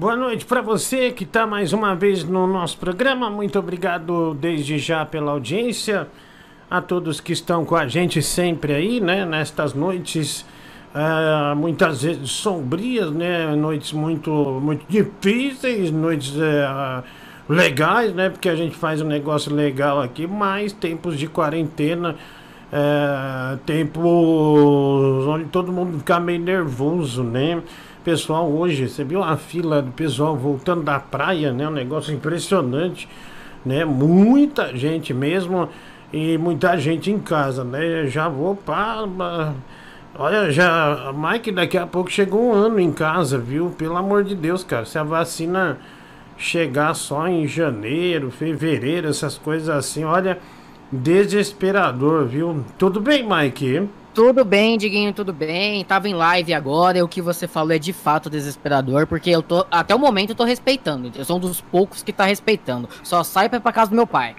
Boa noite para você que está mais uma vez no nosso programa. Muito obrigado desde já pela audiência. A todos que estão com a gente sempre aí, né? Nestas noites uh, muitas vezes sombrias, né? Noites muito, muito difíceis, noites uh, legais, né? Porque a gente faz um negócio legal aqui, mas tempos de quarentena. Uh, tempos onde todo mundo fica meio nervoso, né? Pessoal, hoje você viu a fila do pessoal voltando da praia, né? Um negócio impressionante, né? Muita gente mesmo e muita gente em casa, né? Já vou para. Olha, já. Mike, daqui a pouco chegou um ano em casa, viu? Pelo amor de Deus, cara. Se a vacina chegar só em janeiro, fevereiro, essas coisas assim, olha, desesperador, viu? Tudo bem, Mike? Tudo bem, Diguinho, tudo bem. Tava em live agora e o que você falou é de fato desesperador, porque eu tô, até o momento eu tô respeitando. Eu sou um dos poucos que tá respeitando. Só sai pra pra casa do meu pai.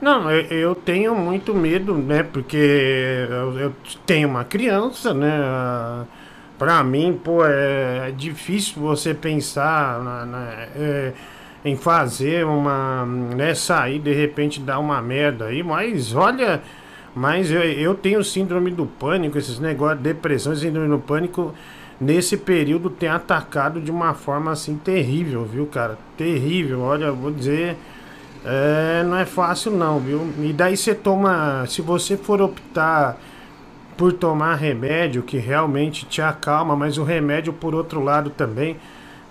Não, eu tenho muito medo, né? Porque eu tenho uma criança, né? Pra mim, pô, é difícil você pensar na, na, é, em fazer uma. né? Sair de repente dar uma merda aí, mas olha mas eu, eu tenho síndrome do pânico, esses negócios, depressão, síndrome do pânico, nesse período tem atacado de uma forma assim terrível, viu, cara? Terrível. Olha, vou dizer, é, não é fácil não, viu? E daí você toma, se você for optar por tomar remédio que realmente te acalma, mas o remédio por outro lado também,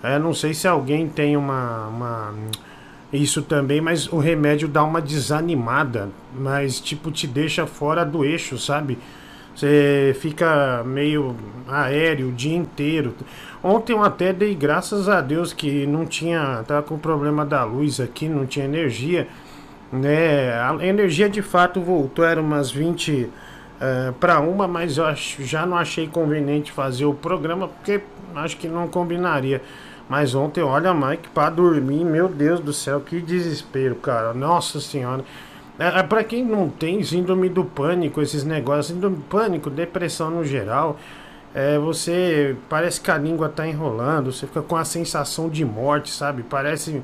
é, não sei se alguém tem uma, uma isso também, mas o remédio dá uma desanimada, mas tipo te deixa fora do eixo, sabe? Você fica meio aéreo o dia inteiro. Ontem eu até dei graças a Deus que não tinha, tava com problema da luz aqui, não tinha energia, né? A energia de fato voltou, era umas 20 uh, para uma, mas eu já não achei conveniente fazer o programa porque acho que não combinaria. Mas ontem, olha, Mike, para dormir, meu Deus do céu, que desespero, cara. Nossa senhora. É, é para quem não tem síndrome do pânico, esses negócios, síndrome do pânico, depressão no geral, é, você parece que a língua tá enrolando, você fica com a sensação de morte, sabe? Parece.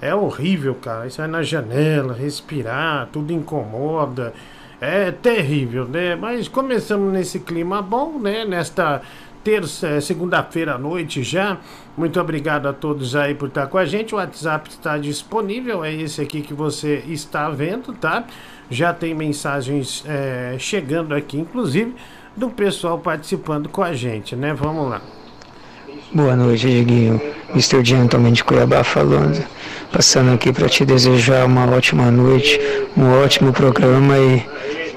É horrível, cara. Isso vai na janela, respirar, tudo incomoda. É terrível, né? Mas começamos nesse clima bom, né? Nesta terça, é, segunda-feira à noite já. Muito obrigado a todos aí por estar com a gente. O WhatsApp está disponível, é esse aqui que você está vendo, tá? Já tem mensagens é, chegando aqui, inclusive, do pessoal participando com a gente, né? Vamos lá. Boa noite, Diguinho. Mr. Gentleman de Cuiabá falando. Passando aqui para te desejar uma ótima noite, um ótimo programa e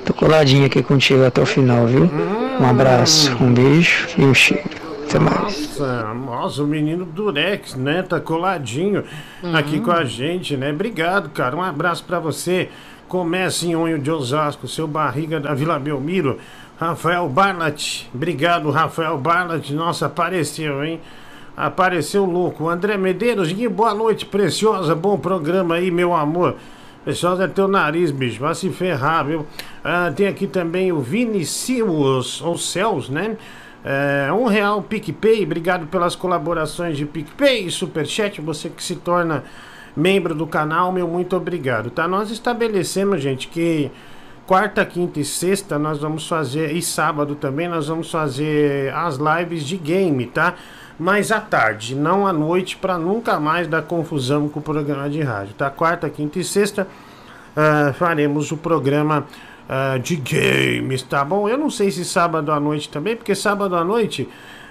tô coladinho aqui contigo até o final, viu? Hum. Um abraço, um beijo e um cheiro. Até mais. Nossa, nossa, o menino Durex, né? Tá coladinho uhum. aqui com a gente, né? Obrigado, cara. Um abraço para você. Comece em Onho de Osasco, seu barriga da Vila Belmiro. Rafael Barlat. Obrigado, Rafael Barlat. Nossa, apareceu, hein? Apareceu louco. André Medeiros, boa noite, preciosa. Bom programa aí, meu amor. Pessoal, é teu nariz, bicho. Vai se ferrar, viu? Ah, tem aqui também o Vinicius, ou Céus, né? É, um real PicPay, obrigado pelas colaborações de PicPay e Superchat, você que se torna membro do canal, meu muito obrigado, tá? Nós estabelecemos, gente, que quarta, quinta e sexta nós vamos fazer, e sábado também, nós vamos fazer as lives de game, tá? Mas à tarde, não à noite, para nunca mais dar confusão com o programa de rádio, tá? Quarta, quinta e sexta uh, faremos o programa uh, de games, tá bom? Eu não sei se sábado à noite também, porque sábado à noite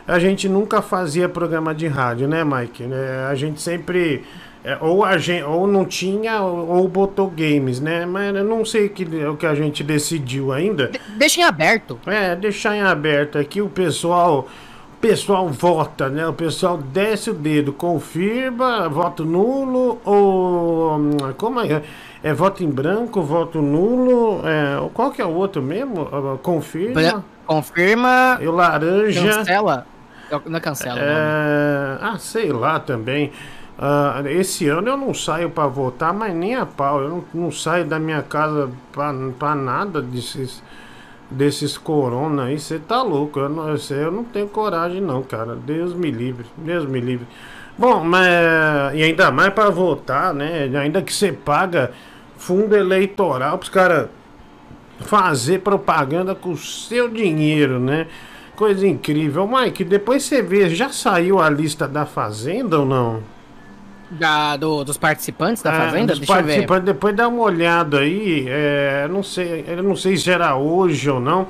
a gente nunca fazia programa de rádio, né, Mike? É, a gente sempre. É, ou, a gente, ou não tinha, ou, ou, botou games, né? Mas eu não sei o que, o que a gente decidiu ainda. De deixa em aberto. É, deixar em aberto. Aqui o pessoal pessoal vota, né? O pessoal desce o dedo, confirma, voto nulo ou como é? É voto em branco, voto nulo, é, qual que é o outro mesmo? Confirma. Confirma. E o laranja. Cancela. Não é cancela. É... Ah, sei lá também. Uh, esse ano eu não saio para votar, mas nem a pau. Eu não, não saio da minha casa para nada desses desses corona aí, você tá louco. Eu não, eu não tenho coragem, não, cara. Deus me livre, Deus me livre. Bom, mas e ainda mais para votar, né? Ainda que você paga fundo eleitoral para os caras fazer propaganda com o seu dinheiro, né? Coisa incrível. Mike, depois você vê, já saiu a lista da Fazenda ou não? Da, do, dos participantes da É, Fazenda? dos Deixa ver. participantes, depois dá uma olhada aí. É, não sei, eu não sei se era hoje ou não.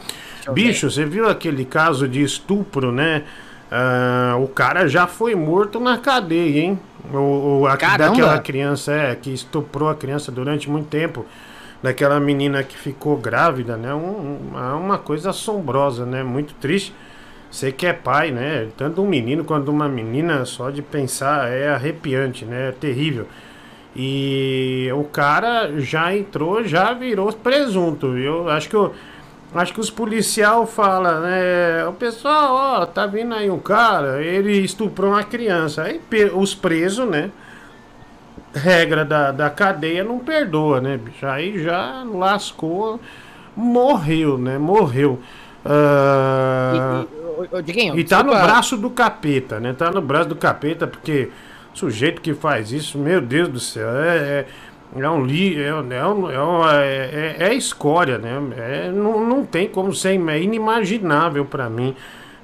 Bicho, você viu aquele caso de estupro, né? Ah, o cara já foi morto na cadeia, hein? O, o, a, daquela criança é, que estuprou a criança durante muito tempo. Daquela menina que ficou grávida, né? Um, uma, uma coisa assombrosa, né? Muito triste. Você que é pai, né? Tanto um menino quanto uma menina, só de pensar é arrepiante, né? É terrível. E o cara já entrou, já virou presunto. Eu acho que eu, acho que os policial fala, né? O pessoal, ó, tá vindo aí um cara, ele estuprou uma criança. Aí os presos, né? Regra da, da cadeia não perdoa, né? Aí já lascou, morreu, né? Morreu. Ah, E, e, Diguinho, e tá no braço do capeta, né? Tá no braço do capeta, porque o sujeito que faz isso, meu Deus do céu, é, é, é um li, é, é, é, uma- é, é- é escória, né? É, não, não tem como ser, é inimaginável pra mim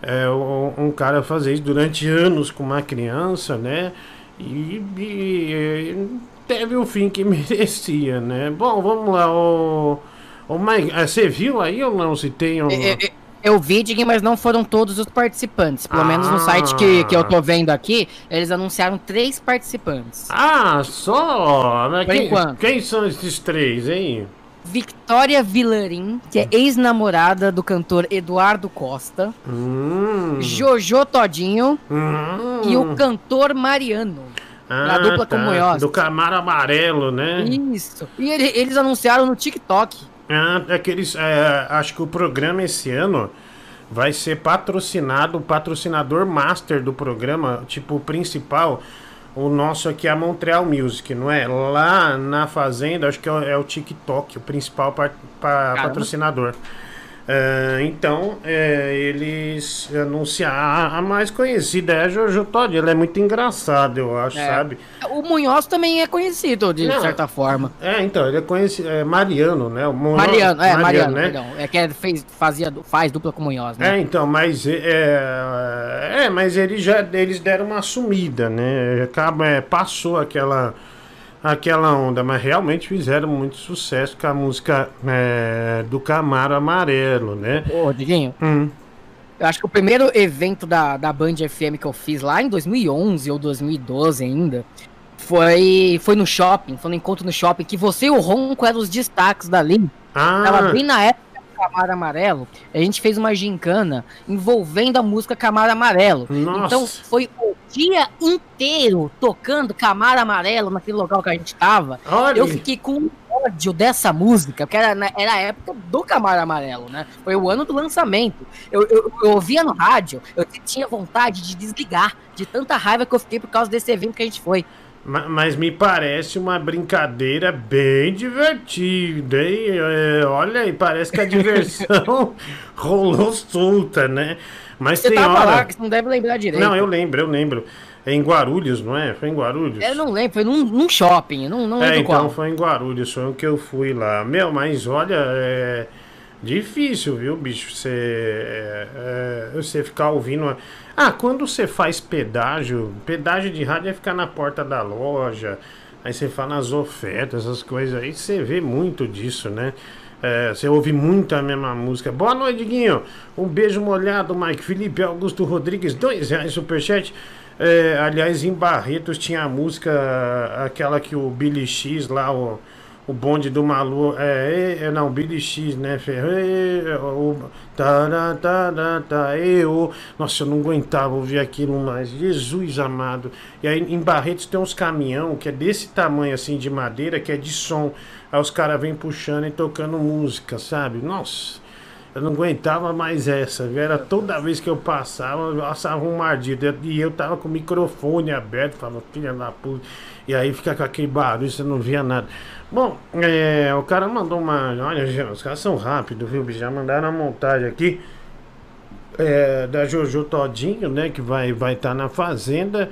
é, um, um cara fazer isso durante anos com uma criança, né? E, e, teve o fim que merecia, né? Bom, vamos lá, o. Ô, Mike, eh, você viu aí ou não se tem um. Eu, eu- eu vi, Diguinho, mas não foram todos os participantes. Pelo menos no Ah. site que, que eu tô vendo aqui, eles anunciaram três participantes. Ah, só? Mas Por quem, enquanto. quem são esses três, hein? Victoria Villarin, que é ex-namorada do cantor Eduardo Costa. Hum, Jojo Todinho hum. e o cantor Mariano. Ah, a dupla com Munhoz. Do Camaro Amarelo, né? Isso. E ele- eles anunciaram no TikTok. Aqueles, é, acho que o programa esse ano vai ser patrocinado, o patrocinador master do programa, tipo o principal, o nosso aqui é a Montreal Music, não é? Lá na Fazenda, acho que é o, é TikTok, o principal pa- pa- patrocinador. Ah, então, é, eles anunciaram. A, a mais conhecida é a Jojo Todd, ela é muito engraçada, eu acho, É. sabe? O Munhoz também é conhecido, de Não. certa forma. É, então, ele é conhecido. É Mariano, né? O Mon- Mariano, é, Mariano, né? perdão. É que ele fez, fazia, faz dupla com o Munhoz, né? É, então, mas é, é, mas eles já eles deram uma sumida, né? Acaba, é, passou aquela aquela onda, mas realmente fizeram muito sucesso com a música é, do Camaro Amarelo, né? Ô, Diguinho, Hum. eu acho que o primeiro evento da, da Band FM que eu fiz lá em 2011 ou 2012 ainda, foi, foi no shopping, foi no encontro no shopping, que você e o Ronco eram os destaques dali. Tava Ah, bem na época Camaro Amarelo. A gente fez uma gincana envolvendo a música Camaro Amarelo. Nossa. Então foi o dia inteiro tocando Camaro Amarelo naquele local que a gente tava. olha, Eu fiquei com ódio dessa música, porque era, na- era a época do Camaro Amarelo, né? Foi o ano do lançamento. Eu, eu, eu ouvia no rádio, eu tinha vontade de desligar, de tanta raiva que eu fiquei por causa desse evento que a gente foi. Ma- mas me parece uma brincadeira bem divertida, hein? É, olha aí, parece que a diversão rolou solta, né? Mas Você tem tava hora... lá, que você não deve lembrar direito. Não, eu lembro, eu lembro. É em Guarulhos, não é? Foi em Guarulhos? Eu não lembro, foi num, num shopping, não, não É, lembro então qual. foi em Guarulhos, foi o que eu fui lá. Meu, mas olha, é difícil, viu, bicho? Você, é, é, você ficar ouvindo. uma- Ah, quando você faz pedágio, pedágio de rádio é ficar na porta da loja, aí você fala nas ofertas, essas coisas aí, você vê muito disso, né? É, você ouve muito a mesma música. Boa noite, Diguinho. Um beijo molhado, Mike. Felipe Augusto Rodrigues, dois reais superchat. É, aliás, em Barretos tinha a música, aquela que o Billy X lá, o, o bonde do Malu. É, é, é, não, Billy X, né? Fe- é, o, tará, tará, tá, eu. Nossa, eu não aguentava ouvir aquilo mais. Jesus amado. E aí em Barretos tem uns caminhão que é desse tamanho assim de madeira, que é de som. Aí os caras vêm puxando e tocando música, sabe? Nossa. Eu não aguentava mais essa, viu? Era toda vez que eu passava, eu passava um mardido. E eu tava com o microfone aberto, falava, filha da puta. E aí fica com aquele barulho, você não via nada. Bom, é, o cara mandou uma. Olha, os caras são rápidos, viu? Já mandaram a montagem aqui. É, da Jojo Todinho, né? Que vai estar vai tá na Fazenda.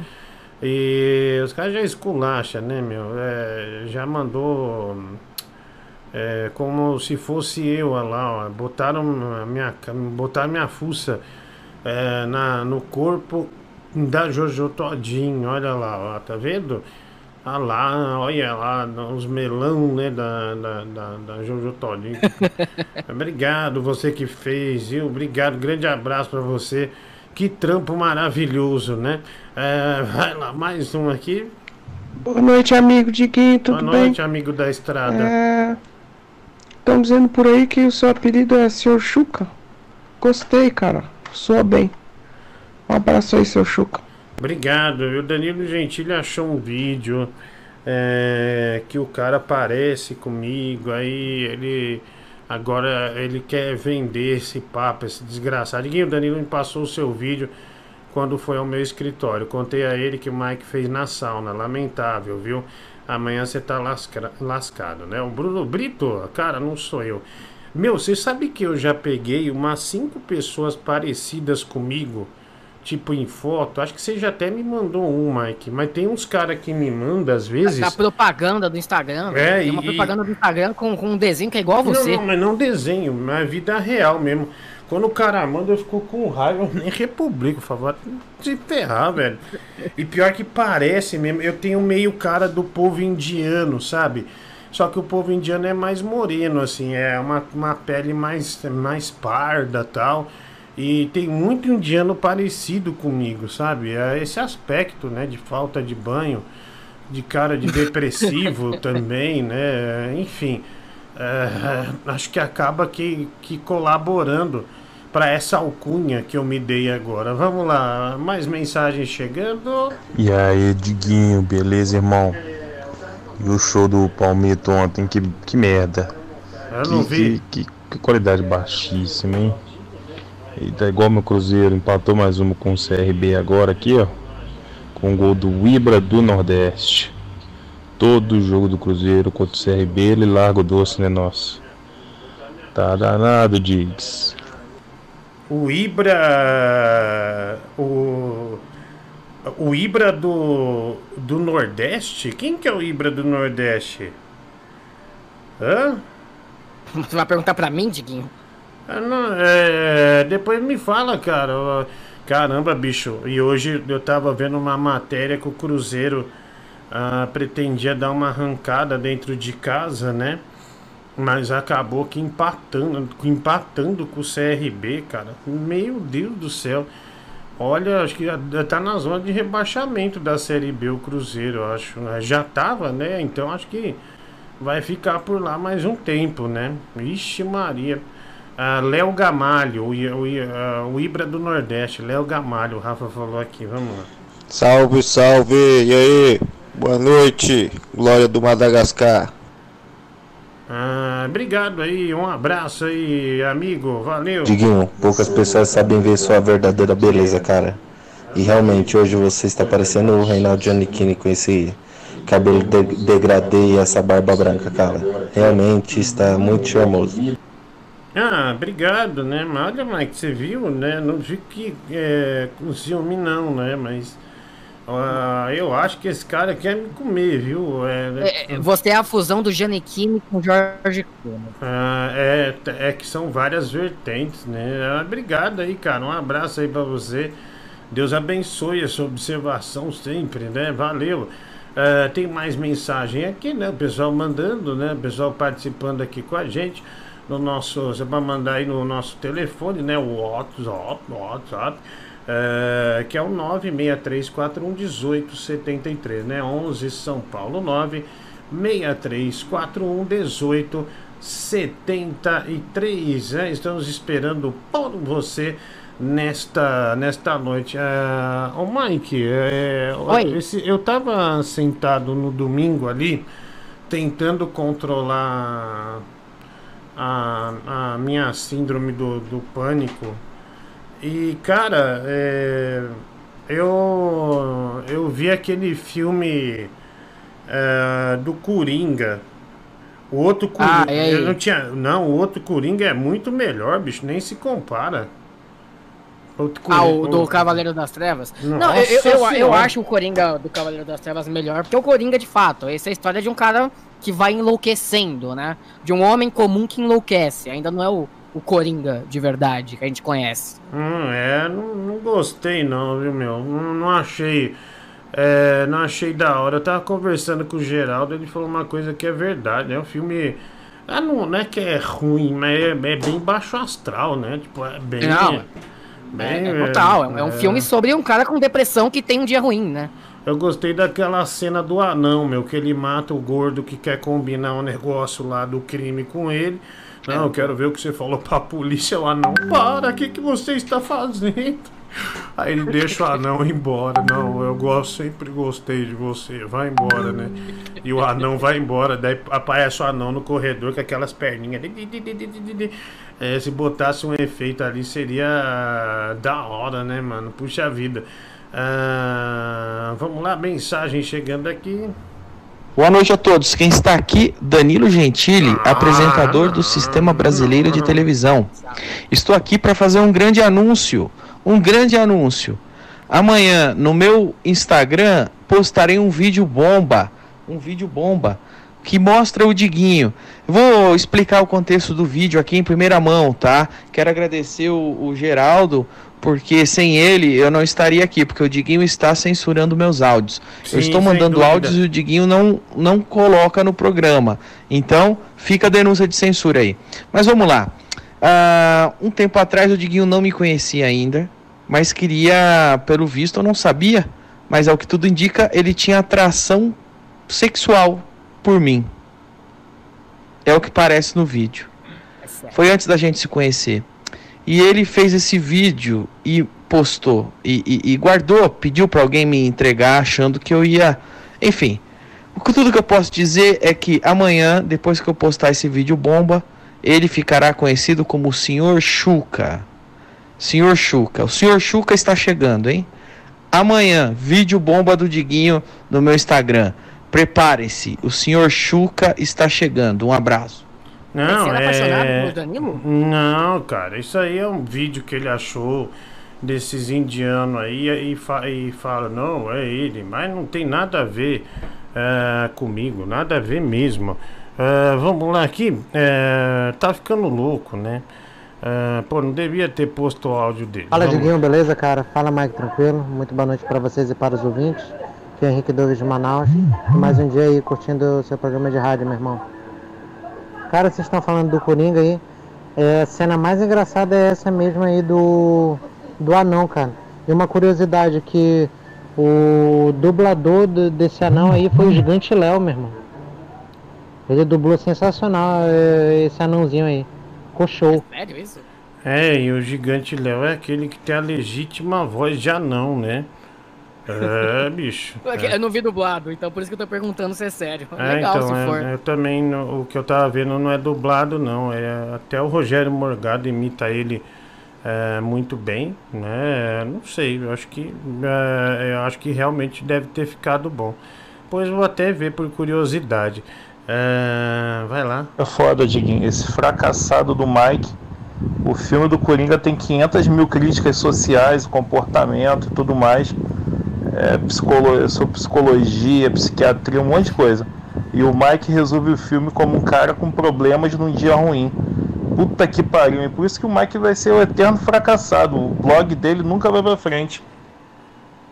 E os caras já esculacham, né, meu? É, já mandou. É, como se fosse eu lá, ó. Botaram minha, botaram minha fuça é, na, no corpo da Jojo Todinho, olha lá, ó, tá vendo? Ah lá, olha lá, os melão, né, da, da, da, da Jojo Todinho. Obrigado, você que fez, viu? Obrigado, grande abraço para você. Que trampo maravilhoso, né? É, vai lá, mais um aqui. Boa noite, amigo Diguinho, tudo bem? Boa noite, bem? amigo da estrada. É... Estão dizendo por aí que o seu apelido é Sr. Chuca. Gostei, cara. Soa bem. Um abraço aí, seu Chuca. Obrigado. O Danilo Gentili achou um vídeo é, que o cara aparece comigo, aí ele agora ele quer vender esse papo, esse desgraçado. o Danilo me passou o seu vídeo quando foi ao meu escritório. Contei a ele que o Mike fez na sauna, lamentável, viu? Amanhã você tá lasca, lascado, né? O Bruno Brito, cara, não sou eu. Meu, você sabe que eu já peguei umas cinco pessoas parecidas comigo? Tipo em foto, acho que você já até me mandou um, Mike, mas tem uns caras que me mandam às vezes. A propaganda do Instagram. É, tem uma propaganda do Instagram com, com um desenho que é igual a você. Não, não, mas não desenho, mas vida real mesmo. Quando o cara manda, eu fico com raiva, eu nem republico, por favor. Se ferrar, velho. E pior que parece mesmo, eu tenho meio cara do povo indiano, sabe? Só que o povo indiano é mais moreno, assim, é uma, uma pele mais, mais parda tal. E tem muito indiano parecido comigo, sabe? É esse aspecto, né? De falta de banho, de cara de depressivo também, né? Enfim, é, acho que acaba que, que colaborando para essa alcunha que eu me dei agora. Vamos lá, mais mensagens chegando. E aí, Diguinho, beleza, irmão? E o show do Palmito ontem, que, que merda. Eu não que, vi. Que, que, que qualidade baixíssima, hein? E tá igual meu Cruzeiro, empatou mais uma com o CRB agora aqui, ó. Com o gol do Ibra do Nordeste. Todo jogo do Cruzeiro contra o CRB, ele larga o doce, né, nosso? Tá danado, Diggs. O Ibra. O. O Ibra do. do Nordeste? Quem que é o Ibra do Nordeste? Hã? Você vai perguntar pra mim, Diguinho? Ah, não, é, depois me fala, cara. Caramba, bicho. E hoje eu tava vendo uma matéria que o Cruzeiro ah, pretendia dar uma arrancada dentro de casa, né? Mas acabou que empatando, empatando com o CRB, cara. Meu Deus do céu. Olha, acho que tá na zona de rebaixamento da Série B o Cruzeiro, acho. Já tava, né? Então acho que vai ficar por lá mais um tempo, né? Ixi Maria. Uh, Léo Gamalho, o, o, uh, o Ibra do Nordeste, Léo Gamalho, o Rafa falou aqui, vamos lá. Salve, salve, e aí? Boa noite, Glória do Madagascar. Ah, obrigado aí, um abraço aí, amigo, valeu. Diguinho, poucas pessoas sabem ver sua verdadeira beleza, cara. E realmente, hoje você está parecendo o Reinaldo Giannichini com esse cabelo de degradê e essa barba branca, cara. Realmente está muito charmoso. Ah, obrigado, né? Mas olha, Mike, você viu, né? Não fique é, com ciúme não, né? Mas uh, eu acho que esse cara quer me comer, viu? É, né? é, você é a fusão do Giannichini com Jorge Clooney. Ah, é, é que são várias vertentes, né? Ah, obrigado aí, cara. Um abraço aí pra você. Deus abençoe a sua observação sempre, né? Valeu. Uh, tem mais mensagem aqui, né? O pessoal mandando, né? O pessoal participando aqui com a gente no nosso. Você vai mandar aí no nosso telefone, né? O WhatsApp, WhatsApp é, que é o 963411873, né? 11 São Paulo 963411873, né? Estamos esperando por você nesta nesta noite. É, o Mike, é, esse, eu tava sentado no domingo ali tentando controlar a, a minha síndrome do, do pânico. E, cara, é, eu, eu vi aquele filme é, do Coringa. O outro Coringa. Ah, eu não tinha. Não, o outro Coringa é muito melhor, bicho. Nem se compara. Ah, o do Cavaleiro das Trevas? Nossa não, eu, eu, eu, eu acho o Coringa do Cavaleiro das Trevas melhor, porque o Coringa, de fato, essa é a história de um cara que vai enlouquecendo, né? De um homem comum que enlouquece. Ainda não é o, o Coringa de verdade que a gente conhece. Hum, é, não, não gostei não, viu, meu? Não, não achei. é, não achei da hora. Eu tava conversando com o Geraldo, ele falou uma coisa que é verdade. É um filme. Ah, não, não é que é ruim, mas é, é bem baixo astral, né? Tipo, é bem. Não, É, bem, é total. É, um- é um filme sobre um cara com depressão que tem um dia ruim, né? Eu gostei daquela cena do anão, meu, que ele mata o gordo que quer combinar um negócio lá do crime com ele. Não, eu quero ver o que você falou pra polícia. O anão, para, o que, que você está fazendo? Aí ele deixa o anão embora. Não, eu gosto, sempre gostei de você. Vai embora, né? E o anão vai embora. Daí aparece o anão no corredor com aquelas perninhas. É, se botasse um efeito ali seria da hora, né, mano? Puxa vida. Ah, vamos lá, mensagem chegando aqui. Boa noite a todos. Quem está aqui, Danilo Gentili, apresentador do Sistema Brasileiro de Televisão. Estou aqui para fazer um grande anúncio. Um grande anúncio. Amanhã, no meu Instagram, postarei um vídeo bomba. Um vídeo bomba que mostra o Diguinho. Vou explicar o contexto do vídeo aqui em primeira mão, tá? Quero agradecer o, o Geraldo, porque sem ele eu não estaria aqui, porque o Diguinho está censurando meus áudios. Sim, eu estou mandando dúvida. áudios e o Diguinho não, não coloca no programa. Então, fica a denúncia de censura aí. Mas vamos lá. Ah, um tempo atrás o Diguinho não me conhecia ainda, mas queria, pelo visto, eu não sabia, mas ao que tudo indica, ele tinha atração sexual por mim. É o que parece no vídeo. É. Foi antes da gente se conhecer. E ele fez esse vídeo e postou e, e- e guardou, pediu para alguém me entregar, achando que eu ia. Enfim, tudo que eu posso dizer é que amanhã, depois que eu postar esse vídeo bomba, ele ficará conhecido como o Senhor Chuca. Senhor Chuca. O Senhor Chuca está chegando, hein? Amanhã, vídeo bomba do Diguinho no meu Instagram. Preparem-se, o Senhor Chuca está chegando. Um abraço. Não, Você era apaixonado é... por Danilo? Não, cara, isso aí é um vídeo que ele achou desses indianos aí e, fa- e fala, não, é ele, mas não tem nada a ver é, comigo, nada a ver mesmo. É, vamos lá aqui, é, tá ficando louco, né? É, pô, não devia ter posto o áudio dele. Fala, Vamos- Diguinho, beleza, cara? Fala, Mike, tranquilo? Muito boa noite pra vocês e para os ouvintes. Aqui é Henrique Douglas de Manaus. E mais um dia aí curtindo o seu programa de rádio, meu irmão. Cara, vocês estão falando do Coringa aí. É, a cena mais engraçada é essa mesmo aí do, do anão, cara. E uma curiosidade que o dublador do- desse anão aí foi o Gigante Léo, meu irmão. Ele dublou sensacional é, esse anãozinho aí. Ficou show. Sério isso? É, e o gigante Léo é aquele que tem a legítima voz de anão, né? É, bicho. Eu não vi dublado, então por isso que eu tô perguntando se é sério. É, Legal então, se é, for. eu também, no- o que eu tava vendo não é dublado, não. É, até o Rogério Morgado imita ele é, muito bem, né? Não sei, eu acho que é, eu acho que realmente deve ter ficado bom. Pois vou até ver por curiosidade. É, vai lá. É foda, Diguinho. Esse fracassado do Mike. O filme do Coringa tem 500 mil críticas sociais, comportamento e tudo mais. É, psicolo... sobre psicologia, psiquiatria, um monte de coisa. E o Mike resolve o filme como um cara com problemas num dia ruim. Puta que pariu. E por isso que o Mike vai ser o eterno fracassado. O blog dele nunca vai pra frente.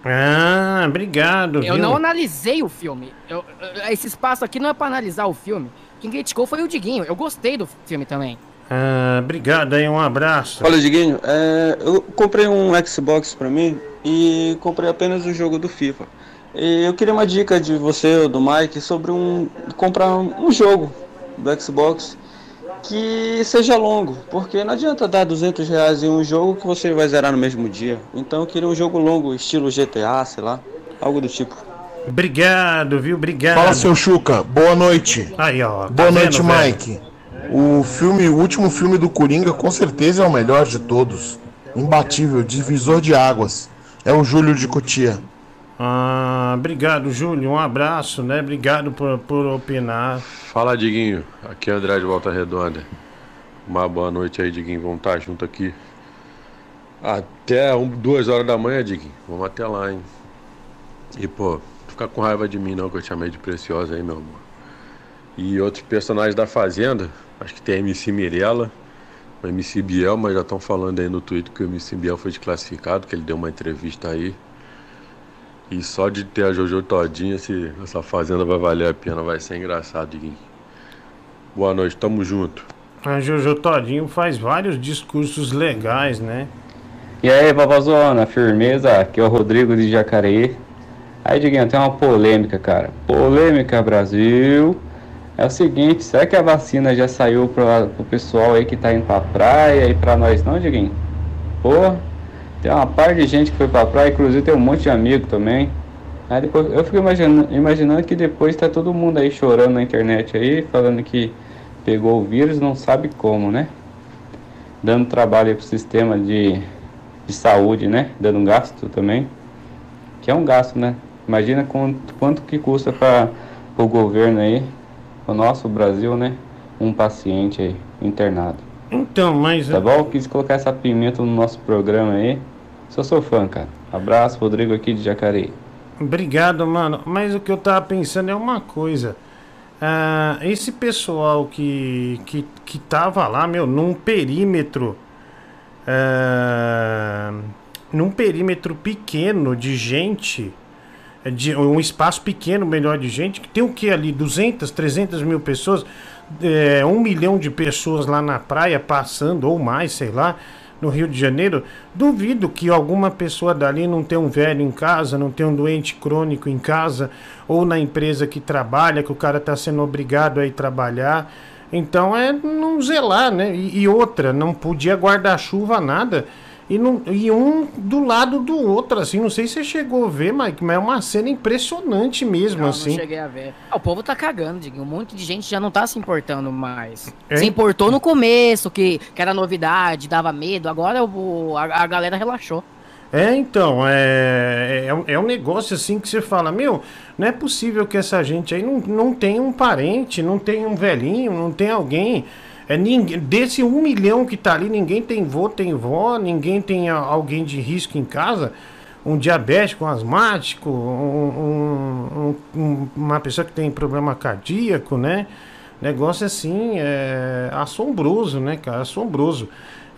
Ah, obrigado. Eu viu? não analisei o filme. Eu- eu- esse espaço aqui não é pra analisar o filme. Quem criticou foi o Diguinho. Eu gostei do filme também. Ah, obrigado aí, um abraço. Olha, Diguinho, é, eu comprei um Xbox pra mim e comprei apenas o jogo do FIFA. E eu queria uma dica de você ou do Mike sobre um comprar um jogo do Xbox que seja longo, porque não adianta dar 200 reais em um jogo que você vai zerar no mesmo dia. Então eu queria um jogo longo, estilo GTA, sei lá, algo do tipo. Obrigado, viu? Obrigado. Fala, seu Chuca. Boa noite. Aí, ó. tá Boa vendo, noite, velho? O filme, o último filme do Coringa, com certeza é o melhor de todos. Imbatível, divisor de águas. É o Júlio de Cotia. Ah, obrigado, Júlio. Um abraço, né? Obrigado por, por opinar. Fala, Diguinho. Aqui é André de Volta Redonda. Uma boa noite aí, Diguinho. Vamos estar junto aqui. Até um, duas horas da manhã, Dick. Vamos até lá, hein? E, pô, não fica com raiva de mim não, que eu te chamei de preciosa aí, meu amor. E outros personagens da Fazenda, acho que tem a MC Mirella, o MC Biel, mas já estão falando aí no Twitter que o MC Biel foi desclassificado, que ele deu uma entrevista aí. E só de ter a Jojo todinha, se essa fazenda vai valer a pena, vai ser engraçado, Diguinho. Boa noite, tamo junto. A Jojo Todinho faz vários discursos legais, né? E aí, Babazona, firmeza? Aqui é o Rodrigo de Jacareí. Aí, Diguinho, tem uma polêmica, cara. Polêmica, Brasil. É o seguinte, será que a vacina já saiu para o pessoal aí que tá indo pra praia e pra nós não, Diguinho? Pô, tem uma parte de gente que foi pra praia, inclusive tem um monte de amigo também. Aí depois, eu fico imaginando, imaginando que depois tá todo mundo aí chorando na internet aí, falando que pegou o vírus não sabe como, né? Dando trabalho aí pro sistema de, de saúde, né? Dando um gasto também. Que é um gasto, né? Imagina quanto, quanto que custa para o governo aí, o nosso Brasil, né? Um paciente aí internado. Então, mas. Tá bom? Quis colocar essa pimenta no nosso programa aí. Sou seu fã, cara. Abraço, Rodrigo aqui de Jacareí. Obrigado, mano. Mas o que eu tava pensando é uma coisa. Ah, esse pessoal que, que, que tava lá, meu, num perímetro. ah, num perímetro pequeno de gente. De um espaço pequeno, melhor de gente, que tem o que ali? 200, 300 mil pessoas, é, um milhão de pessoas lá na praia passando, ou mais, sei lá no Rio de Janeiro, duvido que alguma pessoa dali não tenha um velho em casa, não tenha um doente crônico em casa, ou na empresa que trabalha, que o cara está sendo obrigado a ir trabalhar. Então é não zelar, né? E, e outra, não podia guarda-chuva nada. E, não, e um do lado do outro, assim, não sei se você chegou a ver, Mike, mas é uma cena impressionante mesmo, Não, assim. não cheguei a ver. Ah, o povo tá cagando, Diguinho. Um monte de gente já não tá se importando mais. É? Se importou no começo, que, que era novidade, dava medo. Agora o, a, a galera relaxou. É, então, é, é, um- é um negócio assim que você fala, meu, não é possível que essa gente aí não, não tenha um parente, não tenha um velhinho, não tem alguém. É, ninguém, desse um milhão que tá ali, ninguém tem vô, tem vó, ninguém tem a- alguém de risco em casa. Um diabético, um asmático, um- um- um- uma pessoa que tem problema cardíaco, né? Negócio assim, é assombroso, né, cara? Assombroso.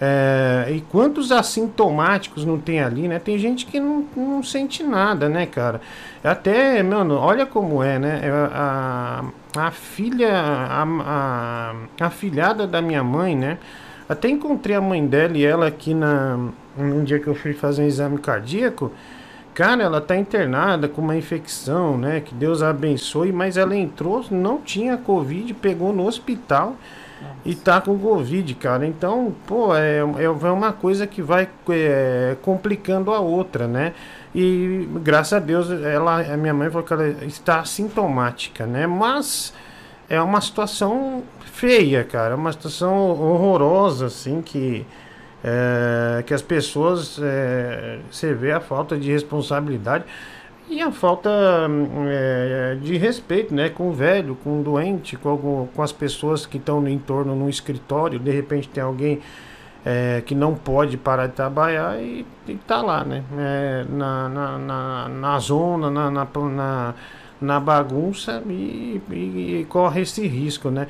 É, e quantos assintomáticos não tem ali, né? Tem gente que não, não sente nada, né, cara? Até, mano, olha como é, né? É, A, a filha, a, a, a filhada da minha mãe, né? Até encontrei a mãe dela e ela aqui na, um dia que eu fui fazer um exame cardíaco. Cara, ela tá internada com uma infecção, né? Que Deus a abençoe, mas ela entrou, não tinha Covid, pegou no hospital e tá com Covid, cara. Então, pô, é, é uma coisa que vai é, complicando a outra, né? E graças a Deus, ela, a minha mãe falou que ela está assintomática, né? Mas é uma situação feia, cara. É uma situação horrorosa, assim, que, é, que as pessoas. É, você vê a falta de responsabilidade e a falta é, de respeito, né? Com o velho, com o doente, com, algum- com as pessoas que estão no entorno no escritório. De repente tem alguém é, que não pode parar de trabalhar e, e tá lá, né? É, na, na, na, na zona, na, na, na, na bagunça e, e- e corre esse risco, né?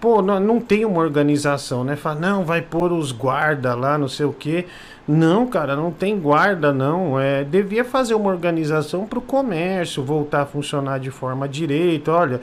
Pô, não, não tem uma organização, né? Fala, não, vai pôr os guarda lá, não sei o quê. Não, cara, não tem guarda, não. É, devia fazer uma organização para o comércio voltar a funcionar de forma direita. Olha,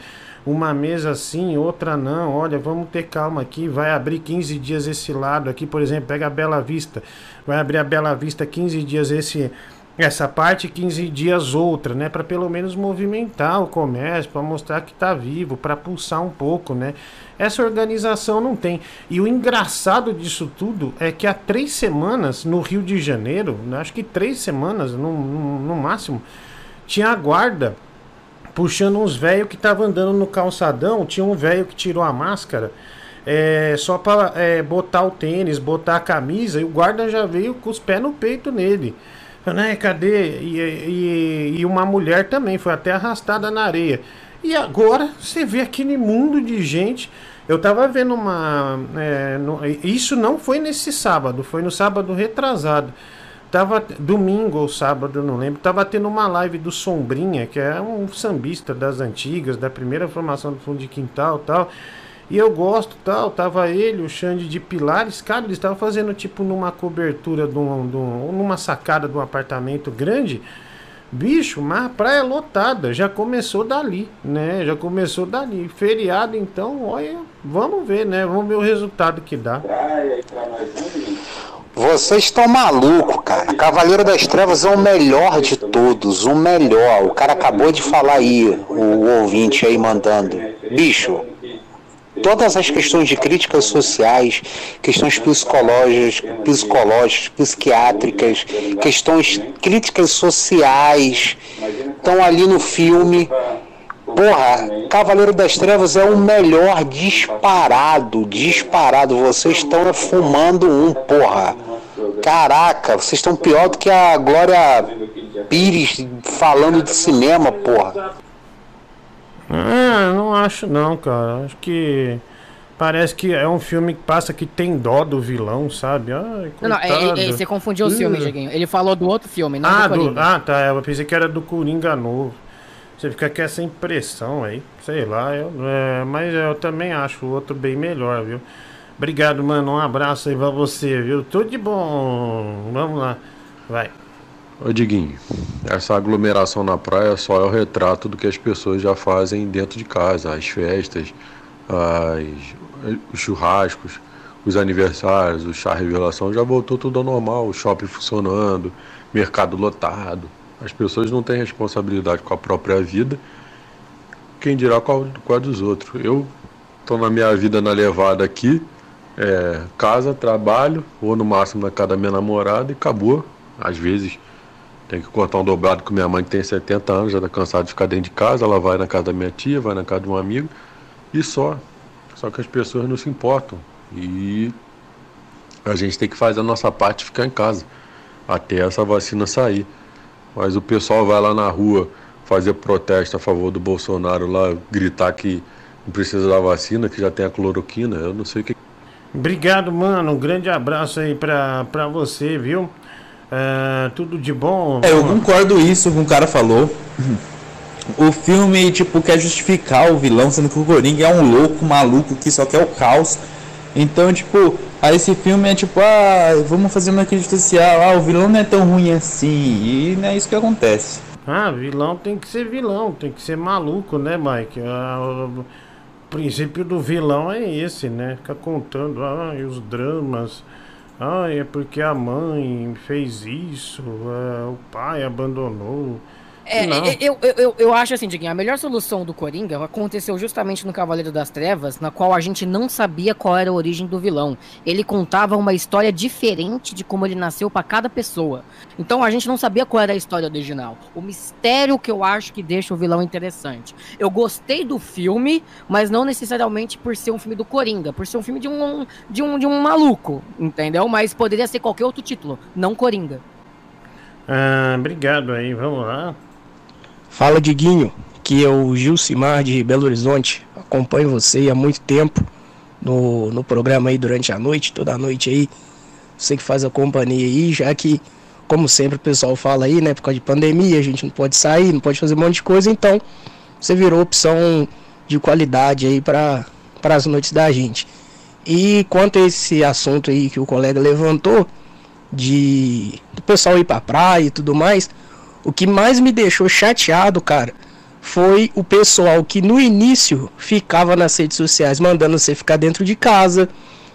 uma mesa assim, outra não. Olha, vamos ter calma aqui. Vai abrir 15 dias esse lado aqui, por exemplo, pega a Bela Vista. Vai abrir a Bela Vista 15 dias esse essa parte 15 dias outra, né, para pelo menos movimentar o comércio, para mostrar que tá vivo, para pulsar um pouco, né? Essa organização não tem. E o engraçado disso tudo é que há três semanas no Rio de Janeiro, né, acho que três semanas no, no, no máximo, tinha a guarda puxando uns velhos que estavam andando no calçadão. Tinha um velho que tirou a máscara é, só para botar o tênis, botar a camisa, e o guarda já veio com os pés no peito nele. Né, cadê? E, e, e uma mulher também foi até arrastada na areia. E agora você vê aquele mundo de gente. Eu tava vendo uma. é, no- isso não foi nesse sábado, foi no sábado retrasado. Tava domingo ou sábado, não lembro. Tava tendo uma live do Sombrinha, que é um sambista das antigas, da primeira formação do fundo de quintal tal. E eu gosto tal. Tava ele, o Xande de Pilares. Cara, eles estavam fazendo tipo numa cobertura de um, de um- numa sacada de um apartamento grande. Bicho, mas a praia lotada, já começou dali, né? Já começou dali. Feriado, então, olha, vamos ver, né? Vamos ver o resultado que dá. Vocês estão malucos, cara. Cavaleiro das Trevas é o melhor de todos, o melhor. O cara acabou de falar aí, o ouvinte aí mandando. Bicho, todas as questões de críticas sociais, questões psicológicas, psicológicas, psiquiátricas, questões críticas sociais estão ali no filme. Porra, Cavaleiro das Trevas é o melhor disparado, disparado. Vocês estão fumando um, porra. Caraca, vocês estão pior do que a Glória Pires falando de cinema, porra. Ah, não acho não, cara. Acho que parece que é um filme que passa que tem dó do vilão, sabe? Ai, Não, não, é- é- é- você confundiu os filmes, Dieguinho. Ele falou do outro filme, não Ah, do do, Coringa. ah, tá. Eu pensei que era do Coringa novo. Você fica com essa impressão aí. Sei lá, eu, é, mas eu também acho o outro bem melhor, viu? Obrigado, mano. Um abraço aí pra você, viu? Tudo de bom. Vamos lá. Vai. Ô Diguinho, essa aglomeração na praia só é o retrato do que as pessoas já fazem dentro de casa, as festas, as, os churrascos, os aniversários, o chá revelação, já voltou tudo ao normal, o shopping funcionando, mercado lotado. As pessoas não têm responsabilidade com a própria vida, quem dirá com a, dos outros. Eu tô na minha vida na levada aqui, é, casa, trabalho, ou no máximo na casa da minha namorada e acabou. Às vezes tem que cortar um dobrado com minha mãe que tem 70 anos, já tá cansada de ficar dentro de casa, ela vai na casa da minha tia, vai na casa de um amigo e só. Só que as pessoas não se importam. E a gente tem que fazer a nossa parte ficar em casa até essa vacina sair. Mas o pessoal vai lá na rua fazer protesto a favor do Bolsonaro lá, gritar que não precisa da vacina, que já tem a cloroquina, eu não sei o que. Obrigado, mano. Um grande abraço aí pra, pra você, viu? É, tudo de bom. É, eu concordo isso com o cara falou. O filme, tipo, quer justificar o vilão, sendo que o Coringa é um louco maluco que só quer o caos. Então, tipo, aí esse filme é tipo, ah, vamos fazer uma crítica social, ah, o vilão não é tão ruim assim. E não é isso que acontece. Ah, vilão tem que ser vilão, tem que ser maluco, né, Mike? Ah, o, princípio do vilão é esse, né? Ficar contando ah, os dramas. Ah, é porque a mãe fez isso, ah, o pai abandonou. É, eu, eu, eu, eu acho assim, Diguinho, a melhor solução do Coringa aconteceu justamente no Cavaleiro das Trevas, na qual a gente não sabia qual era a origem do vilão. Ele contava uma história diferente de como ele nasceu pra cada pessoa. Então a gente não sabia qual era a história original. O mistério que eu acho que deixa o vilão interessante. Eu gostei do filme, mas não necessariamente por ser um filme do Coringa, por ser um filme de um, de um, de um maluco, entendeu? Mas poderia ser qualquer outro título, não Coringa. Ah, obrigado aí, vamos lá. Fala, Diguinho, que é o Gilcimar de Belo Horizonte. Acompanho você há muito tempo no, no programa aí durante a noite, toda a noite aí. Você que faz a companhia aí, já que, como sempre o pessoal fala aí, né, por causa de pandemia, a gente não pode sair, não pode fazer um monte de coisa, então você virou opção de qualidade aí para as noites da gente. E quanto a esse assunto aí que o colega levantou, de do pessoal ir pra praia e tudo mais, o que mais me deixou chateado, cara, foi o pessoal que no início ficava nas redes sociais mandando você ficar dentro de casa,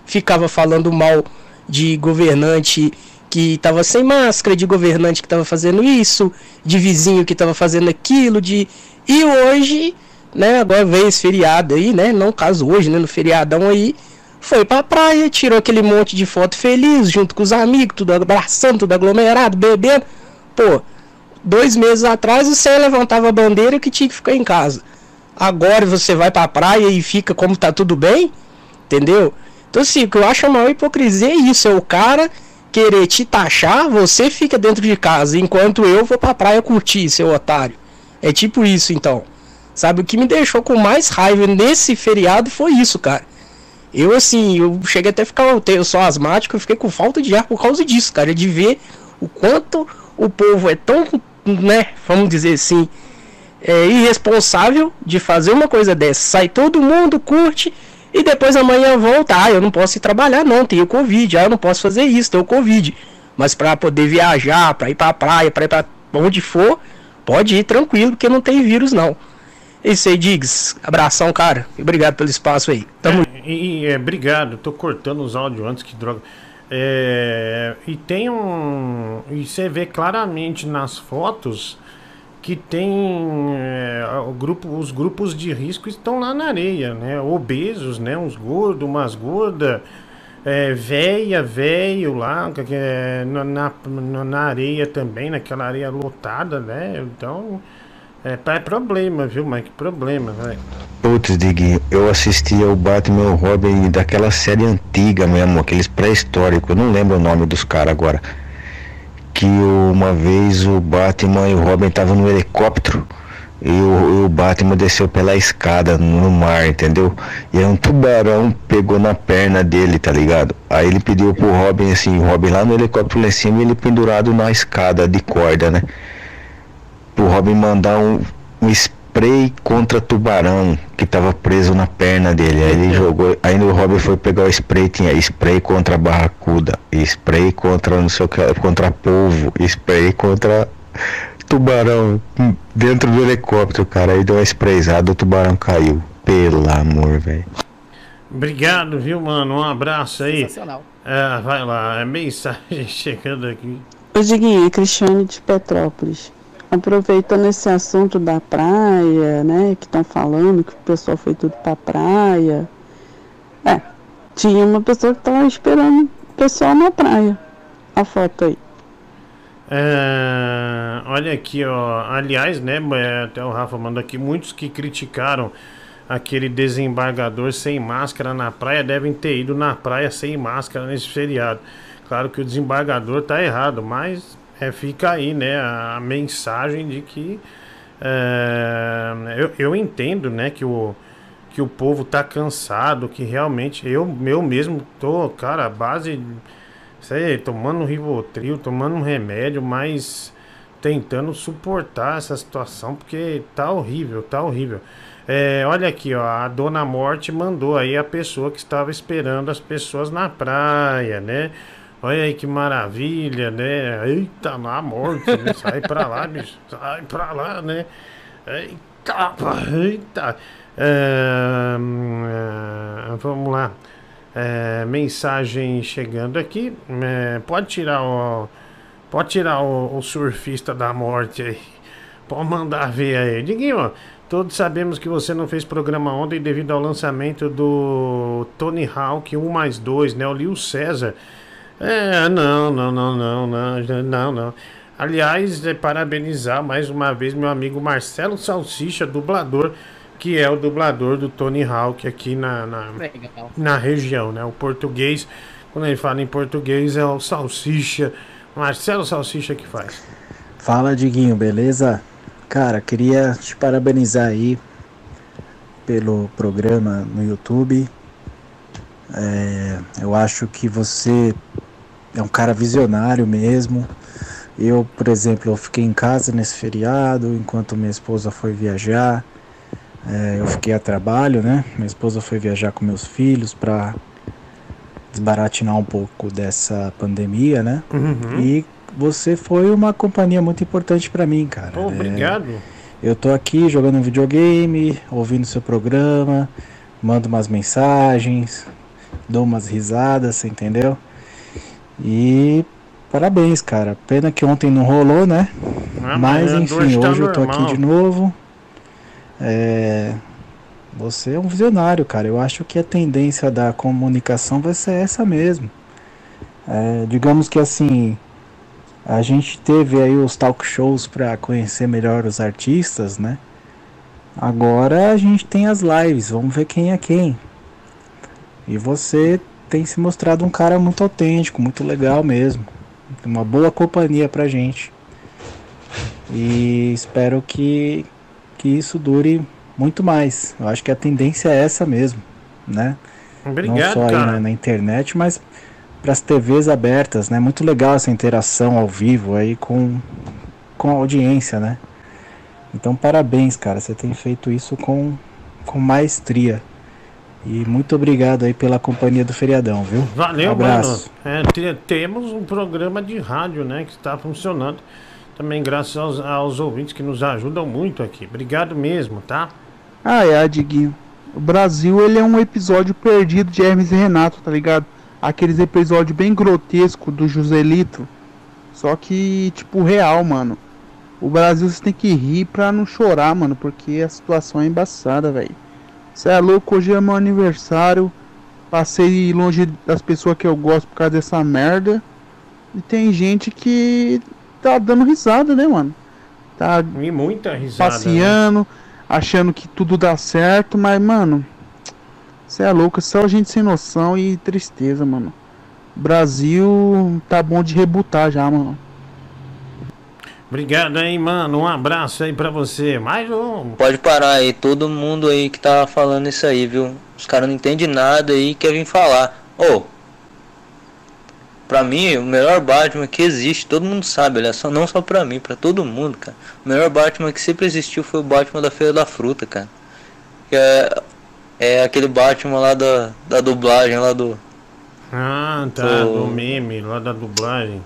ficava falando mal de governante que tava sem máscara, de governante que tava fazendo isso, de vizinho que tava fazendo aquilo, de e hoje, né, agora veio esse feriado aí, né, não caso hoje, né, no feriadão aí, foi pra praia, tirou aquele monte de foto feliz, junto com os amigos, tudo abraçando, tudo aglomerado, bebendo. Pô, dois meses atrás você levantava a bandeira que tinha que ficar em casa. Agora você vai pra praia e fica como tá tudo bem, entendeu? Então assim, o que eu acho a maior hipocrisia é isso, é o cara querer te taxar, você fica dentro de casa, enquanto eu vou pra praia curtir, seu otário. É tipo isso então. Sabe, o que me deixou com mais raiva nesse feriado foi isso, cara. Eu, assim, eu cheguei até a ficar. Eu, sou asmático, eu fiquei com falta de ar por causa disso, cara. De ver o quanto o povo é tão, né, vamos dizer assim, é, irresponsável de fazer uma coisa dessa. Sai todo mundo, curte, e depois amanhã volta. Ah, eu não posso ir trabalhar, não, tenho Covid. Ah, eu não posso fazer isso, tenho Covid. Mas para poder viajar, para ir pra praia, para ir pra onde for, pode ir tranquilo, porque não tem vírus, não. É isso aí, Diggs. Abração, cara. Obrigado pelo espaço aí. Tamo É, e, é, obrigado, tô cortando os áudios antes, que droga. É, e tem um. E você vê claramente nas fotos que tem. É, o grupo, os grupos de risco estão lá na areia, né? Obesos, né? Uns gordos, umas gordas. É, véia, velho lá, é, na, na, na areia também, naquela areia lotada, né? Então. É, é problema, viu, Mike? Problema, velho. Putz, Diguinho, eu assistia o Batman e o Robin daquela série antiga mesmo, aqueles pré-históricos, não lembro o nome dos caras agora. Que uma vez o Batman e o Robin estavam no helicóptero e o, e o, Batman desceu pela escada no mar, entendeu? E aí um tubarão pegou na perna dele, tá ligado? Aí ele pediu pro Robin assim, o Robin lá no helicóptero lá em cima e ele pendurado na escada de corda, né? Pro Robin mandar um, um spray contra tubarão que tava preso na perna dele. Aí ele jogou. Aí o Robin foi pegar o spray, tinha spray contra barracuda, spray contra não sei o que, contra polvo, spray contra tubarão dentro do helicóptero, cara. Aí deu uma sprayzada, o tubarão caiu. Pelo amor, velho. Obrigado, viu, mano? Um abraço aí. Sensacional. É, vai lá, é mensagem chegando aqui. Ô Diguinho, Cristiane de Petrópolis. Aproveitando esse assunto da praia, né, que estão falando que o pessoal foi tudo pra praia. É, tinha uma pessoa que estava esperando o pessoal na praia. A foto aí. É, olha aqui, ó. Aliás, né, até o Rafa mandou aqui, muitos que criticaram aquele desembargador sem máscara na praia devem ter ido na praia sem máscara nesse feriado. Claro que o desembargador tá errado, mas é, fica aí né, a, mensagem de que é, eu, eu entendo né, que, o, que o povo tá cansado, que realmente eu, eu mesmo tô, cara, base, sei, tomando um Rivotril, tomando um remédio, mas tentando suportar essa situação porque tá horrível, tá horrível. É, olha aqui, ó, a Dona Morte mandou aí a pessoa que estava esperando as pessoas na praia, né? Olha aí que maravilha, né? Eita, na morte, né? Sai pra lá, bicho. Sai pra lá, né? Eita, eita. É, é, vamos lá. É, mensagem chegando aqui. É, pode tirar o. Pode tirar o, o, surfista da morte aí. Pode mandar ver aí. Diguinho, todos sabemos que você não fez programa ontem devido ao lançamento do Tony Hawk 1 mais 2, né? O Lil César é, não, não, não, não, não, não, não. Aliás, é parabenizar mais uma vez meu amigo Marcelo Salsicha, dublador, que é o dublador do Tony Hawk aqui na, na, na região, né? O português, quando ele fala em português, é o Salsicha, Marcelo Salsicha que faz. Fala, Diguinho, beleza? Cara, queria te parabenizar aí pelo programa no YouTube. É, eu acho que você é um cara visionário mesmo. Eu, por exemplo, eu fiquei em casa nesse feriado enquanto minha esposa foi viajar. É, eu fiquei a trabalho, né? Minha esposa foi viajar com meus filhos para desbaratinar um pouco dessa pandemia, né? Uhum. E você foi uma companhia muito importante para mim, cara. Oh, obrigado. É, eu tô aqui jogando um videogame, ouvindo seu programa, mando umas mensagens, dou umas risadas, entendeu? E parabéns, cara. Pena que ontem não rolou, né? Ah, mas mas enfim, hoje eu tô aqui de novo. É, Você é um visionário, cara. Eu acho que a tendência da comunicação vai ser essa mesmo. É, digamos que assim, a gente teve aí os talk shows para conhecer melhor os artistas, né? Agora a gente tem as lives, vamos ver quem é quem. E você tem se mostrado um cara muito autêntico, muito legal mesmo. Uma boa companhia pra gente. E espero que, que isso dure muito mais. Eu acho que a tendência é essa mesmo, né? Obrigado, Não só aí cara. na, na internet, mas para as TVs abertas, né? Muito legal essa interação ao vivo aí com, com a audiência, né? Então parabéns, cara, você tem feito isso com, com maestria. E muito obrigado aí pela companhia do feriadão, viu? Valeu, Abraço. mano. É, te- temos um programa de rádio, né, que está funcionando. Também graças aos, aos ouvintes que nos ajudam muito aqui. Obrigado mesmo, tá? Ah, é, Diguinho. O Brasil, ele é um episódio perdido de Hermes e Renato, tá ligado? Aqueles episódios bem grotescos do Joselito. Só que, tipo, real, mano. O Brasil você tem que rir pra não chorar, mano, porque a situação é embaçada, velho. Você é louco, hoje é meu aniversário. Passei longe das pessoas que eu gosto por causa dessa merda. E tem gente que tá dando risada, né, mano? Tá E muita risada. né? passeando, achando que tudo dá certo, mas, mano, você é louco, é só gente sem noção e tristeza, mano. Brasil tá bom de rebutar já, mano. Obrigado aí, mano. Um abraço aí pra você. Mais um. Pode parar aí, todo mundo aí que tá falando isso aí, viu? Os caras não entendem nada aí e quer vir falar. Ô, pra mim, o melhor Batman que existe, todo mundo sabe, olha só, não só pra mim, pra todo mundo, cara. O melhor Batman que sempre existiu foi o Batman da Feira da Fruta, cara. Que é, é aquele Batman lá da, da dublagem lá do. Ah, tá. Tô- Do meme lá da dublagem.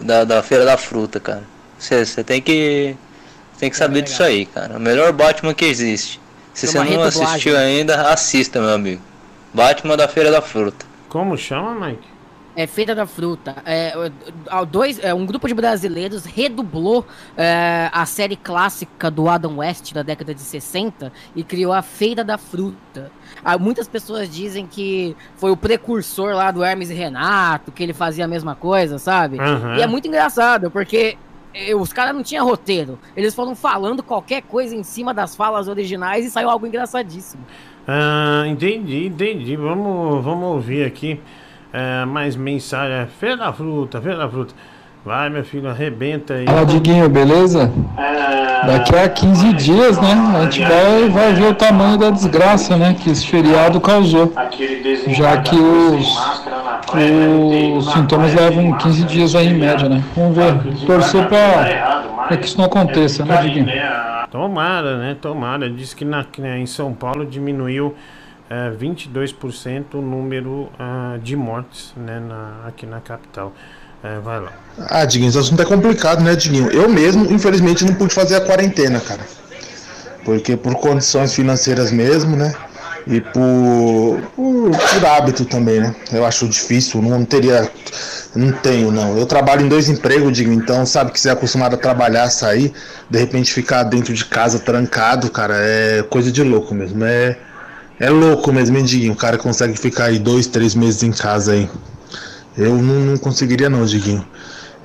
Da, da Feira da Fruta, cara. Você tem que. Tem que saber disso aí, cara. O melhor Batman que existe. Se você não redublagem. assistiu ainda, assista, meu amigo. Batman da Feira da Fruta. Como chama, Mike? É Feira da Fruta. É, é, dois, é, um grupo de brasileiros redublou é, a série clássica do Adam West da década de 60 e criou a Feira da Fruta. Ah, muitas pessoas dizem que foi o precursor lá do Hermes e Renato, que ele fazia a mesma coisa, sabe? Aham. E é muito engraçado, porque os caras não tinham roteiro. Eles foram falando qualquer coisa em cima das falas originais e saiu algo engraçadíssimo. Ah, entendi, entendi. Vamos, vamos ouvir aqui é, mais mensagem. Feira da fruta, feira da fruta. Vai, meu filho, arrebenta aí. Fala, Diguinho, beleza? Daqui a 15 dias, né? A gente vai, vai ver o tamanho da desgraça, né? Que esse feriado causou. Já que os, os sintomas levam 15 dias aí em média, né? Vamos ver. Torcer pra, pra que isso não aconteça, né, Diguinho? Tomara, né? Tomara. Diz que na, né, em São Paulo diminuiu é, 22% o número ah, de mortes né, na- aqui na capital. É, vai lá. Ah, Diguinho, esse assunto é complicado, né, Diguinho? Eu mesmo, infelizmente, não pude fazer a quarentena, cara. Porque por condições financeiras mesmo, né? E por, por, por hábito também, né? Eu acho difícil, não teria. Não tenho, não. Eu trabalho em dois empregos, Diguinho, então sabe que você é acostumado a trabalhar, sair, de repente ficar dentro de casa trancado, cara, é coisa de louco mesmo. É, é louco mesmo, hein, Diguinho? O cara consegue ficar aí dois, três meses em casa aí. Eu não, não conseguiria não, Diguinho.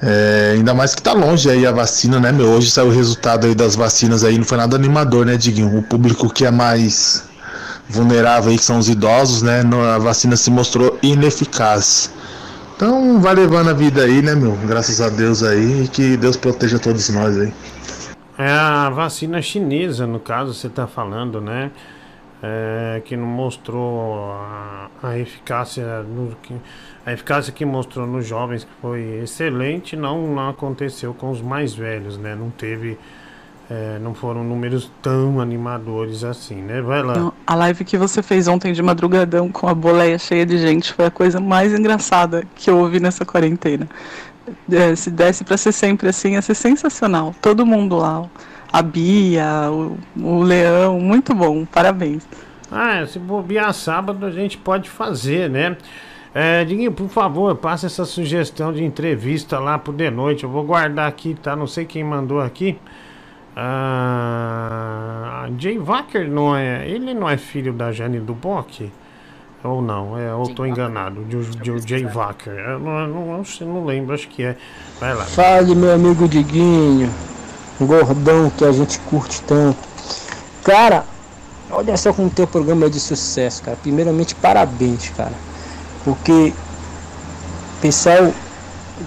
É, ainda mais que tá longe aí a vacina, né, meu? Hoje saiu o resultado aí das vacinas aí, não foi nada animador, né, Diguinho? O público que é mais vulnerável aí, que são os idosos, né? A vacina se mostrou ineficaz. Então vai levando a vida aí, né, meu? Graças a Deus aí e que Deus proteja todos nós aí. É a vacina chinesa, no caso, você está falando, né? É, que não mostrou a, a eficácia no, que, a eficácia que mostrou nos jovens que foi excelente, não, não aconteceu com os mais velhos, né? Não teve, é, não foram números tão animadores assim, né? Vai lá. Não, a live que você fez ontem de madrugadão com a boleia cheia de gente foi a coisa mais engraçada que eu ouvi nessa quarentena. É, se desse pra ser sempre assim, ia ser sensacional. Todo mundo lá. A Bia, o, o Leão, muito bom, parabéns. Ah, se bobear sábado a gente pode fazer, né? É, Diguinho, por favor, passa essa sugestão de entrevista lá pro de noite. Eu vou guardar aqui, tá? Não sei quem mandou aqui. Ah, Jay Wacker não é. Ele não é filho da Jane Duboc? Ou não? É, ou tô enganado. De, de, de Jay Wacker. Eu não, não, não, sei, não lembro, acho que é. Vai lá. Fale, meu amigo Diguinho, gordão que a gente curte tanto. Cara, olha só como teu programa é de sucesso, cara. Primeiramente, parabéns, cara. Porque pessoal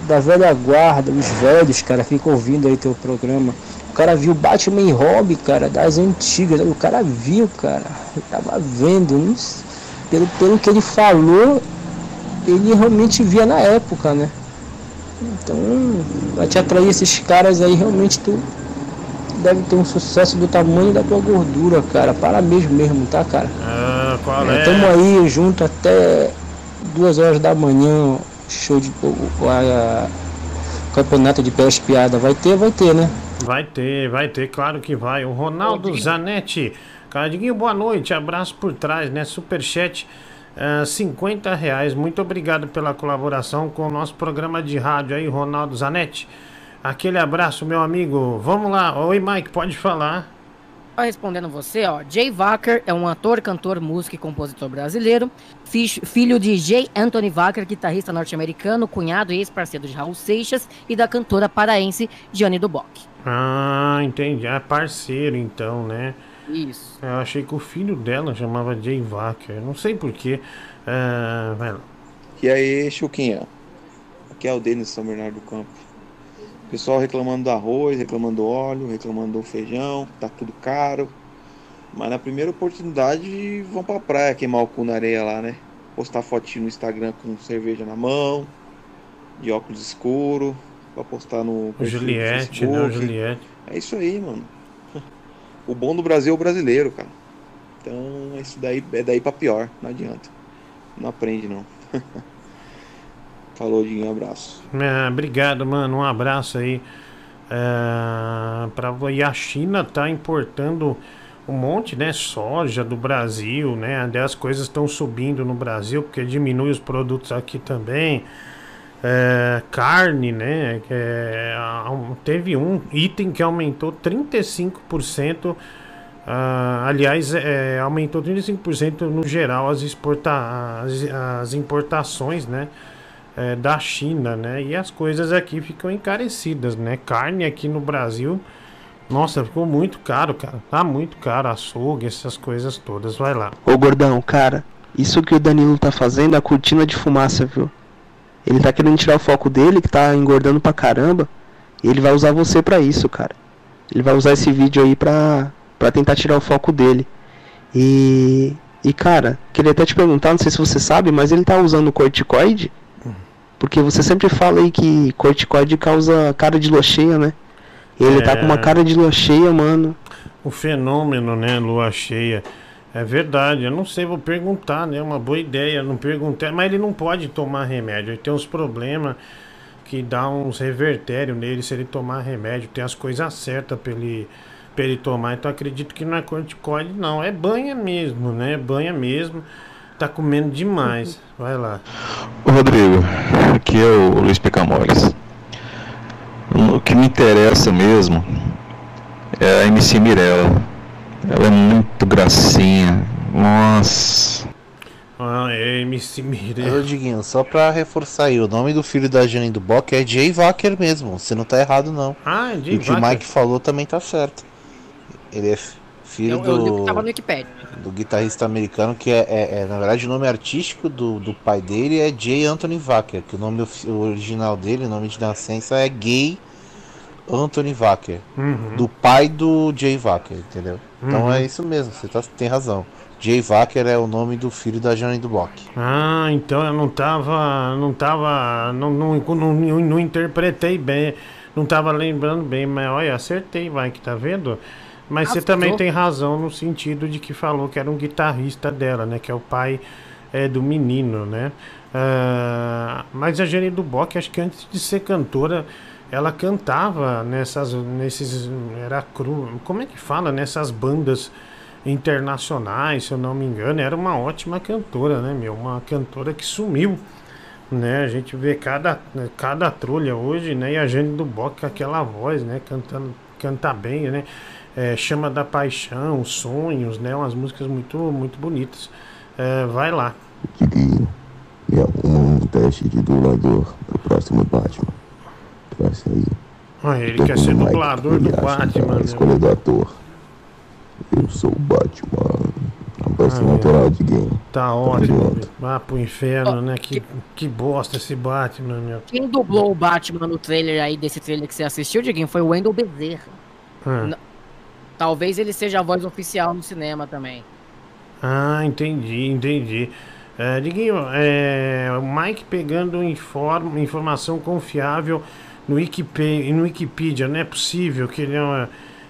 da velha guarda, os velhos, cara, ficam ouvindo aí teu programa. cara viu Batman e Robin, cara, das antigas. O cara viu, cara. Ele tava vendo. não Pelo, pelo que ele falou, ele realmente via na época, né? Então, vai te atrair esses caras aí, realmente tu deve ter um sucesso do tamanho da tua gordura, cara. Parabéns mesmo, tá, cara? Ah, qual É, é? tamo aí junto até duas horas da manhã, show de o, o- a- a- campeonato de pés piada. Vai ter, vai ter, né? Vai ter, vai ter, claro que vai. O Ronaldo Zanetti. Cadinho, boa noite. Abraço por trás, né? Superchat. ah, 50 reais. Muito obrigado pela colaboração com o nosso programa de rádio aí, Ronaldo Zanetti. Aquele abraço, meu amigo. Vamos lá. Oi, Mike, pode falar. Respondendo você, ó. Jay Wacker é um ator, cantor, músico e compositor brasileiro. fi- Filho de J. Anthony Wacker, guitarrista norte-americano, cunhado e ex-parceiro de Raul Seixas e da cantora paraense Gianni Duboc. Ah, entendi. É parceiro, então, né? Isso. Eu achei que o filho dela chamava Jay Wacker. Não sei porquê. Ah, vai lá. E aí, Chuquinha? Aqui é o Denis São Bernardo do Campo. Pessoal reclamando do arroz, reclamando do óleo, reclamando do feijão, tá tudo caro. Mas na primeira oportunidade vão pra praia queimar o cu na areia lá, né? Postar fotinho no Instagram com cerveja na mão, de óculos escuro, pra postar no O Juliette, né? O. Juliette. É isso aí, mano. O bom do Brasil é o brasileiro, cara. Então, isso daí é daí pra pior, não adianta. Não aprende não. Falou, Dinho, abraço. É, obrigado, mano. Um abraço aí. É, pra, e a China tá importando um monte, né? Soja do Brasil, né? As coisas estão subindo no Brasil, porque diminui os produtos aqui também. É, carne, né? é, um- teve um item que aumentou 35%. ah, aliás, é, aumentou 35% no geral as, exporta as, as importações, né? É, da China, né? E as coisas aqui ficam encarecidas, né? Carne aqui no Brasil, nossa, ficou muito caro, cara. Tá muito caro, açougue, essas coisas todas. Vai lá. Ô gordão, cara, isso que o Danilo tá fazendo é a cortina de fumaça, viu? Ele tá querendo tirar o foco dele, que tá engordando pra caramba, e ele vai usar você pra isso, cara. Ele vai usar esse vídeo aí pra, pra tentar tirar o foco dele. E. E cara, queria até te perguntar, não sei se você sabe, mas ele tá usando corticoide? Porque você sempre fala aí que corticoide causa cara de lua cheia, né? Ele tá com uma É. cara de lua cheia, mano. O fenômeno, né? Lua cheia. É verdade, eu não sei, vou perguntar, né? Uma boa ideia, não perguntei, mas ele não pode tomar remédio, ele tem uns problemas que dá uns revertérios nele se ele tomar remédio, tem as coisas certas pra ele, pra ele tomar, então acredito que não é corticoide, não, é banha mesmo, né? Banha mesmo, tá comendo demais, vai lá. Ô, Rodrigo, aqui é o Luiz Pecamores. O que me interessa mesmo é a MC Mirella. Ela é muito gracinha. Nossa. Ah, é MC Ô, Mirella. Diguinho, só pra reforçar aí, o nome do filho da Jane do Bock é Jay Wacker mesmo. Você não tá errado, não. Ah, é Jay E o que o. Mike falou também tá certo. Ele é fi- filho Eu, eu do, tava no Wikipedia. Do guitarrista americano, que é, é- é, na verdade, o nome artístico do, do pai dele é Jay Anthony Wacker, que o nome original dele, o nome de nascença é Gay Anthony Wacker, Uhum. do pai do Jay Wacker, entendeu? Então Uhum. é isso mesmo, você tá, tem razão. Jay Wacker é o nome do filho da Jane do Bock. Ah, então eu não tava. Não tava. Não, não, não, não, não interpretei bem. Não tava lembrando bem, mas olha, acertei, vai, que tá vendo? Mas você Acertou. também tem razão no sentido de que falou que era um guitarrista dela, né? Que é o pai é, do menino, né? Ah, mas a Jane Duboc, acho que antes de ser cantora, ela cantava nessas. nesses. Era cru. Como é que fala? Nessas bandas internacionais, se eu não me engano, era uma ótima cantora, né, meu? Uma cantora que sumiu, né? A gente vê cada, cada trolha hoje, né? E a Jane do Bock com aquela voz, né? Cantando, canta bem, né? É, Chama da Paixão, Sonhos, né? Umas músicas muito, muito bonitas. É, vai lá. E arruma um teste de dublador pro próximo Batman. Traz aí. Olha, ele quer ser dublador do é Batman. né? escolha do ator. Eu sou o Batman. Abração Ah, natural de game. Tá Tamo ótimo. Vá pro inferno, né? Que, que bosta esse Batman, meu. Quem dublou o Batman no trailer aí, desse trailer que você assistiu, Diguinho, foi o Wendell Bezerra. Ah. Talvez ele seja a voz oficial no cinema também. Ah, entendi, entendi. É, Diguinho, é, o Mike pegando inform, informação confiável no, Wikipe- no Wikipedia. Não é possível que ele, não-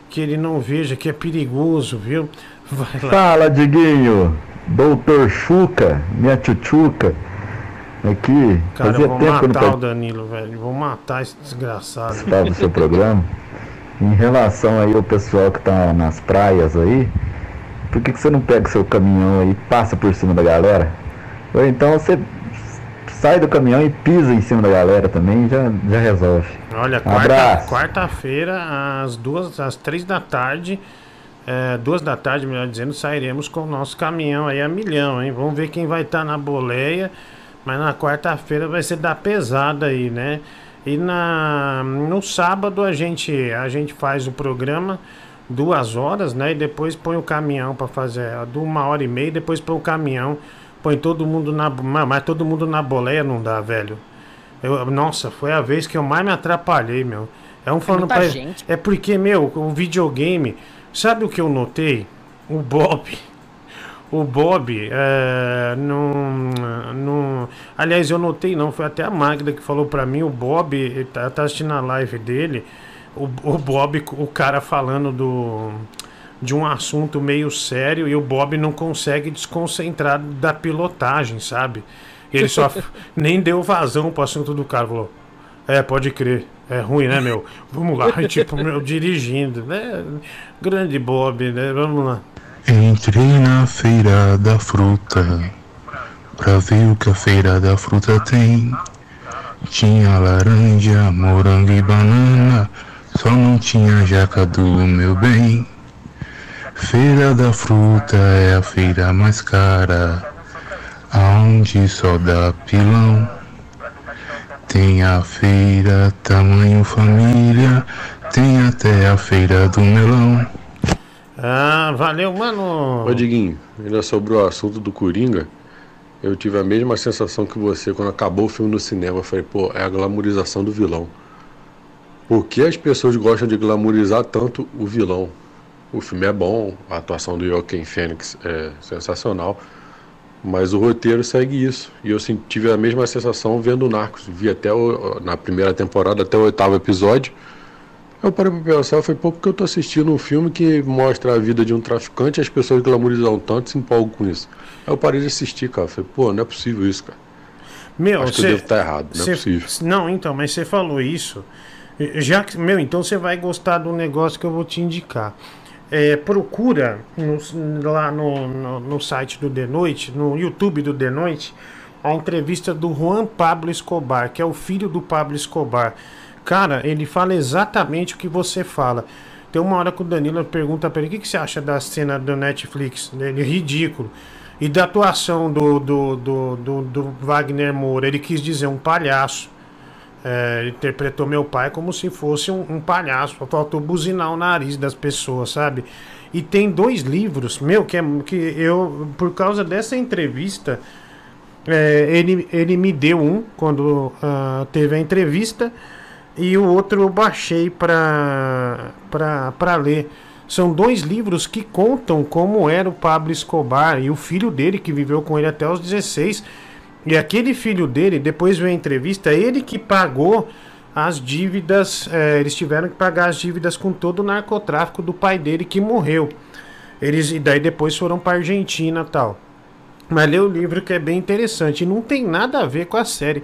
que ele não veja que é perigoso, viu? Vai lá. Fala, Diguinho. Doutor Chuca, minha tchutchuca. Aqui, Cara, fazia eu vou tempo matar o não Danilo, velho. Vou matar esse desgraçado. participava do seu programa. Em relação aí ao pessoal que tá nas praias aí, por que, que você não pega seu caminhão aí e passa por cima da galera? Ou então você sai do caminhão e pisa em cima da galera também, já, já resolve. Olha, quarta- quarta-feira, às duas, às três da tarde, é, duas da tarde, melhor dizendo, sairemos com o nosso caminhão aí a milhão, hein? Vamos ver quem vai estar na boleia, mas na quarta-feira vai ser da pesada aí, né? E na, no sábado a gente, a gente faz o programa duas horas, né? E depois põe o caminhão para fazer de uma hora e meia, depois põe o caminhão, põe todo mundo na, mas todo mundo na boleia não dá, velho. Eu- nossa, foi a vez que eu mais me atrapalhei, meu. É um falando muita pra- gente. É porque, meu, o videogame. Sabe o que eu notei? O Bob. O Bob, é, não, não. Aliás, eu notei não, foi até a Magda que falou pra mim. O Bob, tá, tá assistindo a live dele. O, o Bob, o cara falando do, de um assunto meio sério e o Bob não consegue desconcentrar da pilotagem, sabe? Ele só nem deu vazão pro assunto do cara. Falou: É, pode crer. É ruim, né, meu? Vamos lá. Tipo, meu, dirigindo, né? Grande Bob, né? Vamos lá. Entrei na feira da fruta pra ver o que a feira da fruta tem. Tinha laranja, morango e banana, só não tinha jaca do meu bem. Feira da fruta é a feira mais cara, aonde só dá pilão. Tem a feira tamanho família, tem até a feira do melão. Ah, valeu, mano. Ô Diguinho, ainda sobre o assunto do Coringa, eu tive a mesma sensação que você quando acabou o filme no cinema. Eu falei, pô, é a glamorização do vilão. Por que as pessoas gostam de glamorizar tanto o vilão? O filme é bom, a atuação do Joaquin Phoenix é sensacional, mas o roteiro segue isso. E eu tive a mesma sensação vendo o Narcos. Vi até o, na primeira temporada, até o oitavo episódio. Eu parei pra pensar, falei, pô, porque eu tô assistindo um filme que mostra a vida de um traficante e as pessoas glamorizam tanto e se empolgam com isso. Aí eu parei de assistir, cara. Falei, pô, não é possível isso, cara. Meu, Acho que cê- eu devo estar errado, não cê- é possível. Não, então, mas você falou isso. Já que, meu, então você vai gostar do negócio que eu vou te indicar. É, procura no- lá no, no, no site do The Noite, no YouTube do The Noite, a entrevista do Juan Pablo Escobar, que é o filho do Pablo Escobar. Cara, ele fala exatamente o que você fala. Tem uma hora que o Danilo pergunta pra ele: o que, que você acha da cena do Netflix? Ele ridículo. E da atuação do, do, do, do, do Wagner Moura, ele quis dizer um palhaço. É, interpretou meu pai como se fosse um, um palhaço. Faltou buzinar o nariz das pessoas, sabe? E tem dois livros, meu, que, é, que eu, por causa dessa entrevista, é, ele, ele me deu um quando ah, teve a entrevista e o outro eu baixei pra ler. São dois livros que contam como era o Pablo Escobar e o filho dele que viveu com ele até os 16. E aquele filho dele, depois veio a entrevista, ele que pagou as dívidas, eh, eles tiveram que pagar as dívidas com todo o narcotráfico do pai dele que morreu. Eles, e daí depois foram para Argentina tal. Mas lê o livro que é bem interessante. Não tem nada a ver com a série.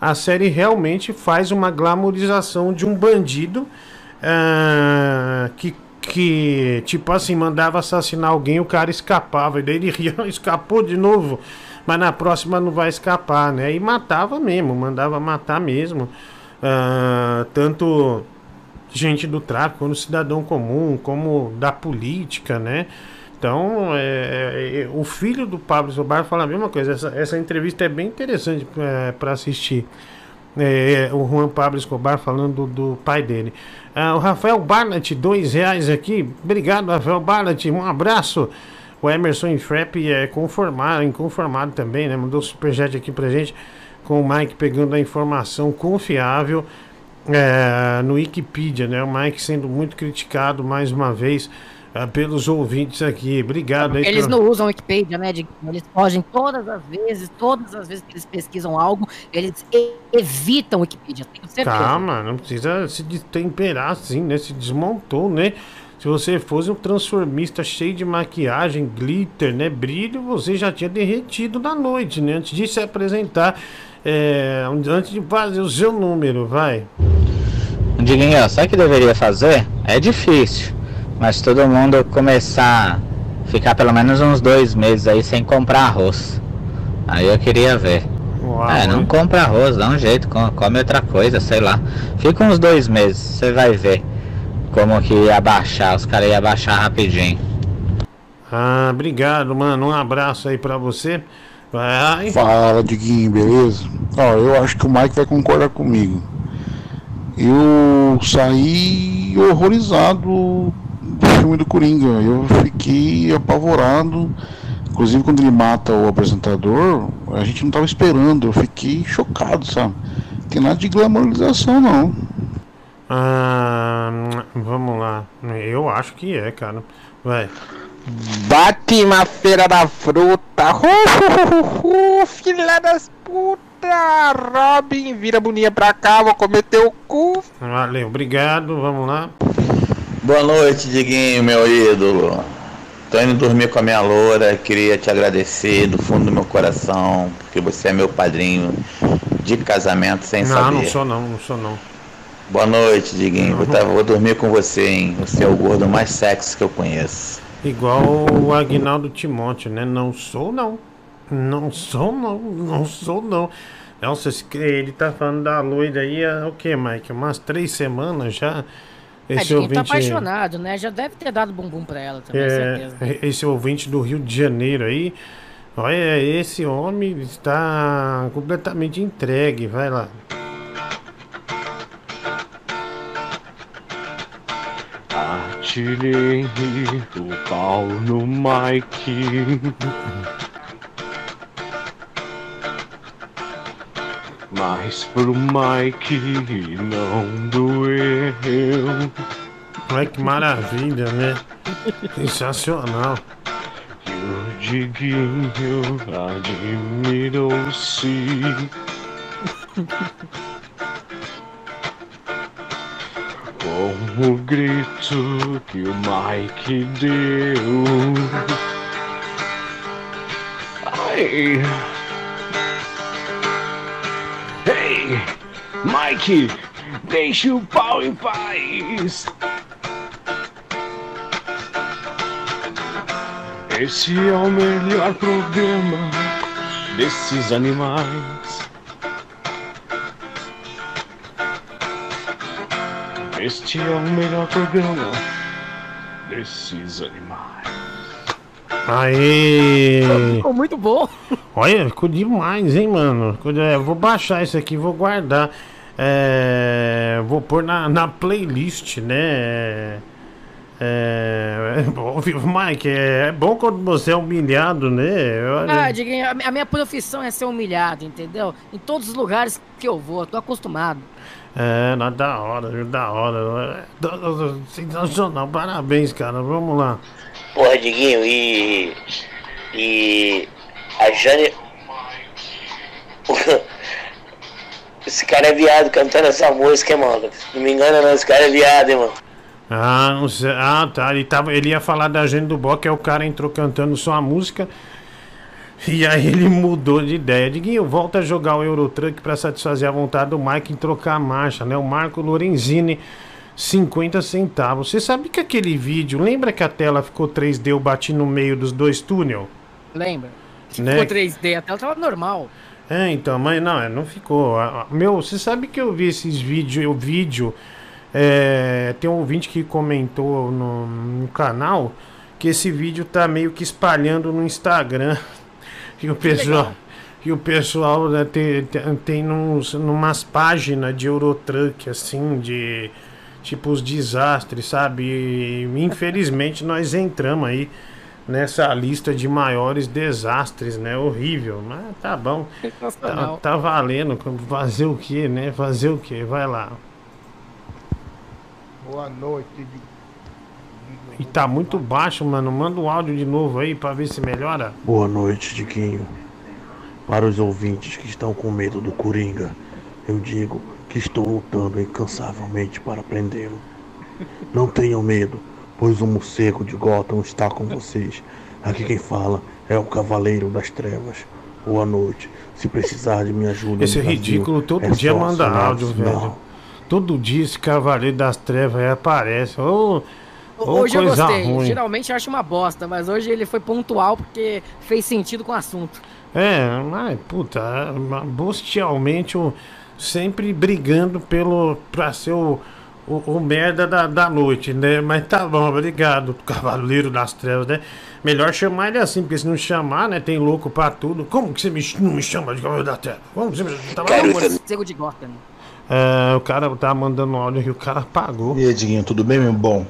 A série realmente faz uma glamorização de um bandido ah, que, que, tipo assim, mandava assassinar alguém o cara escapava. E daí ele ria, escapou de novo. Mas na próxima não vai escapar, né? E matava mesmo, mandava matar mesmo. Ah, tanto gente do tráfico, quanto cidadão comum, como da política, né? Então, é, é, o filho do Pablo Escobar fala a mesma coisa. Essa, essa entrevista é bem interessante para assistir. É, o Juan Pablo Escobar falando do, pai dele. Ah, o Rafael Barnett, dois reais aqui. Obrigado, Rafael Barnett. Um abraço. O Emerson Infrep é conformado, inconformado também, né? Mandou superchat aqui pra gente com o Mike pegando a informação confiável. é, no Wikipedia, né? O Mike sendo muito criticado mais uma vez é, pelos ouvintes aqui. Obrigado aí. Eles não usam Wikipedia, né? Eles fogem todas as vezes, todas as vezes que eles pesquisam algo, eles evitam Wikipedia, tenho certeza. Calma, não precisa se destemperar assim, né? Se desmontou, né? Se você fosse um transformista cheio de maquiagem, glitter, né? Brilho, você já tinha derretido na noite, né? Antes de se apresentar, é, antes de fazer o seu número, vai. Diguinho, sabe o que deveria fazer? É difícil, mas todo mundo começar a ficar pelo menos uns dois meses aí sem comprar arroz. Aí eu queria ver. é, não compra arroz, dá um jeito, co- come outra coisa, sei lá. Fica uns dois meses, você vai ver como que ia baixar, os caras iam baixar rapidinho. Ah, obrigado, mano. Um abraço aí pra você. Vai. Fala, Diguinho, beleza? Ó, eu acho que o Mike vai concordar comigo. Eu saí horrorizado do filme do Coringa. Eu fiquei apavorado. Inclusive, quando ele mata o apresentador, a gente não tava esperando. Eu fiquei chocado, sabe? Não tem nada de glamorização, não. Ah, vamos lá. Eu acho que é, cara. Vai. Batman Feira da Fruta. Hu, hu, hu, filha das putas. Robin, vira boninha pra cá, vou comer teu cu. Valeu, obrigado. Vamos lá. Boa noite, Diguinho, meu ídolo. Tô indo dormir com a minha loura. Queria te agradecer do fundo do meu coração, porque você é meu padrinho de casamento sem não, saber. não sou não, não sou não. Boa noite, Diguinho. Vou, tá- vou dormir com você, hein? Você é o gordo mais sexy que eu conheço. Igual o Agnaldo Timóteo, né? Não sou não. Não sou não, não sou não. Nossa, ele tá falando da loira aí há o que, Mike? Umas três semanas já. É, Esse tá ouvinte. apaixonado, né? Já deve ter dado bumbum pra ela também, certeza. É, esse ouvinte do Rio de Janeiro aí. Olha, esse homem está completamente entregue. Vai lá. Atirei o pau no Mike. Mas pro Mike não doeu. Olha que maravilha, né? Sensacional. E o Diguinho admirou-se. Com o grito que o Mike deu. Ai. Mike, deixe o pau em paz. Esse é o melhor programa desses animais. Este é o melhor programa desses animais. Aê! Ficou muito bom. Olha, ficou demais, hein, mano? Eu Vou baixar isso aqui, vou guardar. É, vou pôr na, na playlist, né? É, é Mike, é, é bom quando você é humilhado, né? Olha, Ah, Diguinho, a mi- a minha profissão é ser humilhado, entendeu? Em todos os lugares que eu vou, eu tô acostumado. É, na- da hora? Da hora. É, Sensacional, parabéns, cara. Vamos lá. Porra, Diguinho, e. E. A Jane. Esse cara é viado cantando essa música, mano. Não me engano, não, esse cara é viado, hein, mano. Ah. Ah, tá. Ele, tava, ele ia falar da Jane do Bock, aí o cara entrou cantando só a música. E aí ele mudou de ideia. Diguinho, volta a jogar o Eurotruck pra satisfazer a vontade do Mike em trocar a marcha, né? O Marco Lorenzini, 50 centavos. Você sabe que aquele vídeo, lembra que a tela ficou 3D, eu bati no meio dos dois túnel? Lembra? Né? Ficou 3D, a tela tava normal. É, então, mas não, é, não ficou. Meu, você sabe que eu vi esses vídeos, o vídeo, é, tem um ouvinte que comentou no, no canal que esse vídeo tá meio que espalhando no Instagram. E o pessoal, e o pessoal né, tem, tem, tem nos, numas páginas de Eurotruck, assim, de tipo os desastres, sabe? E, infelizmente nós entramos aí nessa lista de maiores desastres, né? Horrível, mas tá bom. Tá, tá valendo. Fazer o que, né? Fazer o que? Vai lá. Boa noite. E tá muito baixo, mano. Manda um áudio de novo aí pra ver se melhora. Boa noite, Diquinho. Para os ouvintes que estão com medo do Coringa, eu digo que estou lutando incansavelmente para prendê-lo. Não tenham medo, pois o morcego de Gotham está com vocês. Aqui quem fala é o Cavaleiro das Trevas. Boa noite. Se precisar de minha ajuda, Esse no Brasil, ridículo todo é dia manda áudio, velho. Todo dia esse Cavaleiro das Trevas aí aparece. Ô, ô Hoje eu gostei. ruim. Geralmente eu acho uma bosta, mas hoje ele foi pontual porque fez sentido com o assunto. É, mas, puta, bestialmente, o- sempre brigando pelo, pra ser o, o, o merda da, da noite, né? Mas tá bom, obrigado, Cavaleiro das Trevas, né? Melhor chamar ele assim, porque se não chamar, né, tem louco pra tudo. Como que você me, não me chama de Cavaleiro das Trevas? Como que você me tá maluco? Cego de Gotham. É, o cara tá mandando áudio aqui, o cara apagou. E aí, Diguinho, tudo bem, meu bom?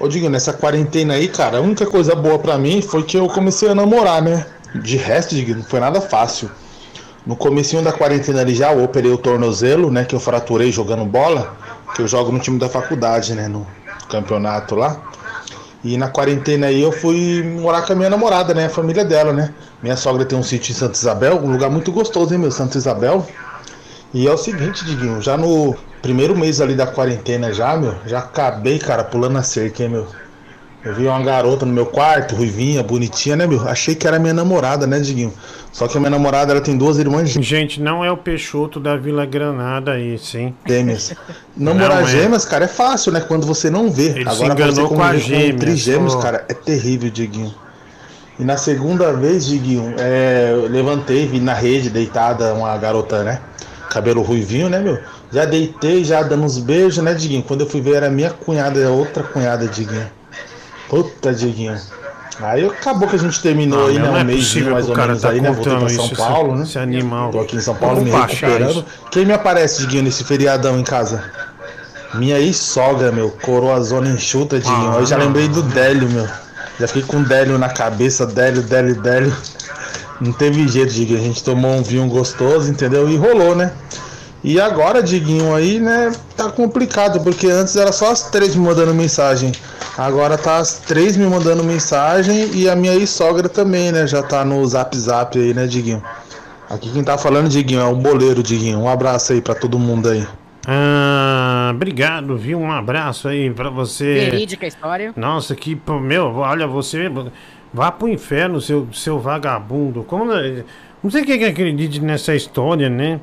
Ô, Diguinho, nessa quarentena aí, cara, a única coisa boa pra mim foi que eu comecei a namorar, né? De resto, Diguinho, não foi nada fácil. No comecinho da quarentena ali já, eu operei o tornozelo, né? Que eu fraturei jogando bola, que eu jogo no time da faculdade, né? No campeonato lá. E na quarentena aí eu fui morar com a minha namorada, né? A família dela, né? Minha sogra tem um sítio em Santa Isabel, um lugar muito gostoso, hein, meu? Santa Isabel. E é o seguinte, Diguinho, já no primeiro mês ali da quarentena já, meu, já acabei, cara, pulando a cerca, hein, meu. Eu vi uma garota no meu quarto, ruivinha, bonitinha, né, meu? Achei que era minha namorada, né, Diguinho? Só que a minha namorada, ela tem duas irmãs Gente, não é o Peixoto da Vila Granada aí, sim. gêmeas. Namorar é. gêmeas, cara, é fácil, né? Quando você não vê. Ele se Agora, você com a gêmea, trigêmeos, só. cara, é terrível, Diguinho. E na segunda vez, Diguinho, é, eu levantei, vi na rede, deitada, uma garota, né? Cabelo ruivinho, né, meu? Já deitei, já dando uns beijos, né, Diguinho? Quando eu fui ver, era minha cunhada, era outra cunhada, Diguinho. Puta, Diguinho. Aí acabou que a gente terminou Ah, aí, né? é Um mês possível mais ou menos tá aí, né? Voltei pra São isso, Paulo, né? Esse animal. Tô aqui em São Paulo, me recuperando. Quem me aparece, Diguinho, nesse feriadão em casa? Minha ex-sogra, meu. Coroa zona enxuta, Diguinho. Ah, eu já lembrei do Délio, meu. Já fiquei com Délio na cabeça, Délio, Délio, Délio. Não teve jeito, Diguinho. A gente tomou um vinho gostoso, entendeu? E rolou, né? E agora, Diguinho, aí, né, tá complicado, porque antes era só as três me mandando mensagem. Agora tá as três me mandando mensagem e a minha ex-sogra também, né? Já tá no zap zap aí, né, Diguinho? Aqui quem tá falando, Diguinho, é o boleiro, Diguinho. Um abraço aí pra todo mundo aí. Ah, obrigado, viu? Um abraço aí pra você. Verídica a história. Nossa, que. Meu, olha, você. Vá pro inferno, seu, seu vagabundo. Como. Não sei quem que acredite nessa história, né?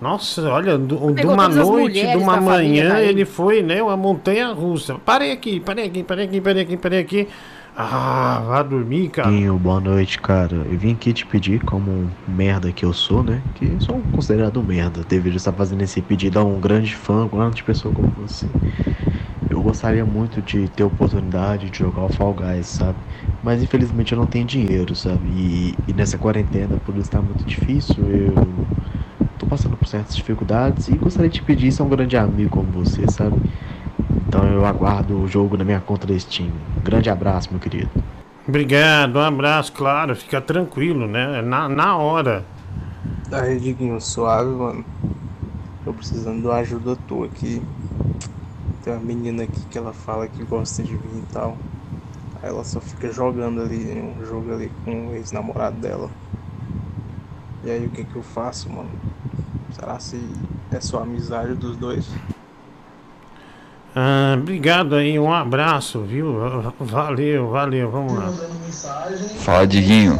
Nossa, olha, do, de uma noite, de uma manhã, ele. foi, né? Uma montanha russa. Parei aqui, parei aqui, parei aqui, parei aqui, parei aqui. Ah, vá dormir, cara. Dinho, boa noite, cara. Eu vim aqui te pedir, como um merda que eu sou, né? Que sou um considerado merda. Deveria estar fazendo esse pedido a um grande fã, uma grande pessoa como você. Eu gostaria muito de ter oportunidade de jogar o Fall Guys, sabe? Mas infelizmente eu não tenho dinheiro, sabe? E, e nessa quarentena, por estar muito difícil, eu tô passando por certas dificuldades e gostaria de te pedir isso a um grande amigo como você, sabe? Então eu aguardo o jogo na minha conta da Steam. Grande abraço, meu querido. Obrigado, um abraço, claro, fica tranquilo, né? Na, na hora. Aí, Diguinho, suave, mano. Tô precisando de uma ajuda tua aqui. Tem uma menina aqui que ela fala que gosta de mim e tal. Aí ela só fica jogando ali, um jogo ali com o ex-namorado dela. E aí o que que eu faço, mano? Será se é só amizade dos dois? Ah, obrigado aí, um abraço, viu? Valeu, valeu, vamos lá. Fala Diguinho,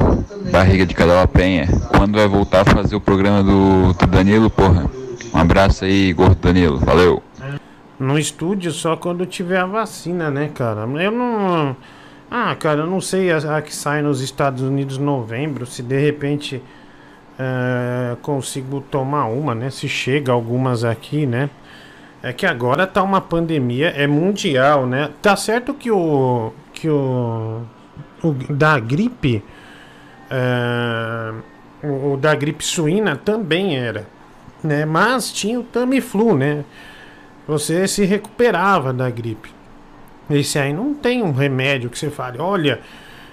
barriga de Cadela Penha. Quando vai voltar a fazer o programa do, do Danilo, porra? Um abraço aí, gordo Danilo, valeu. No estúdio só quando tiver a vacina, né, cara? Eu não. Ah, cara, eu não sei a, a que sai nos Estados Unidos em novembro, se de repente eh, consigo tomar uma, né? Se chega algumas aqui, né? É que agora tá uma pandemia, é mundial, né? Tá certo que o. que o. o da gripe. eh, o, o da gripe suína também era. Né? Mas tinha o Tamiflu, né? Você se recuperava da gripe. Esse aí não tem um remédio que você fale, olha,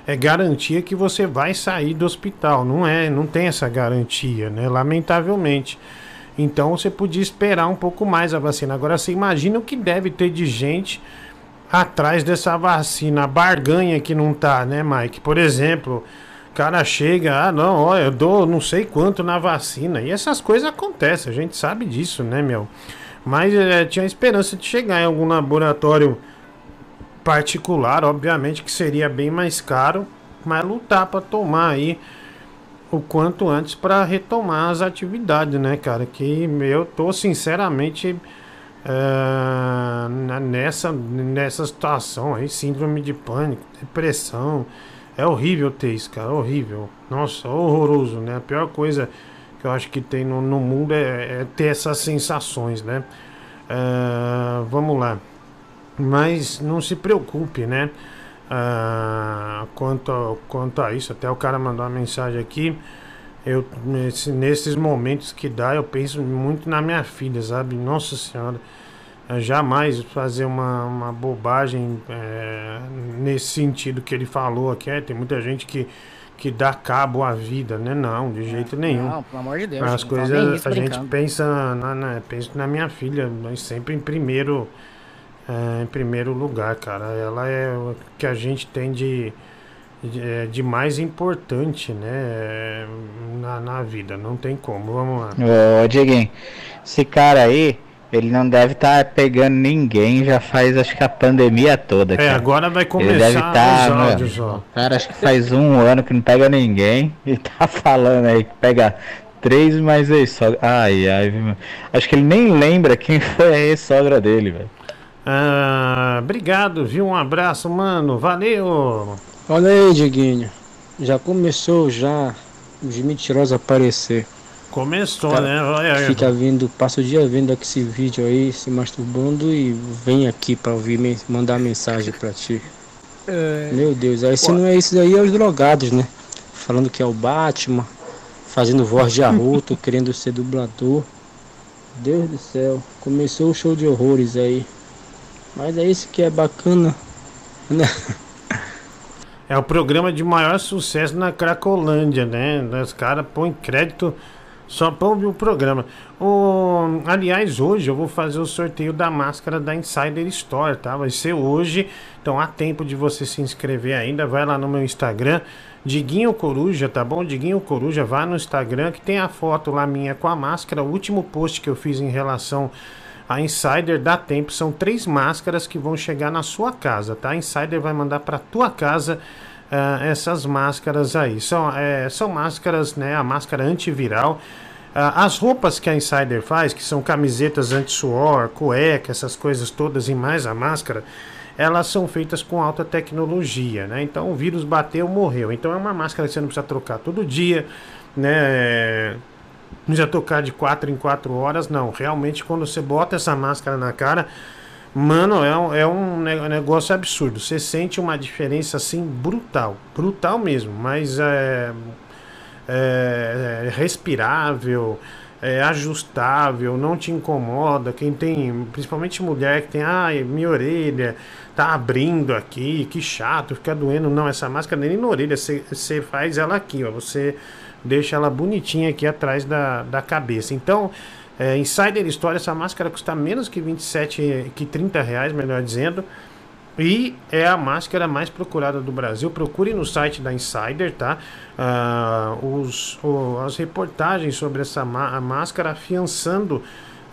é garantia que você vai sair do hospital. Não é, não tem essa garantia, né? Lamentavelmente. Então você podia esperar um pouco mais a vacina. Agora você imagina o que deve ter de gente atrás dessa vacina, a barganha que não tá, né, Mike? Por exemplo, o cara chega, ah, não, ó, eu dou não sei quanto na vacina. E essas coisas acontecem, a gente sabe disso, né, meu? Mas é, tinha esperança de chegar em algum laboratório particular, obviamente que seria bem mais caro, mas lutar para tomar aí o quanto antes para retomar as atividades, né, cara? Que eu tô sinceramente é, nessa, nessa situação aí, síndrome de pânico, depressão. É horrível ter isso, cara, horrível. Nossa, horroroso, né? A pior coisa que eu acho que tem no, no mundo é, é, ter essas sensações, né? É, vamos lá. Mas não se preocupe, né? Ah, quanto, quanto a isso, até o cara mandou uma mensagem aqui. Eu, nesse, nesses momentos que dá, eu penso muito na minha filha, sabe? Nossa Senhora, jamais fazer uma, uma bobagem é, nesse sentido que ele falou aqui. É, tem muita gente que, que dá cabo à vida, né? Não, de jeito nenhum. Não, pelo amor de Deus. As não coisas, a gente brincando. pensa na, na, pensa na minha filha, mas sempre em primeiro, é, em primeiro lugar, cara. Ela é o que a gente tem de, de, é, de mais importante, né? é, Na, na vida, não tem como. Vamos lá. Ô, Dieguinho, esse cara aí, ele não deve estar pegando ninguém, já faz acho que a pandemia toda. É, cara. agora vai Ele deve começar tá, os áudios, ó. Cara acho que faz um ano que não pega ninguém e tá falando aí que pega três mais ex-sogra. Ai, ai, acho que ele nem lembra quem foi a ex-sogra dele, velho. Ah, obrigado, viu? Um abraço, mano. Valeu! Olha aí, Dieguinho. Já começou já os mentirosos a aparecer. Começou, Cara, né? Olha aí. Fica vindo, passa o dia vendo aqui esse vídeo aí, se masturbando e vem aqui pra ouvir, mandar mensagem pra ti. Meu Deus, aí se não é isso aí, é os drogados, né? Falando que é o Batman, fazendo voz de arroto, querendo ser dublador. Deus do céu, começou o show de horrores aí. Mas é isso que é bacana, né? É o programa de maior sucesso na Cracolândia, né? Os caras põem crédito só pra ouvir o programa. O, aliás, hoje eu vou fazer o sorteio da máscara da Insider Store, tá? Vai ser hoje, então há tempo de você se inscrever ainda. Vai lá no meu Instagram, Diguinho Coruja, tá bom? Diguinho Coruja, vá no Instagram que tem a foto lá minha com a máscara. O último post que eu fiz em relação a Insider dá tempo, são três máscaras que vão chegar na sua casa, tá? A Insider vai mandar para tua casa ah, essas máscaras aí. São, é, são máscaras, né? A máscara antiviral. Ah, as roupas que a Insider faz, que são camisetas anti-suor, cueca, essas coisas todas e mais a máscara, elas são feitas com alta tecnologia, né? Então o vírus bateu, morreu. Então é uma máscara que você não precisa trocar todo dia, né? Precisa tocar de 4 em 4 horas, não. Realmente, quando você bota essa máscara na cara, mano, é um, é um ne- negócio absurdo. Você sente uma diferença assim brutal, brutal mesmo, mas é, é, é respirável, é ajustável, não te incomoda. Quem tem, principalmente mulher que tem, ai, minha orelha tá abrindo aqui, que chato, fica doendo. Não, essa máscara nem na orelha, você faz ela aqui, ó. Você deixa ela bonitinha aqui atrás da, da cabeça. Então, é, Insider Story, essa máscara custa menos que 27, que 30 reais, melhor dizendo. E é a máscara mais procurada do Brasil. Procure no site da Insider, tá? Ah, os, o- as reportagens sobre essa máscara afiançando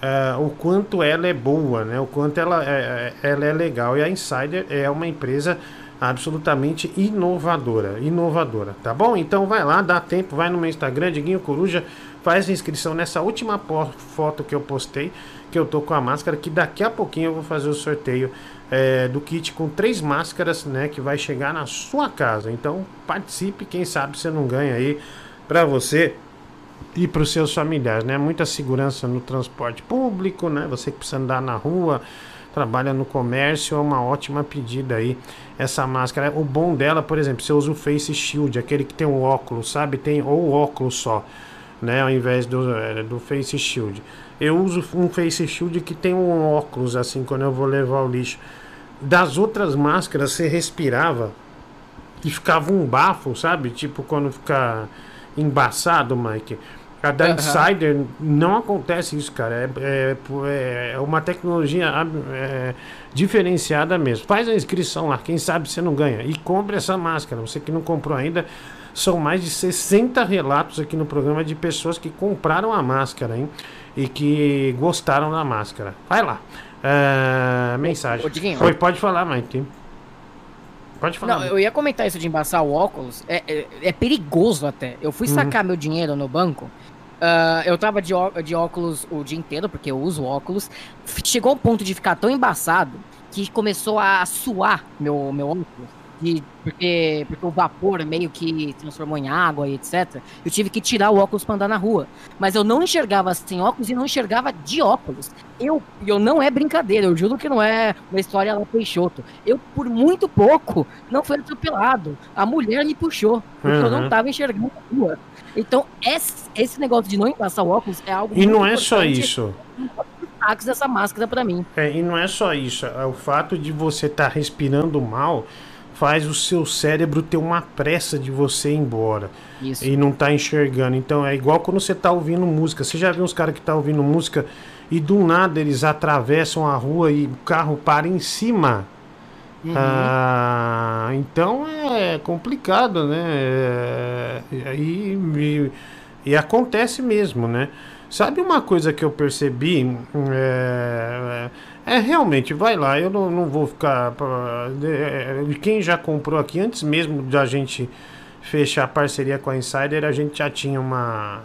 ah, o quanto ela é boa, né? O quanto ela é, é- ela é legal. E a Insider é uma empresa absolutamente inovadora, inovadora, tá bom? Então vai lá, dá tempo, vai no meu Instagram, Diguinho Coruja, faz inscrição nessa última foto que eu postei, que eu tô com a máscara, que daqui a pouquinho eu vou fazer o sorteio é, do kit com três máscaras, né, que vai chegar na sua casa. Então participe, quem sabe você não ganha aí para você e para os seus familiares, né? Muita segurança no transporte público, né? Você que precisa andar na rua, trabalha no comércio, é uma ótima pedida aí essa máscara. O bom dela, por exemplo, você usa o Face Shield, aquele que tem um óculos, sabe? Tem ou óculos só, né? Ao invés do, eh, do Face Shield. Eu uso um Face Shield que tem um óculos assim quando eu vou levar o lixo. Das outras máscaras você respirava e ficava um bafo, sabe? Tipo quando fica embaçado, Mike. A da Aham. Insider não acontece isso, cara. É, é, é uma tecnologia é, diferenciada mesmo. Faz a inscrição lá, quem sabe você não ganha. E compre essa máscara. Você que não comprou ainda, são mais de 60 relatos aqui no programa de pessoas que compraram a máscara, hein? E que gostaram da máscara. Vai lá. É, mensagem. Ô, Diguinho. Oi, pode falar, Mike. Pode falar. Não, eu ia comentar isso de embaçar o óculos. É, é, é perigoso até. Eu fui Uhum. sacar meu dinheiro no banco. Ah, eu tava de, ó- de óculos o dia inteiro, porque eu uso óculos. Chegou ao ponto de ficar tão embaçado que começou a suar meu, meu óculos. E porque, porque o vapor meio que transformou em água e etc. Eu tive que tirar o óculos pra andar na rua. Mas eu não enxergava sem óculos e não enxergava de óculos. Eu, e eu não é brincadeira, eu juro que não é uma história lá Peixoto. Eu, por muito pouco, não fui atropelado. A mulher me puxou, porque eu não Uhum. tava enxergando a rua. Então, esse, esse negócio de não embaçar o óculos é algo E não é só isso. Dessa máscara pra mim. É, e não é só isso. É o fato de você estar respirando mal faz o seu cérebro ter uma pressa de você ir embora. Isso. E não tá enxergando. Então é igual quando você tá ouvindo música. Você já viu uns caras que tá ouvindo música e do nada eles atravessam a rua e o carro para em cima. Uhum. Ah, então é complicado, né? É, E, e, e acontece mesmo, né? Sabe uma coisa que eu percebi? É, é realmente, vai lá, eu não, não vou ficar. é, Quem já comprou aqui, antes mesmo da gente fechar a parceria com a Insider, a gente já tinha uma.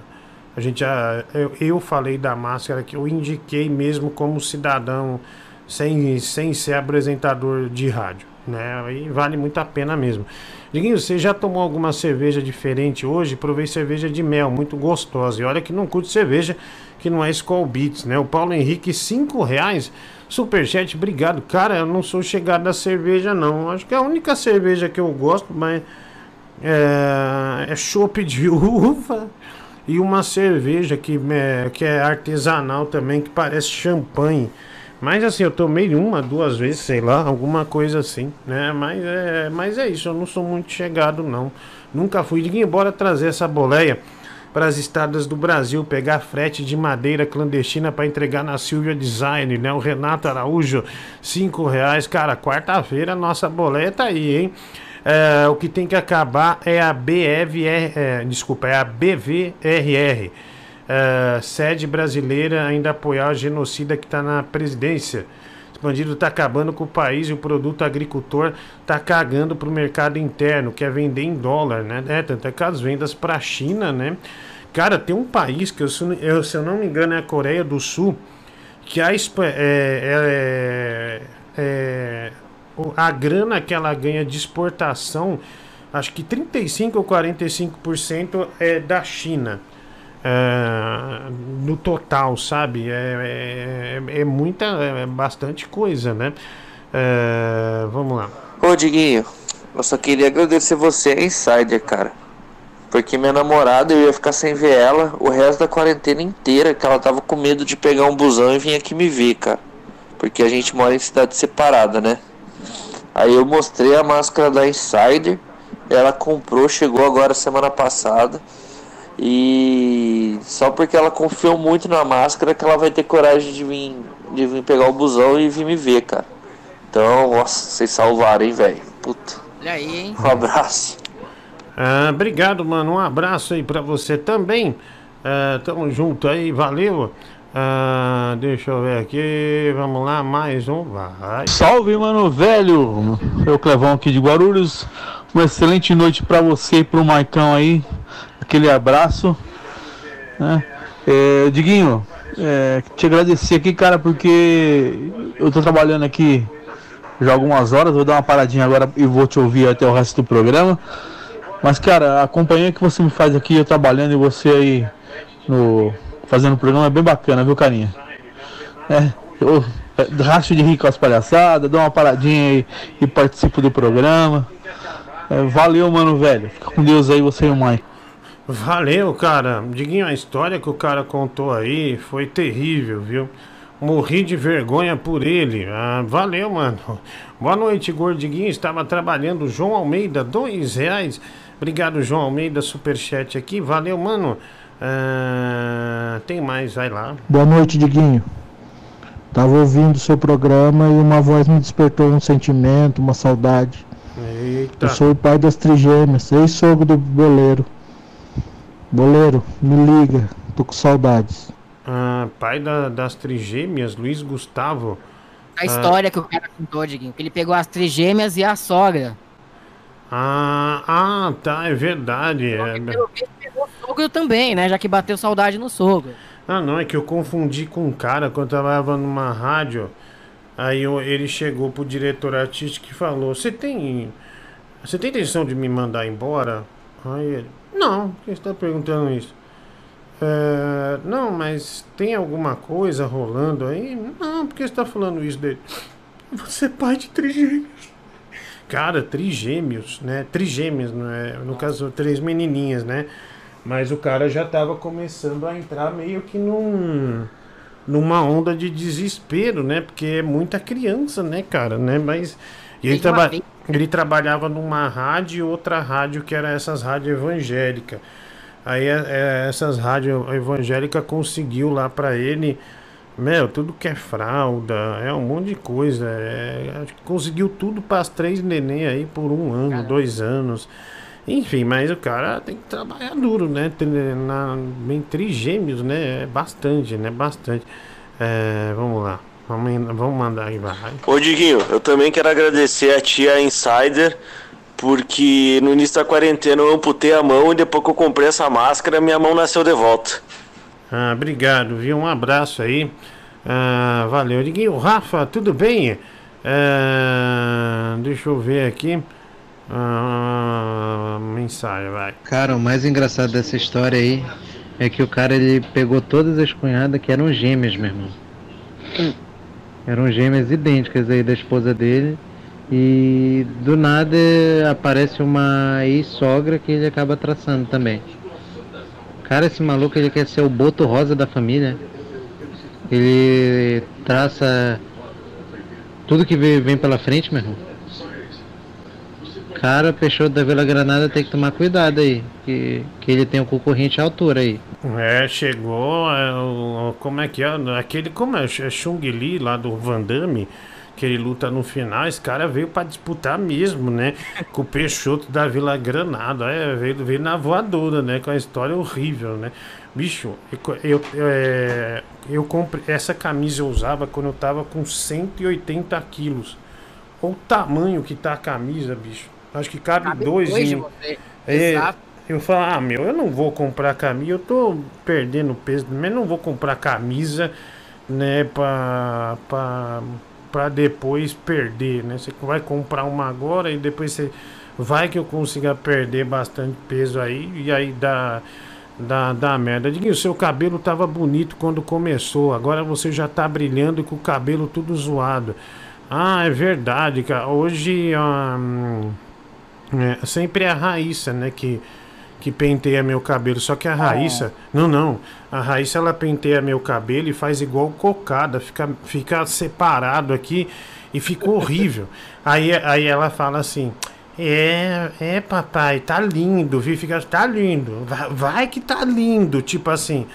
A gente já. Eu, eu falei da máscara que eu indiquei mesmo como cidadão, sem, sem ser apresentador de rádio. Né? E vale muito a pena mesmo. Diguinho, você já tomou alguma cerveja diferente hoje? Provei cerveja de mel, muito gostosa. E olha que não curto cerveja que não é Skull Beats, né? O Paulo Henrique, 5 reais. Superchat, obrigado. Cara, eu não sou chegado da cerveja, não. Acho que a única cerveja que eu gosto, mas é, é chopp de uva e uma cerveja que é, que é artesanal também, que parece champanhe. Mas assim, eu tomei uma, duas vezes, sei lá, alguma coisa assim, né? Mas é, mas é isso, eu não sou muito chegado, não. Nunca fui. Diguinho, bora trazer essa boleia para as estradas do Brasil, pegar frete de madeira clandestina para entregar na Silvia Design, né? O Renato Araújo, cinco reais. Cara, quarta-feira nossa boleia tá aí, hein? É, o que tem que acabar é a BFR, é, desculpa, é a BVRR. É, sede brasileira ainda apoiar o genocida que está na presidência. Esse bandido tá acabando com o país e o produto agricultor tá cagando pro mercado interno, quer vender em dólar, né? É, tanto é que as vendas pra China, né? Cara, tem um país que, eu, se eu- não me engano, é a Coreia do Sul, que a, é, é- é- o- a grana que ela ganha de exportação, acho que 35 ou 45% é da China. É, no total, sabe? É, é, é muita, é bastante coisa, né? É, vamos lá. Ô, Diguinho, eu só queria agradecer você, Insider, cara. Porque minha namorada, eu ia ficar sem ver ela o resto da quarentena inteira, que ela tava com medo de pegar um busão e vir aqui me ver, cara. Porque a gente mora em cidade separada, né? Aí eu mostrei a máscara da Insider, ela comprou, chegou agora semana passada. E só porque ela confiou muito na máscara que ela vai ter coragem de vir, de vir pegar o busão e vir me ver, cara. Então, nossa, vocês salvaram, hein, velho. Puta. Olha aí, hein? Um abraço. Ah, obrigado, mano. Um abraço aí pra você também. Ah, tamo junto aí, valeu. Ah, deixa eu ver aqui. Vamos lá, mais um. Vai. Salve, mano velho! Eu Clevão aqui de Guarulhos. Uma excelente noite pra você e pro Marcão aí. Aquele abraço. Né? É, Diguinho, é, te agradecer aqui, cara, porque eu tô trabalhando aqui já algumas horas. Vou dar uma paradinha agora e vou te ouvir até o resto do programa. Mas, cara, a companhia que você me faz aqui, eu trabalhando e você aí no, fazendo o programa é bem bacana, viu, carinha? É, eu é, racho de rir com as palhaçadas, dou uma paradinha aí e participo do programa. É, valeu, mano, velho. Fica com Deus aí, você e o Mike. Valeu, cara. Diguinho, a história que o cara contou aí foi terrível, viu? Morri de vergonha por ele. Ah, valeu, mano. Boa noite, Gordiguinho. Estava trabalhando. João Almeida, dois reais. Obrigado, João Almeida, superchat aqui. Valeu, mano. Ah, tem mais, vai lá. Boa noite, Diguinho. Tava ouvindo o seu programa e uma voz me despertou um sentimento, uma saudade. Eita. Eu sou o pai das trigêmeas, ex-sogro do boleiro. Boleiro, me liga, tô com saudades. Ah, pai da- das trigêmeas, Luiz Gustavo. A história que o cara contou, Diguinho, que ele pegou as trigêmeas e a sogra. Ah, ah, tá, é verdade. É... Pegou o sogro também, né? Já que bateu saudade no sogro. Ah, não, é que eu confundi com um cara quando eu trabalhava numa rádio. Aí eu- ele chegou pro diretor artístico e falou: Você tem. Você tem intenção de me mandar embora? Aí ele: Não, por que você tá perguntando isso? "É, não, mas tem alguma coisa rolando aí? Não, por que você tá falando isso dele? Você é pai de trigêmeos. Cara, trigêmeos, né? Trigêmeos, não é? no caso, três menininhas, né? Mas o cara já tava começando a entrar meio que num numa onda de desespero, né? Porque é muita criança, né, cara, né? Mas e ele, Tem uma traba- vez- ele trabalhava numa rádio e outra rádio que era essas rádios evangélicas. Aí é, é, essas rádios evangélicas conseguiu lá pra ele, meu, tudo que é fralda, é um monte de coisa. é, conseguiu tudo para as três neném aí por um ano, dois anos. Enfim, mas o cara tem que trabalhar duro, né? Tem- Na, em trigêmeos, né? É bastante, né? Bastante. É, vamos lá. Vamos, vamos mandar aí, vai. Ô Diguinho, eu também quero agradecer a tia Insider, porque no início da quarentena eu amputei a mão e depois que eu comprei essa máscara, minha mão nasceu de volta. Ah, obrigado, viu? Um abraço aí. Ah, valeu. Diguinho, Rafa, tudo bem? Ah, deixa eu ver aqui. Ah, mensagem, vai. Cara, o mais engraçado dessa história aí é que o cara ele pegou todas as cunhadas que eram gêmeas, meu irmão. Eram gêmeas idênticas aí da esposa dele. E do nada aparece uma ex-sogra que ele acaba traçando também. Cara, esse maluco ele quer ser o boto rosa da família. Ele traça tudo que vem pela frente, meu irmão. Cara, Peixoto da Vila Granada tem que tomar cuidado aí. Que, que ele tem um concorrente à altura aí. É, chegou. é, o- como é que é? Aquele, como é? É Chung Li lá do Van Damme, que ele luta no final. Esse cara veio pra disputar mesmo, né? Com o Peixoto da Vila Granada. É, veio, veio na voadora, né? Com a história horrível, né? Bicho, eu, eu, é, eu comprei. Essa camisa eu usava quando eu tava com 180 quilos. Olha o tamanho que tá a camisa, bicho. Acho que cabe, Cabe dois dois em. É, Exato. eu falo, ah, meu, eu não vou comprar camisa, eu tô perdendo peso, mas não vou comprar camisa, né, pra, pra, pra depois perder, né? Você vai comprar uma agora e depois você. Vai que eu consiga perder bastante peso aí, e aí dá. Dá, dá merda. Diguinho, seu cabelo tava bonito quando começou, agora você já tá brilhando com o cabelo tudo zoado. Ah, é verdade, cara. Hoje. hum, é, sempre é a Raíssa, né, que, que penteia meu cabelo. Só que a Raíssa. Não, não. A Raíssa ela penteia meu cabelo e faz igual cocada. Fica, fica separado aqui e fica horrível. aí, aí ela fala assim. É, é, papai, tá lindo, viu? Fica, tá lindo, vai, vai que tá lindo, tipo assim.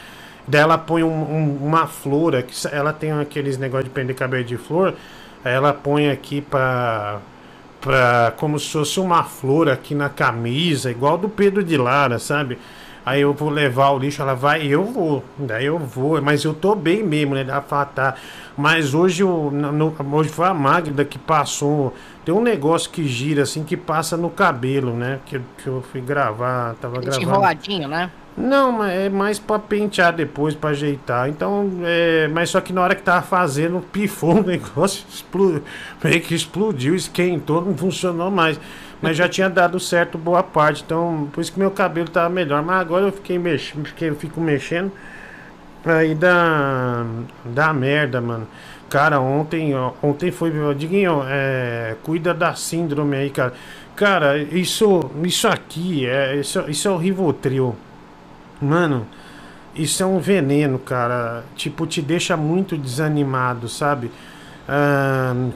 Daí ela põe um- um- uma flor aqui, ela tem aqueles negócios de prender cabelo de flor, ela põe aqui pra, pra. como se fosse uma flor aqui na camisa, igual do Pedro de Lara, sabe? Aí eu vou levar o lixo, ela vai, eu vou, daí eu vou, mas eu tô bem mesmo, né? Ela fala, tá. Mas hoje, o, no- hoje foi a Magda que passou. Tem um negócio que gira assim que passa no cabelo, né? Que, que eu fui gravar, tava gravando. enroladinho, né? Não, é mais pra pentear depois, pra ajeitar. Então, é, mas só que na hora que tava fazendo, pifou o negócio, explodiu, meio que explodiu, esquentou, não funcionou mais. Mas já tinha dado certo boa parte, então por isso que meu cabelo tava melhor. Mas agora eu fiquei mexendo, fiquei, eu fico mexendo, aí dá, dá merda, mano. Cara, ontem, ó, ontem foi, Diguinho, é, cuida da síndrome aí, cara. Cara, isso, isso aqui, é, isso, isso é o Rivotril. Mano, isso é um veneno, cara. Tipo, te deixa muito desanimado, sabe?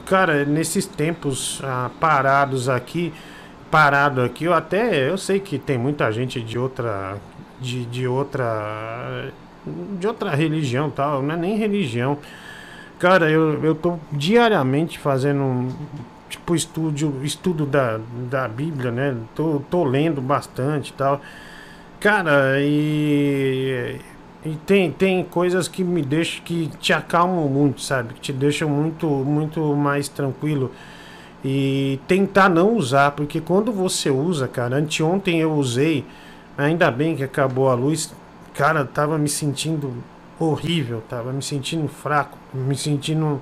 Cara, nesses tempos ah, parados aqui, parado aqui, eu até eu sei que tem muita gente de outra de, de outra de outra religião tal, não é nem religião. Cara, eu, eu tô diariamente fazendo um tipo estudo, estudo da, da Bíblia, né? Tô, tô lendo bastante tal. Cara, e, e tem, tem coisas que me deixam, que te acalmam muito, sabe? Que te deixam muito, muito mais tranquilo. E tentar não usar, porque quando você usa, cara, anteontem eu usei, ainda bem que acabou a luz, cara, tava me sentindo horrível, tava me sentindo fraco, me sentindo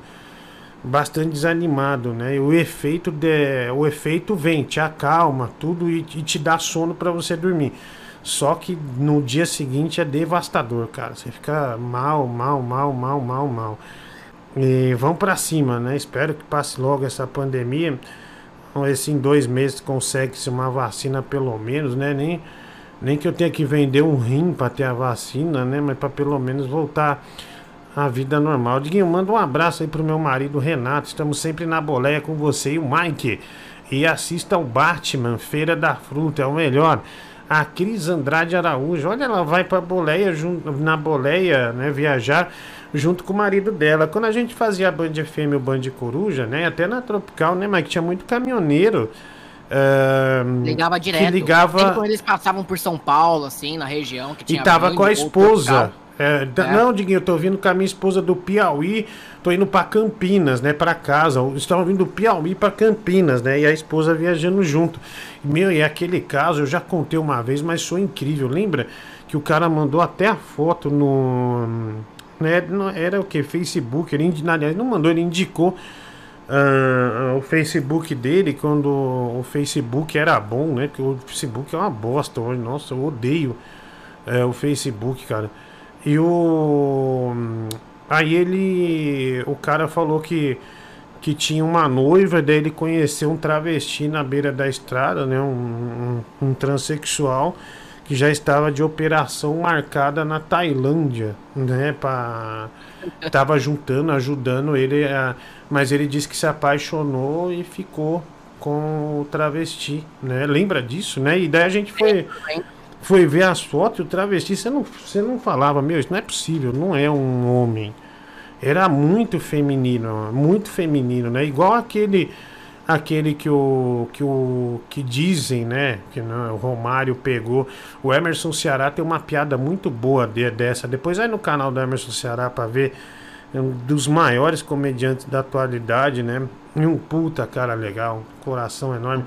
bastante desanimado, né? E o efeito de, o efeito vem, te acalma tudo e, e te dá sono para você dormir. Só que no dia seguinte é devastador, cara. Você fica mal, mal, mal, mal, mal, mal. E vamos para cima, né? Espero que passe logo essa pandemia. Vamos ver se em dois meses consegue-se uma vacina pelo menos, né? Nem, nem que eu tenha que vender um rim para ter a vacina, né? Mas para pelo menos voltar à vida normal. Diguinho, manda um abraço aí pro meu marido Renato. Estamos sempre na boleia com você e o Mike. E assista o Batman, Feira da Fruta, é o melhor. A Cris Andrade Araújo, olha, ela vai pra boleia, na boleia, né, viajar junto com o marido dela. Quando a gente fazia a Band FM o Band Coruja, né, até na Tropical, né, Mike, tinha muito caminhoneiro. Uh, ligava direto. Que ligava... Sempre quando eles passavam por São Paulo, assim, na região. Que tinha e tava com a esposa. Tropical. É, É. Não, Diguinho, eu tô vindo com a minha esposa do Piauí, tô indo pra Campinas, né, pra casa. Estão vindo do Piauí pra Campinas, né, e a esposa viajando junto. Meu, e aquele caso eu já contei uma vez, mas foi incrível. Lembra que o cara mandou até a foto no. Né, não- era o que? Facebook. Ele, aliás, não mandou, ele indicou ah, o Facebook dele quando o Facebook era bom, né? Porque o Facebook é uma bosta hoje. Nossa, eu odeio é, o Facebook, cara. E o. Aí ele. O cara falou que, que tinha uma noiva, daí ele conheceu um travesti na beira da estrada, né? Um, um, um transexual que já estava de operação marcada na Tailândia, né? Pra, tava juntando, ajudando ele, a, mas ele disse que se apaixonou e ficou com o travesti, né? Lembra disso, né? E daí a gente foi foi ver as fotos e o travesti, você não, você não falava, meu, isso não é possível, não é um homem. Era muito feminino, muito feminino, né? Igual aquele aquele que o que o que dizem, né, que não, o Romário pegou. O Emerson Ceará tem uma piada muito boa de, dessa. Depois vai no canal do Emerson Ceará para ver é um dos maiores comediantes da atualidade, né? E um puta cara legal, coração enorme.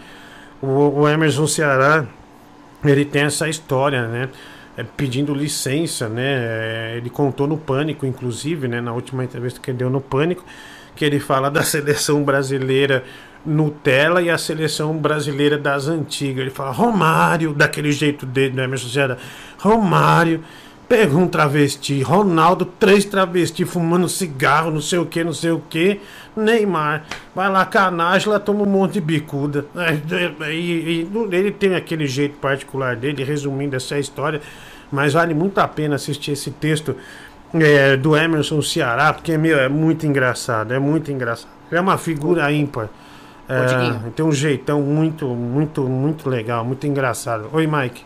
O, o Emerson Ceará ele tem essa história, né? É, pedindo licença, né? É, ele contou no Pânico, inclusive, né? Na última entrevista que ele deu no Pânico, que ele fala da seleção brasileira Nutella e a seleção brasileira das antigas. Ele fala Romário, daquele jeito dele, né? Emerson Ceará. Romário pegou um travesti, Ronaldo, três travestis fumando cigarro, não sei o que, não sei o que. Neymar, vai lá com a Nájila, toma um monte de bicuda. É, é, E, e ele tem aquele jeito particular dele, resumindo essa história, mas vale muito a pena assistir esse texto é, do Emerson Ceará, porque meu, é muito engraçado, é muito engraçado. É uma figura ímpar. É, tem um jeitão muito, muito, muito legal, muito engraçado. Oi, Mike.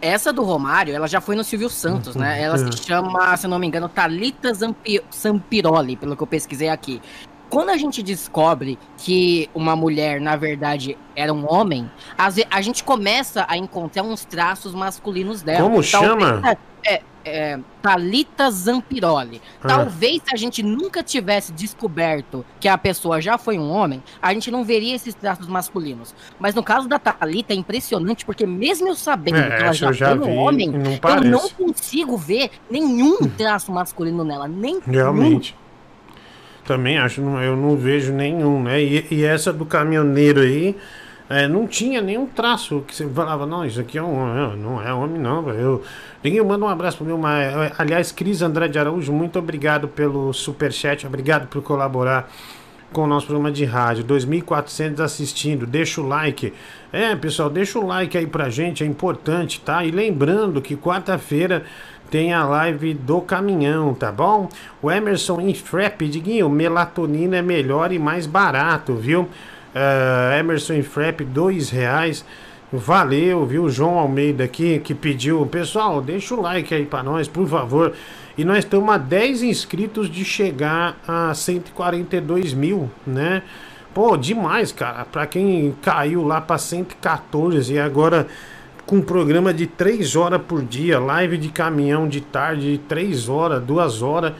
Essa do Romário, ela já foi no Silvio Santos, né? Ela se chama, se não me engano, Thalita Zampi Sampiroli, pelo que eu pesquisei aqui. Quando a gente descobre que uma mulher, na verdade, era um homem, a gente começa a encontrar uns traços masculinos dela. Como chama? É, é, Thalita Zampiroli. Ah. Talvez se a gente nunca tivesse descoberto que a pessoa já foi um homem, a gente não veria esses traços masculinos. Mas no caso da Thalita é impressionante, porque mesmo eu sabendo É, que ela já, já foi um homem, não eu não consigo ver nenhum traço masculino nela. Nem Realmente. Também acho, eu não vejo nenhum, né? E, e essa do caminhoneiro aí, é, não tinha nenhum traço que você falava, não, isso aqui é um homem, não é homem não. Eu, ninguém manda um abraço pro meu, ma- aliás, Cris Andrade Araújo, muito obrigado pelo superchat, obrigado por colaborar com o nosso programa de rádio, 2.400 assistindo, deixa o like. É, pessoal, deixa o like aí pra gente, é importante, tá? E lembrando que quarta-feira tem a live do caminhão, tá bom? O Emerson Infrap, Diguinho, melatonina é melhor e mais barato, viu? Eh, Emerson Infrap, dois reais. Valeu, viu? João Almeida aqui que pediu. Pessoal, deixa o like aí pra nós, por favor. E nós estamos a 10 inscritos de chegar a 142 mil, né? Pô, demais, cara. Pra quem caiu lá pra 114 e agora com programa de 3 horas por dia, live de caminhão de tarde, de 3 horas, 2 horas.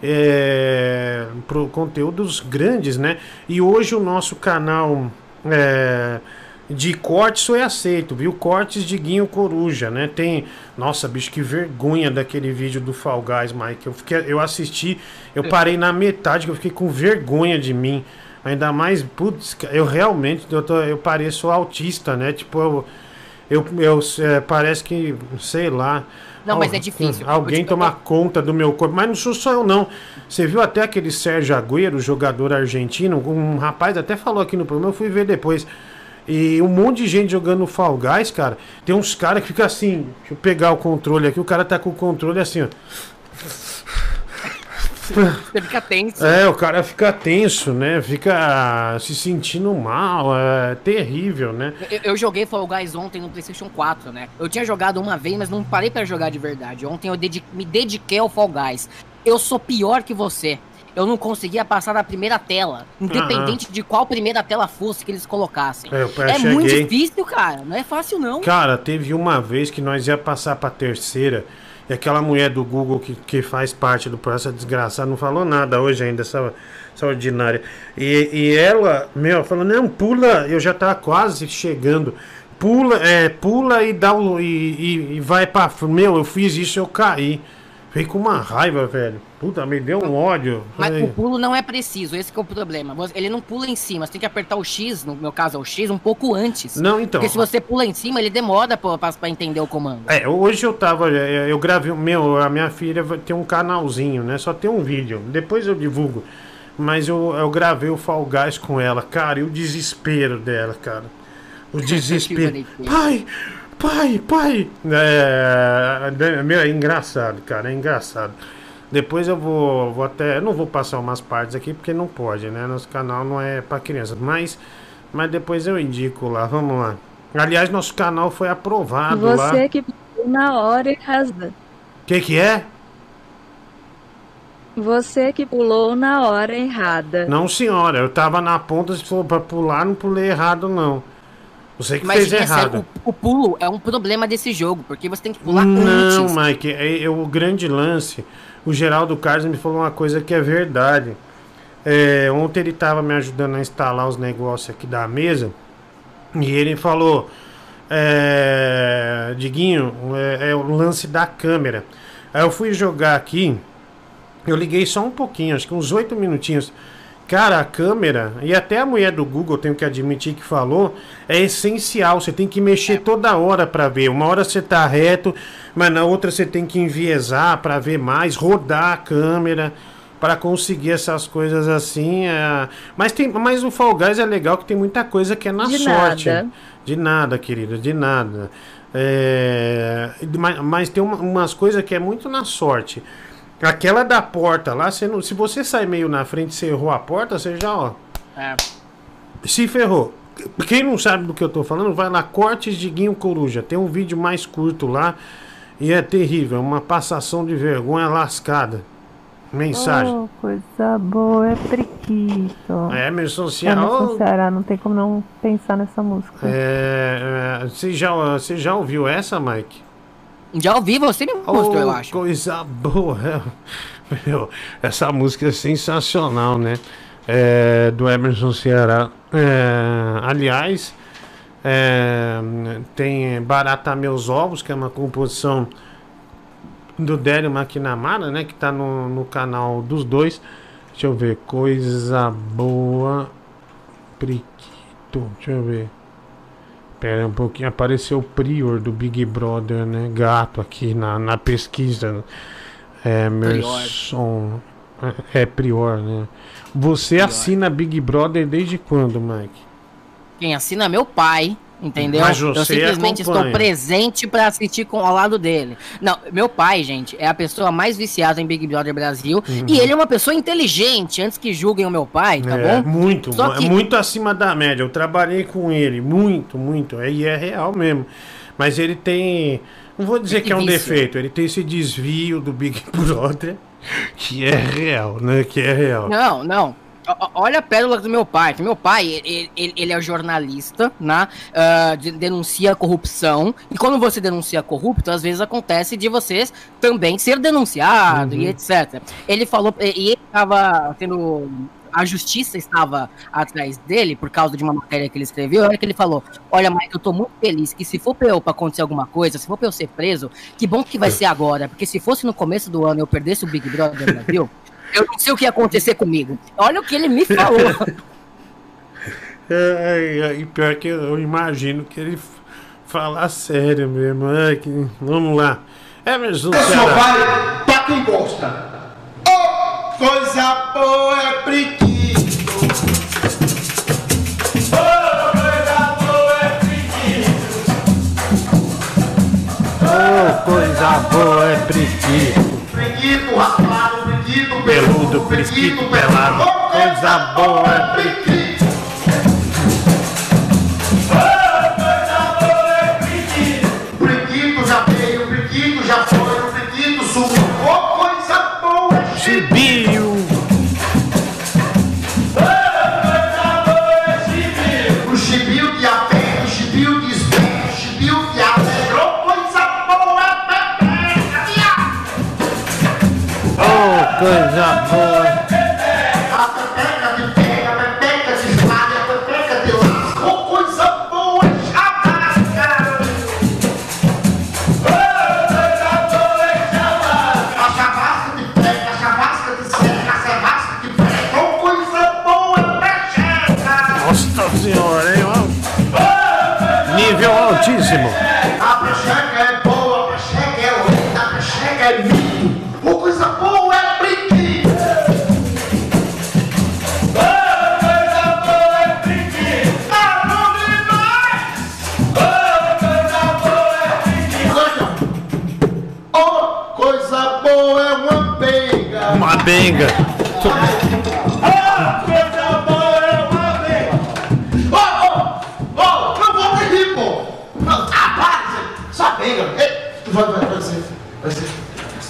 É, pro conteúdos grandes, né? E hoje o nosso canal é, de cortes foi aceito, viu? Cortes de Guinho Coruja, né? Tem. Nossa, bicho, que vergonha daquele vídeo do Fall Guys, Mike. Eu, fiquei, eu assisti, eu parei na metade, que eu fiquei com vergonha de mim. Ainda mais, putz, eu realmente, eu, tô, eu pareço autista, né? Tipo, eu. Eu, eu é, parece que, sei lá. Não, mas é difícil. Alguém tomar conta do meu corpo. Mas não sou só eu, não. Você viu até aquele Sérgio Agüero, jogador argentino? Um rapaz até falou aqui no programa, eu fui ver depois. E um monte de gente jogando Fall Guys, cara. Tem uns caras que ficam assim. Deixa eu pegar o controle aqui. O cara tá com o controle assim, ó. Você fica tenso. É, o cara fica tenso, né? Fica se sentindo mal. É terrível, né? Eu, eu joguei Fall Guys ontem no PlayStation 4, né? Eu tinha jogado uma vez, mas não parei pra jogar de verdade. Ontem eu me dediquei ao Fall Guys. Eu sou pior que você. Eu não conseguia passar da primeira tela, independente de qual primeira tela fosse que eles colocassem. É, eu É muito cheguei- difícil, cara. Não é fácil, não. Cara, teve uma vez que nós ia passar pra terceira e aquela mulher do Google que, que faz parte do processo desgraçada não falou nada hoje ainda, essa, essa ordinária. E, e ela, meu, falou, não, pula, eu já tava quase chegando. Pula, é, pula e dá o. E, e, e vai pra. Meu, eu fiz isso, eu caí. Fiquei com uma raiva, velho. Puta, me deu um ódio. Mas Falei, o pulo não é preciso, esse que é o problema. Ele não pula em cima, você tem que apertar o X, no meu caso é o X, um pouco antes. Não, então. Porque se você pula em cima, ele demora pra entender o comando. É, hoje eu tava. é, Eu gravei. Meu, a minha filha ter um canalzinho, né? Só tem um vídeo. Depois eu divulgo. Mas eu, eu gravei o Fall Guys com ela, cara, e o desespero dela, cara. O desespero. pai, pai, pai. É, é, é engraçado, cara, é engraçado. Depois eu vou, vou até. Eu não vou passar umas partes aqui porque não pode, né? Nosso canal não é pra crianças. Mas, mas depois eu indico lá, vamos lá. Aliás, nosso canal foi aprovado lá. Você que pulou na hora errada. O que, que é? Você que pulou na hora errada. Não, senhora, eu tava na ponta, se for pra pular, não pulei errado, não. Você que Mas fez é errado. sério, o, o pulo é um problema desse jogo, porque você tem que pular Não, antes. Mike, é, é o grande lance. O Geraldo Carlos me falou uma coisa que é verdade. É, ontem ele tava me ajudando a instalar os negócios aqui da mesa. E ele falou: é, Diguinho, é, é o lance da câmera. Aí eu fui jogar aqui. Eu liguei só um pouquinho, acho que uns oito minutinhos. Cara, a câmera, e até a mulher do Google, tenho que admitir que falou, é essencial. Você tem que mexer toda hora para ver. Uma hora você tá reto, mas na outra você tem que enviesar para ver mais, rodar a câmera para conseguir essas coisas assim. é. Mas tem, mas o Fall Guys é legal que tem muita coisa que é na De sorte. nada. De nada, querida, de nada. É, mas, mas tem uma- umas coisas que é muito na sorte. Aquela da porta lá, você não- se você sai meio na frente e você errou a porta, você já, ó, É. se ferrou. Quem não sabe do que eu tô falando, vai lá, Cortes de Guinho Coruja. Tem um vídeo mais curto lá e é terrível, uma passação de vergonha lascada. Mensagem. Oh, coisa boa, é preguiça. É, Emerson Emerson Ceará. Ceará, não tem como não pensar nessa música. É, é, você, já, você já ouviu essa, Mike? Já ouvi, você me mostrou, eu Oh, acho. Coisa boa. Meu, essa música é sensacional, né? É, do Emerson Ceará. É, aliás, é, tem Barata Meus Ovos, que é uma composição do Délio Maquinamara, né? Que tá no, no canal dos dois. Deixa eu ver. Coisa boa. Priquito. Deixa eu ver. Pera um pouquinho, apareceu o Prior do Big Brother, né? Gato aqui na, na pesquisa. É, Emerson. É, é Prior, né? Você assina Big Brother desde quando, Mike? Quem assina é meu pai. Entendeu? Eu simplesmente estou acompanha. presente pra assistir com ao lado dele. Não, meu pai, gente, é a pessoa mais viciada em Big Brother Brasil. Uhum. E ele é uma pessoa inteligente, antes que julguem o meu pai, tá é, bom? muito, é que- muito acima da média. Eu trabalhei com ele, muito, muito. é- E é real mesmo. Mas ele tem. Não vou dizer Que que é um vício. defeito, ele tem esse desvio do Big Brother, que é real, né? Que é real. Não, não. Olha a pérola do meu pai. que Meu pai, ele, ele, é jornalista, né? De- denuncia corrupção. E quando você denuncia corrupto, às vezes acontece de vocês também ser denunciado Uhum. e etc. Ele falou, e ele estava tendo. A justiça estava atrás dele por causa de uma matéria que ele escreveu. Olha que ele falou: Olha, Mike, eu tô muito feliz que se for pra, eu, pra acontecer alguma coisa, se for pra eu ser preso, que bom que vai ser agora. Porque se fosse no começo do ano eu perdesse o Big Brother Brasil, eu não sei o que ia acontecer comigo. Olha o que ele me falou. É, é, e pior que eu imagino que ele f- fala sério mesmo. É, que, vamos lá. Emerson Só Ceará. vale pra quem gosta. Oh, coisa boa é priquito. Oh, coisa boa é Oh, coisa boa é priquito. Priquito raspado, priquito Peludo, priquito pelado. Coisa boa é Oh, coisa boa. Ser.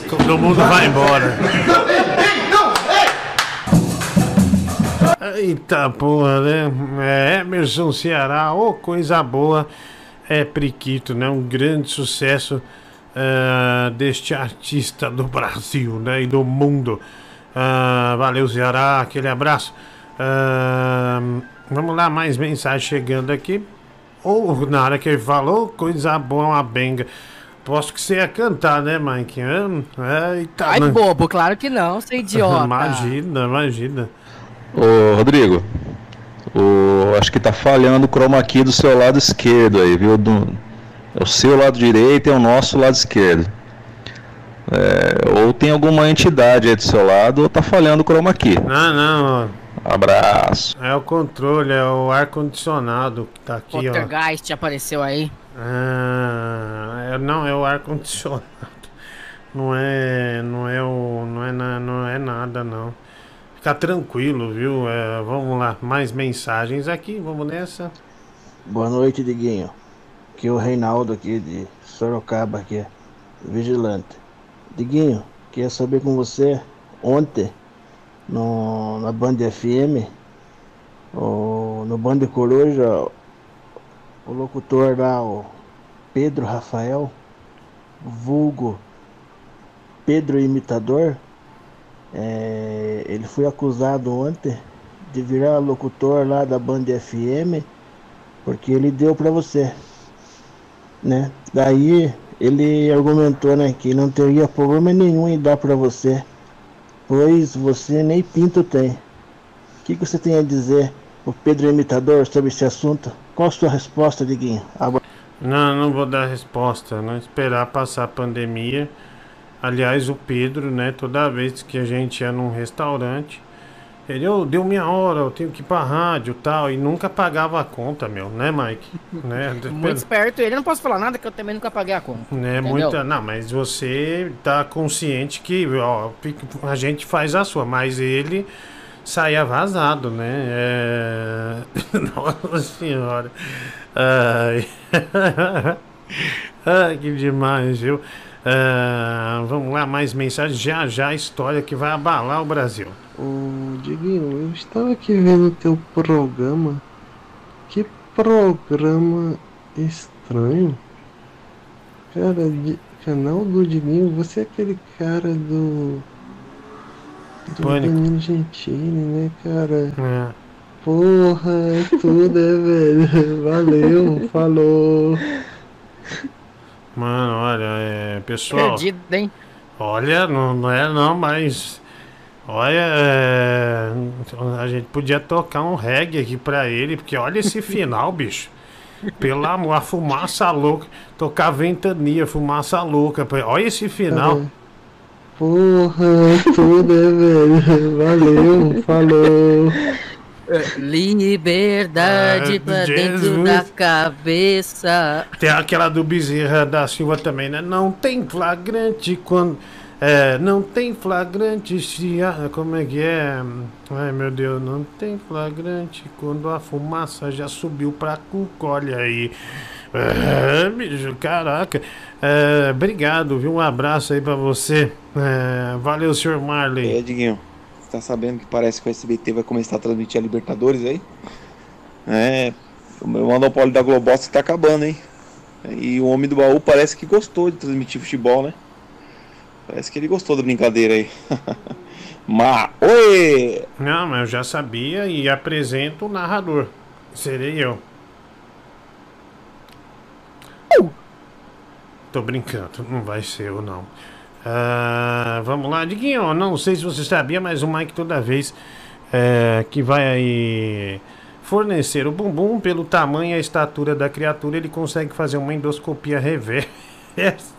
Todo mundo vai embora. Eita porra, né? É, Emerson Ceará, ô coisa boa. É Priquito, né? Um grande sucesso ah, deste artista do Brasil, né? E do mundo. Ah, valeu, Ceará, aquele abraço. Ah, vamos lá, mais mensagem chegando aqui. Ou na hora que ele falou, coisa boa, uma benga. Posso que você ia cantar, né, Mike? Ah, Eita, Ai, bobo, claro que não, seu idiota. Imagina, imagina. Ô, Rodrigo, o, acho que tá falhando o chroma key do seu lado esquerdo aí, viu? Do, é o seu lado direito e o nosso lado esquerdo. É, ou tem alguma entidade aí do seu lado ou tá falhando o chroma key. Não, não. Abraço. É o controle, é o ar-condicionado que tá aqui, ó. Poltergeist apareceu aí. Ah, é- não, é o ar-condicionado. Não é. Não é o. Não é, na- não é nada, não. Fica tranquilo, viu? É, vamos lá, mais mensagens aqui, vamos nessa. Boa noite, Diguinho. Aqui é o Reinaldo aqui de Sorocaba, aqui, vigilante. Diguinho, queria saber com você, ontem, no, na Band FM, o, no Band Coruja, o locutor lá, o Pedro Rafael, vulgo Pedro Imitador, é, ele foi acusado ontem de virar locutor lá da Band FM porque ele deu pra você, né? Daí ele argumentou, né, que não teria problema nenhum em dar pra você, pois você nem pinto tem. O que, que você tem a dizer, o Pedro Imitador, sobre esse assunto? Qual a sua resposta, Diguinho? Abra- Não, não vou dar resposta, não esperar passar a pandemia. Aliás, o Pedro, né, toda vez que a gente ia num restaurante, Ele, eu deu minha hora, eu tenho que ir pra rádio e tal. E nunca pagava a conta, meu, né, Mike? né? Muito esperto ele. Não posso falar nada que eu também nunca paguei a conta. Né, entendeu? muita, não, mas você tá consciente que ó, a gente faz a sua, mas ele saía vazado, né? É... Nossa senhora. Ai. Ai, que demais, viu? Ah, vamos lá, mais mensagens. Já já a história que vai abalar o Brasil. Ô, Diguinho, eu estava aqui vendo o teu programa. Que programa estranho. Cara, de- canal do Diguinho, você é aquele cara do. Do Pânico. Danilo Gentili, né, cara? É. Porra, é tudo, é, velho. Valeu, falou. Mano, olha, é, pessoal. Perdido, hein? Olha, não, não é não, mas. Olha, é, a gente podia tocar um reggae aqui pra ele, porque olha esse final, bicho. Pelo amor, a fumaça louca. Tocar ventania, fumaça louca. Olha esse final. Porra, é tudo, é, velho. Valeu, falou. Liberdade Ah, pra Jesus. dentro da cabeça. Tem aquela do Bezerra da Silva também, né? Não tem flagrante quando. É, não tem flagrante se. a- Como é que é? Ai meu Deus, não tem flagrante quando a fumaça já subiu pra cuca, olha aí. É, bicho, caraca. É, obrigado, viu? Um abraço aí pra você. É, valeu, senhor Marley. É, Diguinho, tá sabendo que parece que o SBT vai começar a transmitir a Libertadores aí? É, o monopólio da Globox tá acabando, hein? E o homem do baú parece que gostou de transmitir futebol, né? Parece que ele gostou da brincadeira aí. Mas, oi! Não, mas eu já sabia e apresento o narrador. Serei eu. Tô brincando, não vai ser eu não. Ah, vamos lá, Diguinho, não sei se você sabia, mas o Mike toda vez é, que vai aí fornecer o bumbum pelo tamanho e a estatura da criatura, ele consegue fazer uma endoscopia reversa.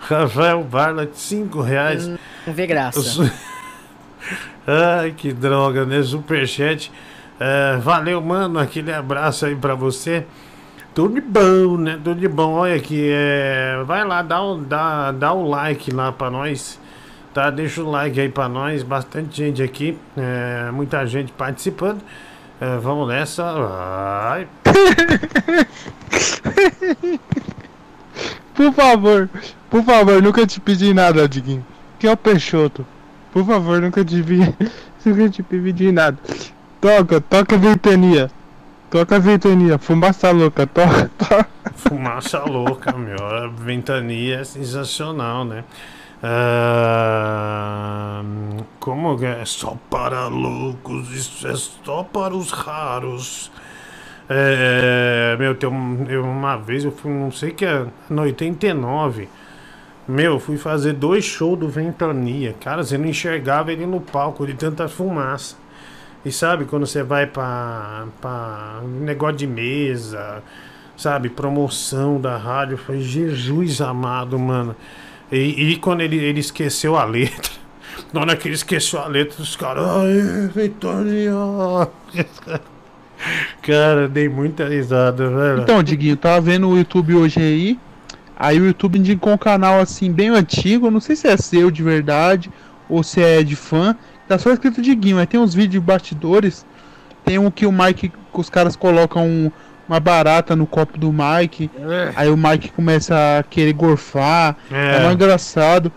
Rafael Barla, 5 reais. Não vê graça. Su- Ai, que droga, né? Superchat. É, valeu, mano. Aquele abraço aí pra você. Tudo de bom, né? Tudo de bom. Olha aqui, é... vai lá, dá o, dá, dá o like lá pra nós. Tá? Deixa o like aí pra nós. Bastante gente aqui. é, muita gente participando. É, vamos nessa. Vai. Por favor, por favor, nunca te pedi nada, Diguinho. Que é o Peixoto. Por favor, nunca te vi. Nunca te pedi nada. Toca, toca a ventania. Toca a ventania. Fumaça louca, toca, toca. Fumaça louca, meu. A ventania é sensacional, né? Ah, como que é? Só para loucos, isso é só para os raros. É, meu, tem um, uma vez eu fui, não sei que é, no 89. Meu, eu fui fazer dois shows do Ventania. Cara, você não enxergava ele no palco de tanta fumaça. E sabe, quando você vai pra negócio de mesa, sabe, promoção da rádio, foi Jesus amado, mano. E, e quando ele, ele esqueceu a letra, na hora que ele esqueceu a letra, os caras, ai, Ventania. Cara, dei muita risada, velho. Então, Diguinho, eu tava vendo o YouTube hoje aí. Aí o YouTube indicou um canal assim, bem antigo. eu Não sei se é seu de verdade ou se é de fã. Tá só escrito Diguinho. Aí tem uns vídeos de bastidores. Tem um que o Mike, os caras colocam um- uma barata no copo do Mike. Aí o Mike começa a querer gorfar. É. É, mais engraçado.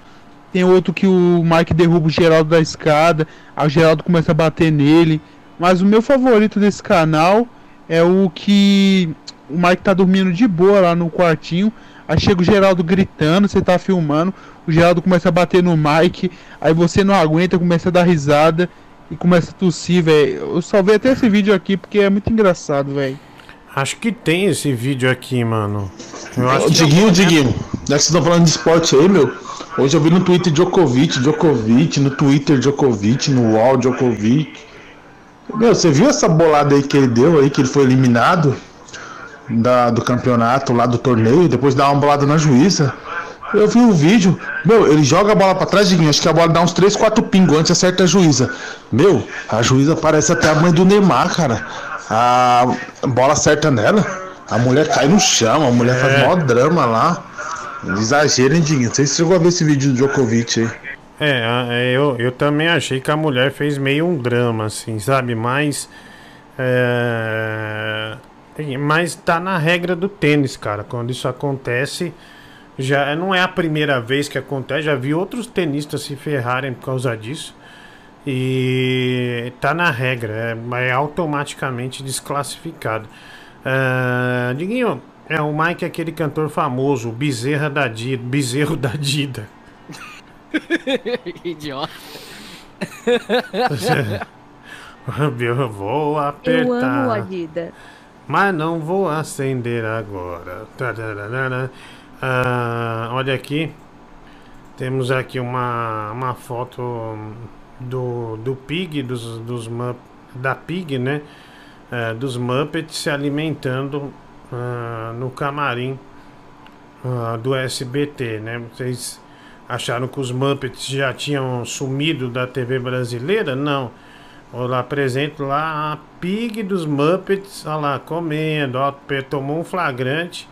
Tem outro que o Mike derruba o Geraldo da escada. Aí o Geraldo começa a bater nele. Mas o meu favorito desse canal é o que o Mike tá dormindo de boa lá no quartinho. Aí chega o Geraldo gritando, você tá filmando. O Geraldo começa a bater no Mike. Aí você não aguenta, começa a dar risada. E começa a tossir, velho. Eu salvei até esse vídeo aqui porque é muito engraçado, velho. Acho que tem esse vídeo aqui, mano. Eu acho que Diguinho, Diguinho, já que vocês estão falando de esporte aí, meu, hoje eu vi no Twitter Djokovic, Djokovic, no Twitter Djokovic, no UOL Djokovic. Meu, você viu essa bolada aí que ele deu aí, que ele foi eliminado da, do campeonato lá do torneio, depois de dar uma bolada na juíza? Eu vi o vídeo, meu, ele joga a bola pra trás, Diguinho, acho que a bola dá uns 3, 4 pingos antes acerta a juíza. Meu, a juíza parece até a mãe do Neymar, cara. A bola acerta nela, a mulher cai no chão, a mulher faz É. maior drama lá. Exagero, hein, Diguinho? Não sei se você chegou a ver esse vídeo do Djokovic aí. É, é, eu, eu também achei que a mulher fez meio um drama, assim, sabe? Mas. É, mas tá na regra do tênis, cara. Quando isso acontece, já não é a primeira vez que acontece. Já vi outros tenistas se ferrarem por causa disso. E tá na regra, é, é automaticamente desclassificado. É, Diguinho, é, o Mike é aquele cantor famoso, o Bezerra da Dida, Bezerro da Dida. Idiota. Eu vou Eu apertar. amo a Dida. Mas não vou acender agora. Tararara. Ah, olha aqui. Temos aqui uma, uma foto do, do Pig, dos, dos Mup- da Pig, né? Ah, dos Muppets se alimentando ah, no camarim ah, do SBT, né? Vocês acharam que os Muppets já tinham sumido da TV brasileira? Não. Olha lá, apresento lá a Pig dos Muppets, olha lá, comendo, ó, tomou um flagrante.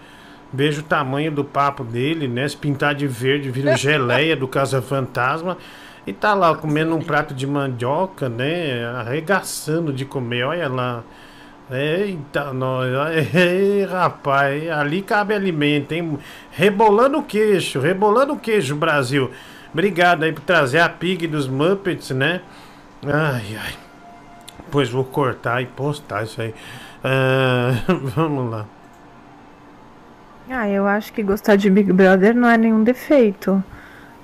Veja o tamanho do papo dele, né? Se pintar de verde, vira geleia do Casa Fantasma. E tá lá comendo um prato de mandioca, né? Arregaçando de comer, olha lá. Eita, nós, ei, rapaz, ali cabe alimento, hein? Rebolando o queixo, rebolando o queixo, Brasil. Obrigado aí por trazer a Pig dos Muppets, né? Ai, ai. Pois vou cortar e postar isso aí. Ah, vamos lá. Ah, eu acho que gostar de Big Brother não é nenhum defeito.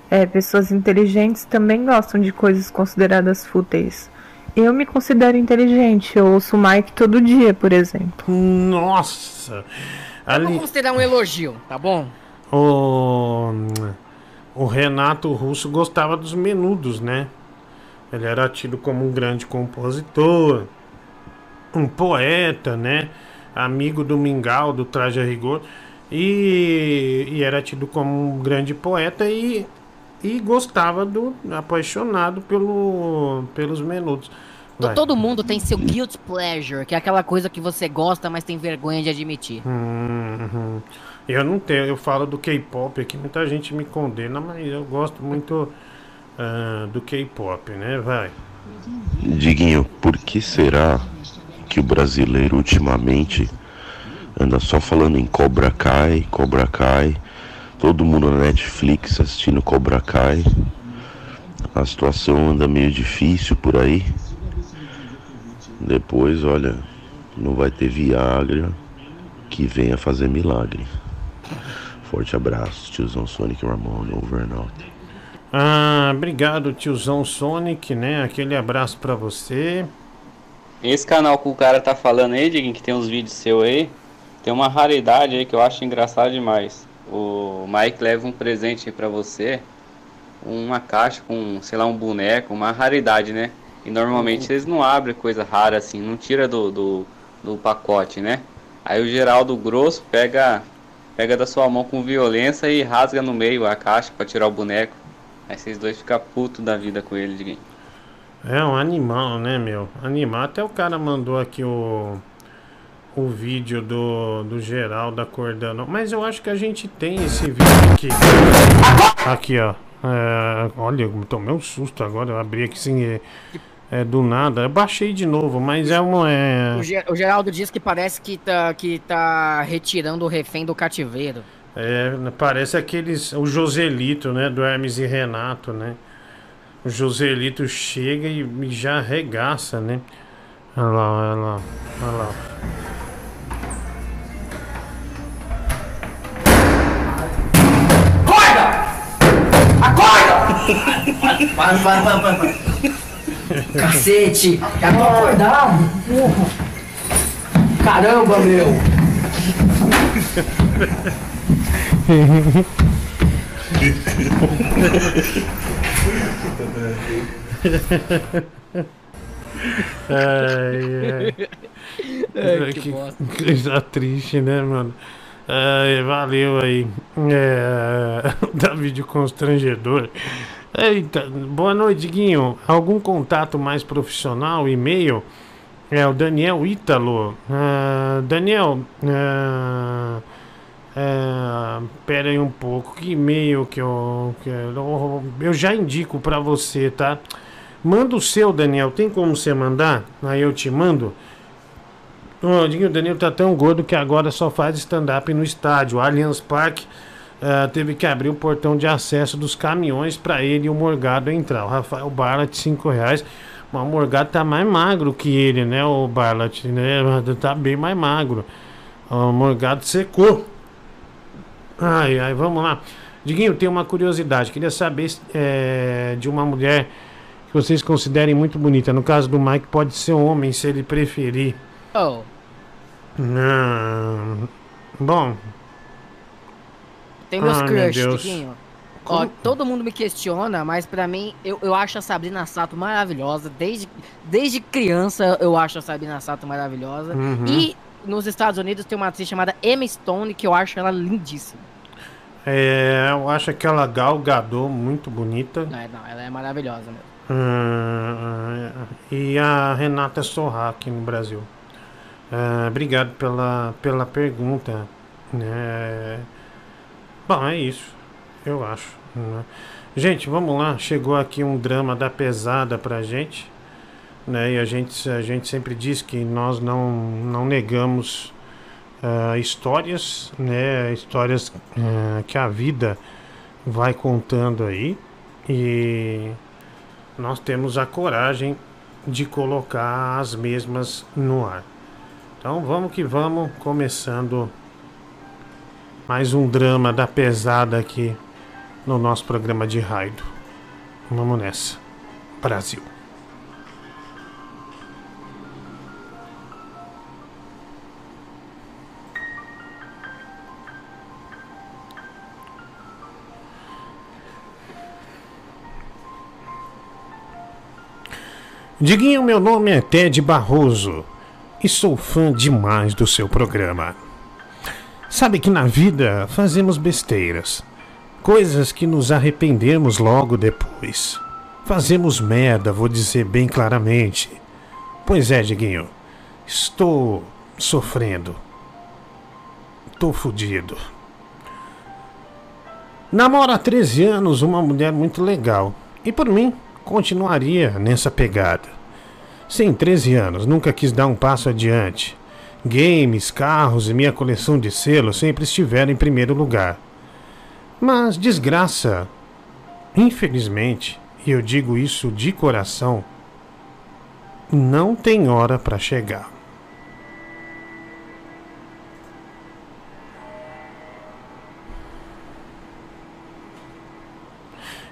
É, pessoas inteligentes também gostam de coisas consideradas fúteis. Eu me considero inteligente, eu ouço o Mike todo dia, por exemplo. Nossa! Vamos Ali, considerar um elogio, tá bom? o, o Renato Russo gostava dos menudos, né? Ele era tido como um grande compositor, um poeta, né? Amigo do Mingau, do Traje a Rigor. E, e era tido como um grande poeta e, e gostava do. apaixonado pelo, pelos menudos. To- Vai. Todo mundo tem seu guilt pleasure, que é aquela coisa que você gosta, mas tem vergonha de admitir. Uhum. Eu não tenho, eu falo do K-pop aqui, muita gente me condena, mas eu gosto muito ah, do K-pop, né? Vai. Diguinho, por que será que o brasileiro ultimamente anda só falando em Cobra Kai, Cobra Kai, todo mundo na Netflix assistindo Cobra Kai? A situação anda meio difícil por aí. Depois, olha, não vai ter Viagra que venha fazer milagre. Forte abraço, tiozão Sonic Ramon, over and out. Ah, obrigado, tiozão Sonic, né? Aquele abraço pra você. Esse canal que o cara tá falando aí, Diguinho, que tem uns vídeos seu aí, tem uma raridade aí que eu acho engraçado demais. O Mike leva um presente aí pra você, uma caixa com, sei lá, um boneco, uma raridade, né? E normalmente eles não abrem coisa rara assim, não tira do, do, do pacote, né? Aí o Geraldo Grosso pega, pega da sua mão com violência e rasga no meio a caixa pra tirar o boneco. Aí vocês dois ficam putos da vida com ele, Diguinho. É um animal, né, meu? Animal. Até o cara mandou aqui o, o vídeo do, do Geraldo acordando. Mas eu acho que a gente tem esse vídeo aqui. Aqui, ó. É, olha, eu tomei um susto agora. Eu abri aqui sem. É, é, do nada. Eu baixei de novo, mas é uma. É, o Geraldo diz que parece que tá, que tá retirando o refém do cativeiro. É, parece aqueles. O Joselito, né? Do Hermes e Renato, né? O Joselito chega e já arregaça, né? Olha lá, olha lá, olha lá. Para, para, para, para, para. Cacete, já tô acordado, porra. Caramba, meu. Ai, ai. Ai, que que coisa triste, né, mano? Ai, valeu aí. É, da vídeo constrangedor. Eita, boa noite, Guinho. Algum contato mais profissional, e-mail? É o Daniel Ítalo. Ah, Daniel, ah, ah, pera aí um pouco. Que e-mail que eu, eu, já indico pra você, tá? Manda o seu, Daniel. Tem como você mandar? Aí eu te mando. O Danilo tá tão gordo que agora só faz stand-up no estádio. O Allianz Parque ah, teve que abrir o portão de acesso dos caminhões para ele e o Morgado entrar. O Rafael Barlat, 5 reais. Mas o Morgado tá mais magro que ele, né, o Barlat, né? Tá bem mais magro. O Morgado secou. Ai, ai, vamos lá. Diguinho, tem uma curiosidade. Queria saber é, de uma mulher que vocês considerem muito bonita. No caso do Mike, pode ser um homem, se ele preferir. Oh, Não. Bom. tem meus crush, Deus. Tiquinho. Ó, todo mundo me questiona, mas pra mim, eu, eu acho a Sabrina Sato maravilhosa. Desde, desde criança eu acho a Sabrina Sato maravilhosa. Uhum. E nos Estados Unidos tem uma atriz chamada Emma Stone, que eu acho ela lindíssima. É, eu acho aquela Gal Gadot muito bonita. Não, é- não, ela é maravilhosa mesmo. Hum, e a Renata Sorra aqui no Brasil. Ah, obrigado pela, pela pergunta. né? Bom, é isso. Eu acho. né? Gente, vamos lá. Chegou aqui um drama da pesada pra gente. Né? E a gente, a gente sempre diz que nós não, não negamos ah, histórias, né? Histórias ah, que a vida vai contando aí. E nós temos a coragem de colocar as mesmas no ar. Então vamos que vamos, começando mais um drama da pesada aqui no nosso programa de raido. Vamos nessa. Brasil. Diguinho, meu nome é Ted Barroso e sou fã demais do seu programa. Sabe que na vida fazemos besteiras, coisas que nos arrependemos logo depois. Fazemos merda, vou dizer bem claramente. Pois é, Diguinho, estou sofrendo. Tô fudido. Namoro há 13 anos uma mulher muito legal. E por mim, continuaria nessa pegada. Sim, 13 anos, nunca quis dar um passo adiante. Games, carros e minha coleção de selos sempre estiveram em primeiro lugar. Mas desgraça, infelizmente, e eu digo isso de coração, não tem hora para chegar.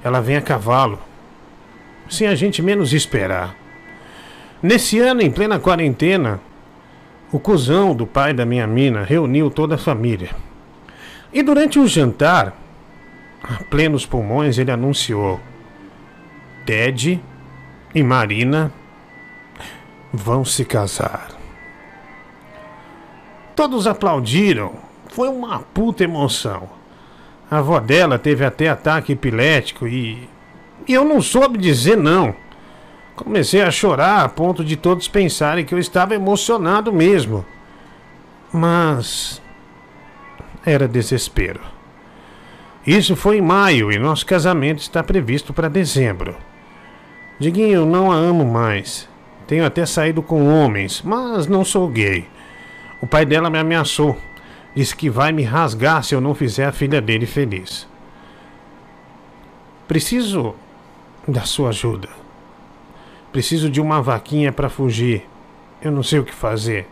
Ela vem a cavalo, sem a gente menos esperar. Nesse ano, em plena quarentena, o cuzão do pai da minha mina reuniu toda a família. E durante o jantar, a plenos pulmões, ele anunciou: Ted e Marina vão se casar. Todos aplaudiram. Foi uma puta emoção. A avó dela teve até ataque epilético e. Eu não soube dizer não. Comecei a chorar a ponto de todos pensarem que eu estava emocionado mesmo. Mas. Era desespero. Isso foi em maio e nosso casamento está previsto para dezembro. Diguinho, eu não a amo mais. Tenho até saído com homens, mas não sou gay. O pai dela me ameaçou. Disse que vai me rasgar se eu não fizer a filha dele feliz. Preciso da sua ajuda. Preciso de uma vaquinha para fugir. Eu não sei o que fazer.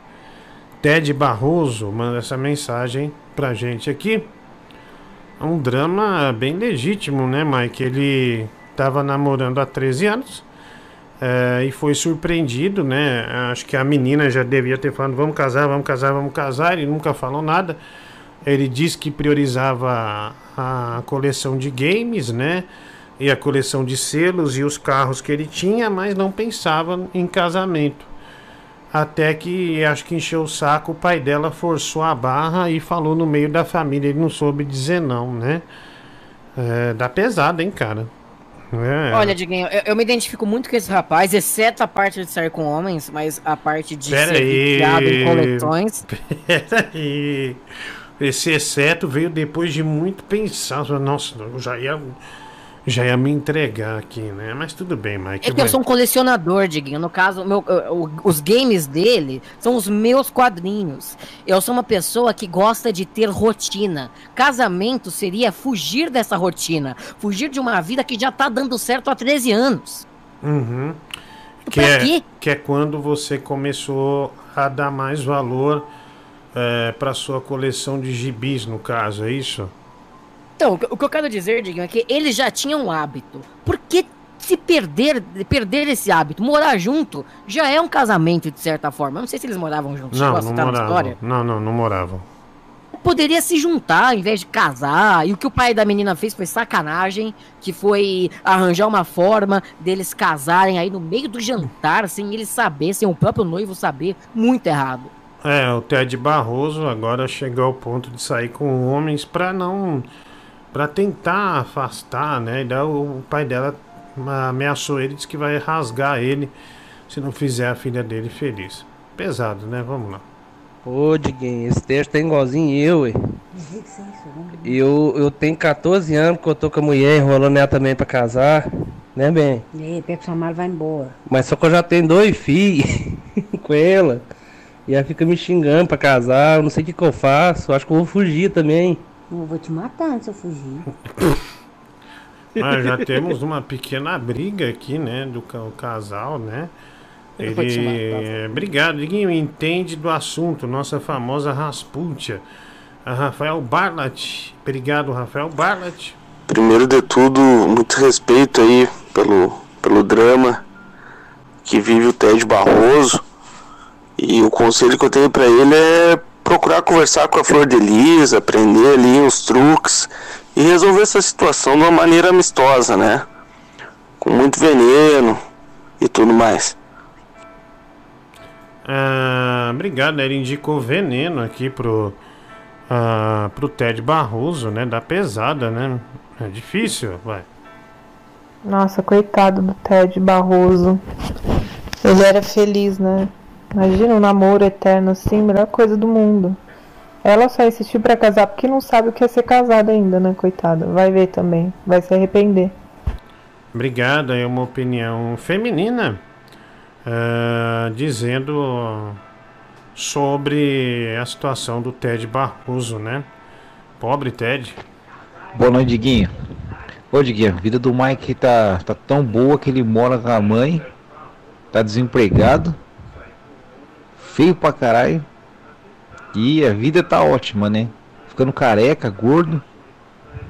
Ted Barroso manda essa mensagem pra gente aqui. É um drama bem legítimo, né, Mike? Ele estava namorando há 13 anos eh, e foi surpreendido, né? Acho que a menina já devia ter falado: vamos casar, vamos casar, vamos casar. Ele nunca falou nada. Ele disse que priorizava a coleção de games, né? E a coleção de selos e os carros que ele tinha, mas não pensava em casamento. Até que acho que encheu o saco, o pai dela forçou a barra e falou no meio da família. Ele não soube dizer não, né? É, dá pesado, hein, cara? É. Olha, Diguinho, eu, eu me identifico muito com esse rapaz, exceto a parte de sair com homens, mas a parte de Pera ser aí. viciado em coletões. Pera aí. Esse exceto veio depois de muito pensar. Nossa, eu já ia, já ia me entregar aqui, né? Mas tudo bem, Mike. É que eu sou um colecionador, Diguinho. No caso, meu, os games dele são os meus quadrinhos. Eu sou uma pessoa que gosta de ter rotina. Casamento seria fugir dessa rotina. Fugir de uma vida que já tá dando certo há 13 anos. Uhum. Que Pra é, quê? que é quando você começou a dar mais valor é, para sua coleção de gibis, no caso, é isso? Então, o que- eu quero dizer, Diguinho, é que ele já tinha um hábito. Por que se perder, perder esse hábito? Morar junto já é um casamento, de certa forma. Eu não sei se eles moravam juntos. Não, não moravam. Não, não, não moravam. poderia se juntar ao invés de casar. E o que o pai da menina fez foi sacanagem, que foi arranjar uma forma deles casarem aí no meio do jantar, sem ele saber, sem o próprio noivo saber. Muito errado. É, o Ted Barroso agora chegou ao ponto de sair com homens pra não. Pra tentar afastar, né? E daí o pai dela ameaçou ele, disse que vai rasgar ele se não fizer a filha dele feliz. Pesado, né? Vamos lá. Ô, Diguinho, esse texto é igualzinho eu, ué. Eu, eu tenho 14 anos que eu tô com a mulher, enrolando ela também pra casar, né, bem? Ei, pega sua mala e vai embora. Mas só que eu já tenho dois filhos com ela. E ela fica me xingando pra casar, eu não sei o que, que eu faço. Acho que eu vou fugir também. Eu vou te matar se eu fugir. Ah, já temos uma pequena briga aqui, né? Do casal, né? Ele. Obrigado, Diguinho. Entende do assunto, nossa famosa Rasputia. A Rafael Barlat. Obrigado, Rafael Barlat. Primeiro de tudo, muito respeito aí pelo, pelo drama que vive o Ted Barroso. E o conselho que eu tenho pra ele é procurar conversar com a Flor de Lis, aprender ali uns truques e resolver essa situação de uma maneira amistosa, né? Com muito veneno e tudo mais. Ah, obrigado, né? Ele indicou veneno aqui pro, ah, pro Ted Barroso, né? Da pesada, né? É difícil, vai. Nossa, coitado do Ted Barroso. Ele era feliz, né? Imagina um namoro eterno assim, melhor coisa do mundo. Ela só insistiu pra casar porque não sabe o que é ser casada ainda, né, coitada? Vai ver também, vai se arrepender. Obrigado, é uma opinião feminina ah, dizendo sobre a situação do Ted Barroso, né? Pobre Ted. Boa noite, Diguinho. Ô, Diguinho, a vida do Mike tá, tá tão boa que ele mora com a mãe, tá desempregado, feio pra caralho, e a vida tá ótima, né? Ficando careca, gordo,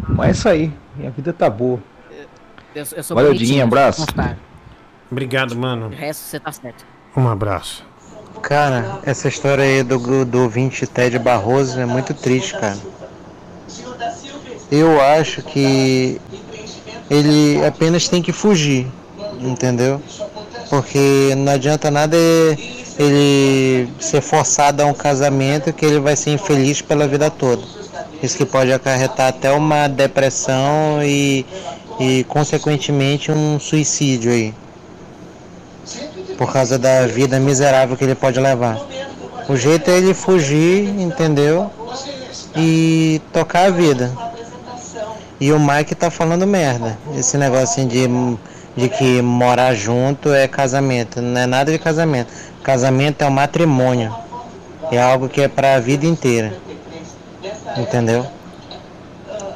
mas é isso aí, e a vida tá boa. Eu, eu sou Valeu, Diguinho, abraço. constar. Obrigado, mano. O resto você tá certo. Um abraço. Cara, essa história aí do, do ouvinte Ted Barroso é muito triste, cara. Eu acho que ele apenas tem que fugir, entendeu? Porque não adianta nada ele ser forçado a um casamento que ele vai ser infeliz pela vida toda. Isso que pode acarretar até uma depressão e, e consequentemente um suicídio aí por causa da vida miserável que ele pode levar. O jeito é ele fugir, entendeu? E tocar a vida. E o Mike tá falando merda. Esse negócio assim de, de que morar junto é casamento. Não é nada de casamento. Casamento é um matrimônio. É algo que é pra vida inteira. Entendeu?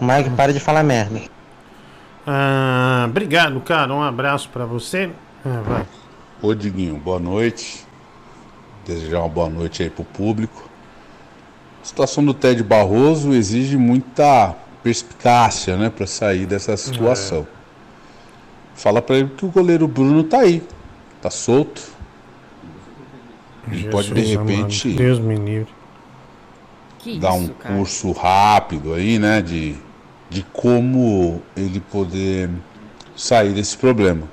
Mike, para de falar merda. Ah, obrigado, cara. Um abraço pra você. Ah, vai. Ô Diguinho, boa noite. Desejar uma boa noite aí pro público. A situação do Ted Barroso exige muita perspicácia, né, para sair dessa situação. Fala pra ele que o goleiro Bruno tá aí, tá solto. Ele pode de Jesus repente amado, Deus me livre. Que dar isso, um cara? curso rápido aí, né, de, de como ele poder sair desse problema.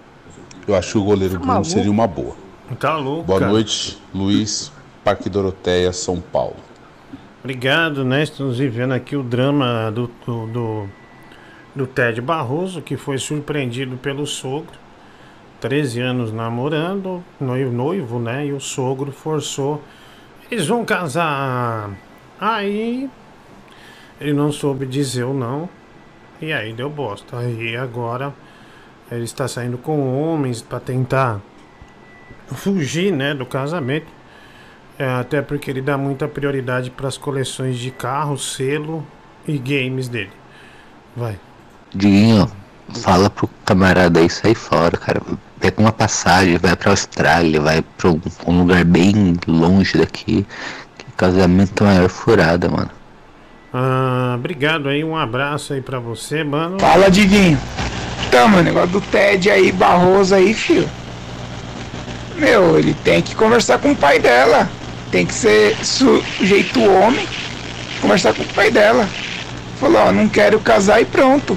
Eu acho que o goleiro Tá Bruno seria uma boa. Tá louco. Boa cara. noite, Luiz, Parque Doroteia, São Paulo. Obrigado, né? Estamos vivendo aqui o drama do, do, do, do Ted Barroso, que foi surpreendido pelo sogro. 13 anos namorando, noivo, noivo, né? E o sogro forçou. Eles vão casar. Aí ele não soube dizer o não. E aí deu bosta. Aí agora ele está saindo com homens para tentar fugir, né, do casamento. É, até porque ele dá muita prioridade para as coleções de carro, selo e games dele. Vai. Diguinho, fala pro camarada aí sair fora, cara. Pega uma passagem, vai pra Austrália, vai pra um, um lugar bem longe daqui. Que casamento maior furada, mano. Ah, obrigado aí, um abraço aí pra você, mano. Fala, Diguinho. Então, mano, negócio do Ted aí, Barroso aí, filho. Meu, ele tem que conversar com o pai dela. Tem que ser sujeito homem. Conversar com o pai dela. Falou, ó, não quero casar e pronto.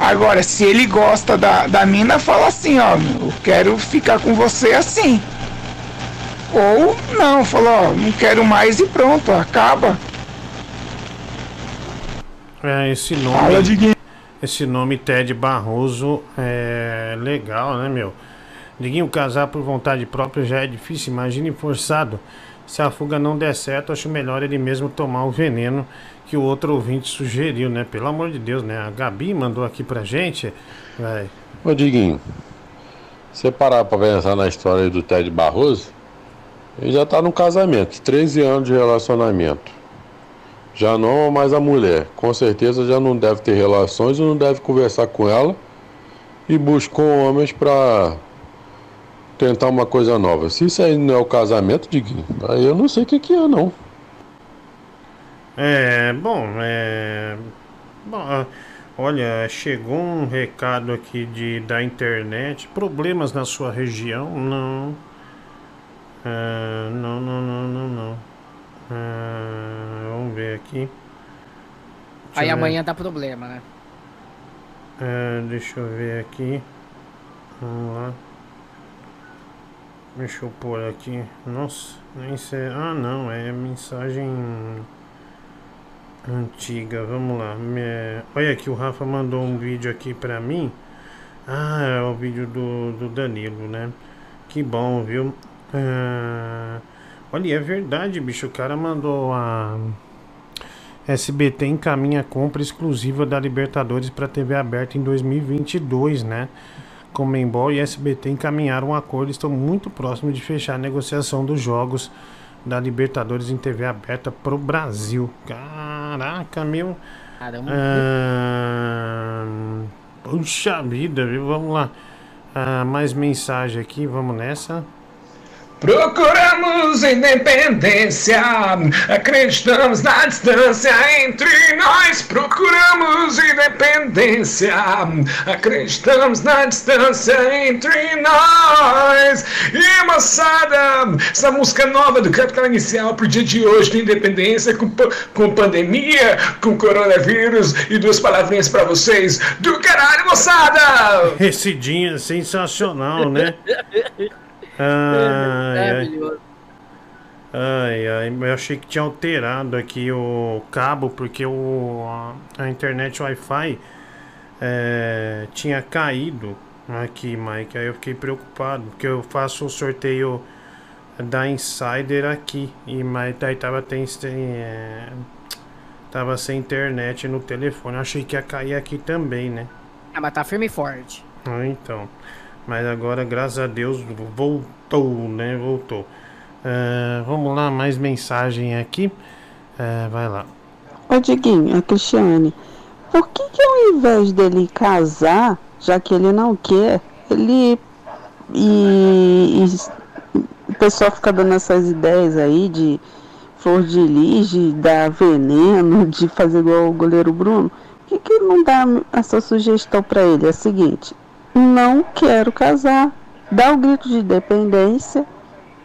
Agora, se ele gosta da, da mina, fala assim, ó, eu quero ficar com você assim. Ou não, falou, ó, não quero mais e pronto, acaba. É, esse nome. Fala, Diguinho. Esse nome Ted Barroso é legal, né, meu? Diguinho, casar por vontade própria já é difícil, imagine forçado. Se a fuga não der certo, acho melhor ele mesmo tomar o veneno que o outro ouvinte sugeriu, né? Pelo amor de Deus, né? A Gabi mandou aqui pra gente. Vai. Ô Diguinho, você parar pra pensar na história do Ted Barroso, ele já tá no casamento, 13 anos de relacionamento. Já não ama mais a mulher. Com certeza já não deve ter relações e não deve conversar com ela. E buscou homens pra tentar uma coisa nova. Se isso aí não é o casamento, Diguinho, aí eu não sei o que, que é, não. É, bom, é. Bom, ah, olha, chegou um recado aqui de, da internet. Problemas na sua região? Não. É, não, não, não, não, não. É, vamos ver aqui. Deixa Aí ver. amanhã dá problema, né? É, deixa eu ver aqui. Vamos lá. Deixa eu pôr aqui. Nossa, nem sei. Ah, não, é mensagem antiga. Vamos lá. Me- Olha aqui, o Rafa mandou um vídeo aqui pra mim. Ah, é o vídeo do, do Danilo, né? Que bom, viu? Ah, Olha, é verdade, bicho. O cara mandou a. SBT encaminha compra exclusiva da Libertadores para TV aberta em 2022, né? Comembol e SBT encaminharam um acordo e estão muito próximos de fechar a negociação dos jogos da Libertadores em TV aberta pro Brasil. Caraca, meu. Caramba. Ah, puxa vida, viu? Vamos lá. Ah, mais mensagem aqui, vamos nessa. Procuramos independência, acreditamos na distância entre nós. Procuramos independência, acreditamos na distância entre nós. E moçada, essa música nova do Capital Inicial pro dia de hoje de independência com, com pandemia, com coronavírus e duas palavrinhas pra vocês. Do caralho, moçada! É sensacional, né? Ai, ai. Maravilhoso. Ai, ai, eu achei que tinha alterado aqui o cabo, porque o, a, a internet Wi-Fi é, tinha caído aqui, Mike. Aí eu fiquei preocupado, porque eu faço o sorteio da Insider aqui, e mas daí tava, tem, sem, é, tava sem internet no telefone. Eu achei que ia cair aqui também, né? Ah, mas tá firme e forte. Ah, então. Mas agora, graças a Deus, voltou, né? Voltou. Ah, vamos lá, mais mensagem aqui. Ah, vai lá. Ô Diguinho, a Cristiane, por que que ao invés dele casar, já que ele não quer, ele e, e o pessoal fica dando essas ideias aí de flor de lis, de dar veneno, de fazer igual o goleiro Bruno, por que que não dá essa sugestão pra ele? É a seguinte, não quero casar, dá o grito de independência,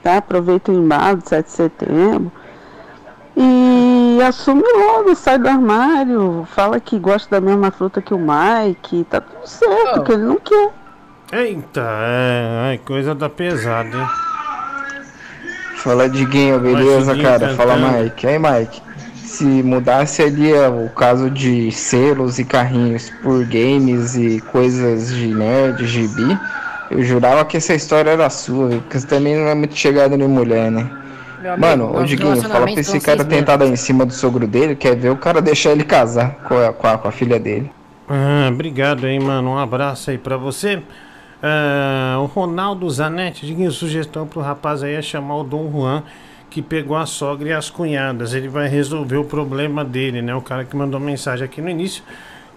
tá? Aproveita o embalo de 7 de setembro, e assume logo, sai do armário, fala que gosta da mesma fruta que o Mike, tá tudo certo, que ele não quer. Eita, é, ai, coisa da pesada, hein? Fala Diguinho, beleza, Diguinho cara? Fala cantando. Mike. Aí, Mike. Se mudasse ali é, o caso de selos e carrinhos por games e coisas de nerd, gibi, eu jurava que essa história era sua, porque você também não é muito chegado em mulher, né? Meu amigo, Mano, ô nosso Diguinho, fala pra esse cara tentar dar em cima do sogro dele, quer ver o cara deixar ele casar com a, com a, com a filha dele. Ah, obrigado aí, mano. Um abraço aí pra você. Ah, o Ronaldo Zanetti, diga sugestão pro rapaz aí é chamar o Dom Juan, que pegou a sogra e as cunhadas. Ele vai resolver o problema dele, né? O cara que mandou mensagem aqui no início.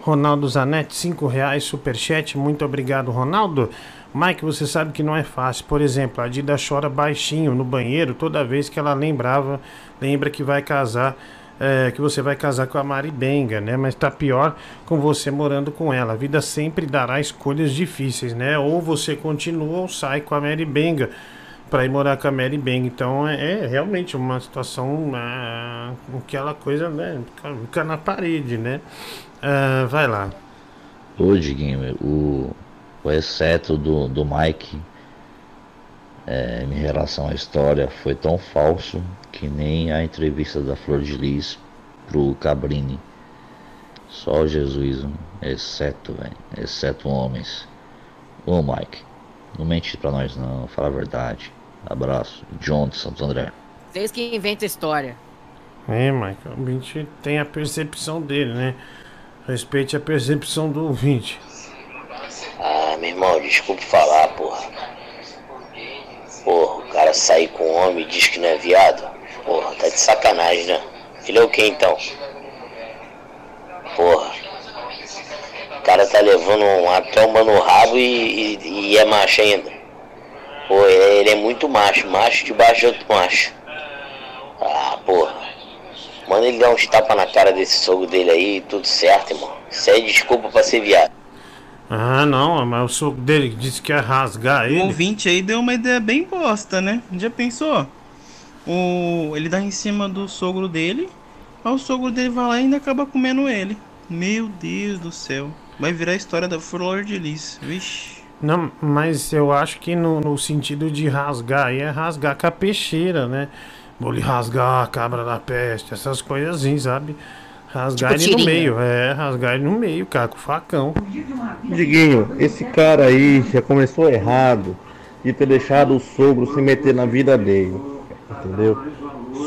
Ronaldo Zanetti, 5 reais, superchat. Muito obrigado, Ronaldo. Mike, você sabe que não é fácil. Por exemplo, a Dida chora baixinho no banheiro toda vez que ela lembrava, lembra que vai casar é, que você vai casar com a Mari Benga, né? Mas tá pior com você morando com ela. A vida sempre dará escolhas difíceis, né? Ou você continua ou sai com a Mary Benga para ir morar com a Mary Benga. Então é, é realmente uma situação ah, aquela coisa, né? Fica- na parede, né? Ah, vai lá. Ô Diguinho, o, o exceto do, do Mike é, em relação à história foi tão falso que nem a entrevista da Flor de Lis pro Cabrini. Só Jesus, exceto, velho, exceto homens. Ô Mike, não mente pra nós não, fala a verdade. Abraço, John de Santo André. Vocês que inventam história. É, Michael, o ouvinte tem a percepção dele, né? Respeite a percepção do ouvinte. Ah, meu irmão, desculpe falar, porra. Porra, o cara sair com homem e diz que não é viado. Porra, tá de sacanagem, né? Ele é o que então? Porra. O cara tá levando uma tromba no rabo e, e- e é macho ainda. Pô, ele, ele é muito macho, macho debaixo de outro macho. Ah, porra. Manda ele dar uns tapas na cara desse sogro dele aí, tudo certo, irmão. Isso aí é desculpa pra ser viado. Ah, não, mas o sogro dele disse que ia rasgar O ele. ouvinte aí deu uma ideia bem bosta, né? Já pensou? O... Ele dá em cima do sogro dele, aí o sogro dele vai lá e ainda acaba comendo ele. Meu Deus do céu. Vai virar a história da Flor de Lis. Vixe. Não, mas eu acho que no, no sentido de rasgar aí é rasgar com a peixeira, né? Vou lhe rasgar a cabra da peste, essas coisas assim, sabe? Rasgar Tipo ele no tirinha. meio, é, rasgar ele no meio, cara, com o facão. Diguinho, esse cara aí já começou errado de ter deixado o sogro se meter na vida dele. Entendeu?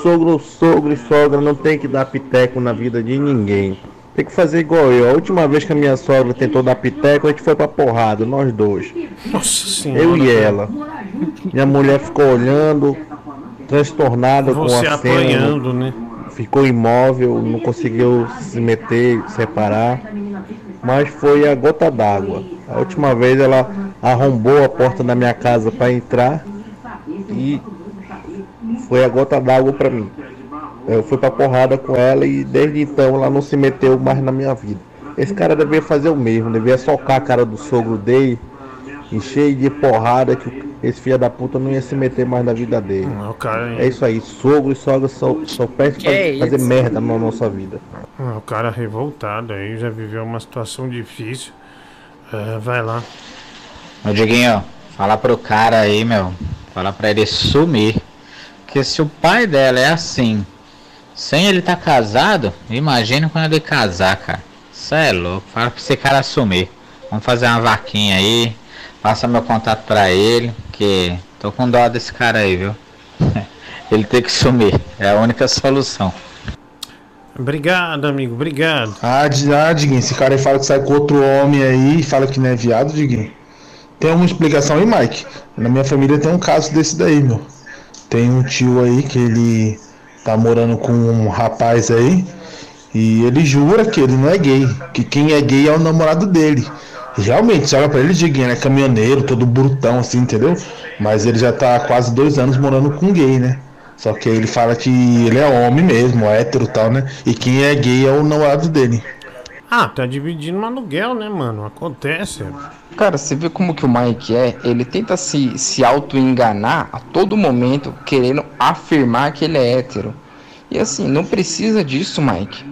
Sogro, sogro e sogra não tem que dar piteco na vida de ninguém. Tem que fazer igual eu. A última vez que a minha sogra tentou dar piteco, a gente foi pra porrada, nós dois. Nossa senhora. Eu e ela. Minha mulher ficou olhando, transtornada com Você a apanhando, cena. né? Ficou imóvel, não conseguiu se meter, separar. Mas foi a gota d'água. A última vez ela arrombou a porta da minha casa para entrar e foi a gota d'água para mim. Eu fui pra porrada com ela e desde então ela não se meteu mais na minha vida. Esse cara devia fazer o mesmo, devia socar a cara do sogro dele, encher de porrada que esse filho da puta não ia se meter mais na vida dele. o cara- É isso aí, sogro e sogra só, só Que pra é fazer isso? merda na nossa vida. Ah, o cara revoltado aí, já viveu uma situação difícil. É, vai lá. Ô Diguinho, fala pro cara aí, meu. Fala pra ele sumir. Porque se o pai dela é assim, sem ele tá casado, imagina quando ele casar, cara. Cê é louco. Fala pra esse cara sumir. Vamos fazer uma vaquinha aí. Passa meu contato pra ele, que tô com dó desse cara aí, viu? ele tem que sumir. É a única solução. Obrigado, amigo, obrigado. Ah, ah, Diguinho, esse cara aí fala que sai com outro homem aí e fala que não é viado, Diguinho. Tem uma explicação aí, Mike? Na minha família tem um caso desse daí, meu. Tem um tio aí que ele tá morando com um rapaz aí e ele jura que ele não é gay, que quem é gay é o namorado dele. Realmente, você olha pra ele, Diguinho, ele é caminhoneiro, todo brutão assim, entendeu? Mas ele já tá há quase dois anos morando com gay, né? Só que ele fala que ele é homem mesmo, hétero e tal, né? E quem é gay é o namorado dele. Ah, tá dividindo um aluguel, né, mano? Acontece. Cara, você vê como que o Mike é? Ele tenta se, se auto-enganar a todo momento, querendo afirmar que ele é hétero. E assim, não precisa disso, Mike.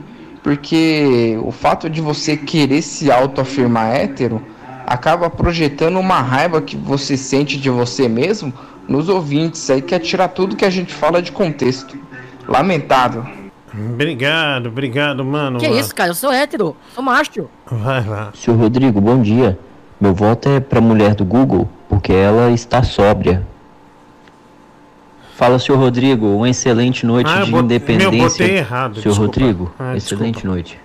Porque o fato de você querer se auto-afirmar hétero acaba projetando uma raiva que você sente de você mesmo nos ouvintes aí, quer tirar tudo que a gente fala de contexto. Lamentável. Obrigado, obrigado, mano. Que isso, cara? Eu sou hétero, sou macho. Vai lá. Senhor Rodrigo, bom dia. Meu voto é pra mulher do Google, porque ela está sóbria. Fala, senhor Rodrigo, uma excelente noite Ah, de bot- independência. meu, botei errado, Senhor desculpa. Rodrigo, Ah, excelente noite.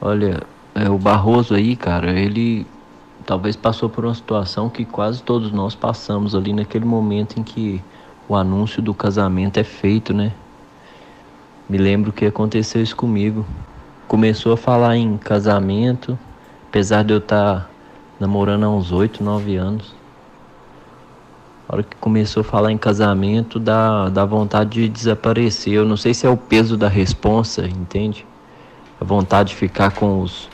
Olha, é, o Barroso aí, cara, ele talvez passou por uma situação que quase todos nós passamos ali naquele momento em que o anúncio do casamento é feito, né? Me lembro que aconteceu isso comigo. Começou a falar em casamento, apesar de eu estar namorando há uns 8, 9 anos. A hora que começou a falar em casamento, dá, dá vontade de desaparecer. Eu não sei se é o peso da responsa, entende? A vontade de ficar com os,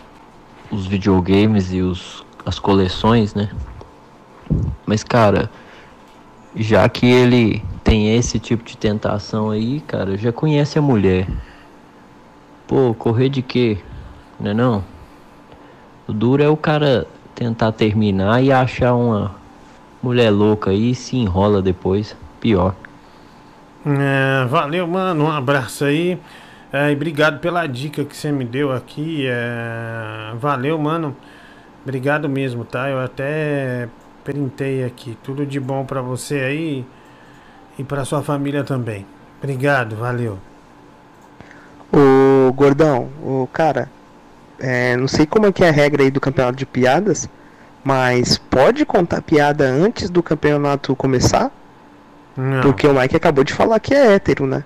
os videogames e os, as coleções, né? Mas, cara, já que ele tem esse tipo de tentação aí, cara, já conhece a mulher. Pô, correr de quê? Não é não? O duro é o cara tentar terminar e achar uma mulher louca aí e se enrola depois. Pior. É, valeu, mano. Um abraço aí. É, e obrigado pela dica que você me deu aqui. É, valeu, mano. Obrigado mesmo, tá? Eu até printei aqui. Tudo de bom pra você aí e pra sua família também. Obrigado, valeu. Ô, gordão, o cara, é, não sei como é que é a regra aí do campeonato de piadas, mas pode contar piada antes do campeonato começar? Não. Porque o Mike acabou de falar que é hétero, né?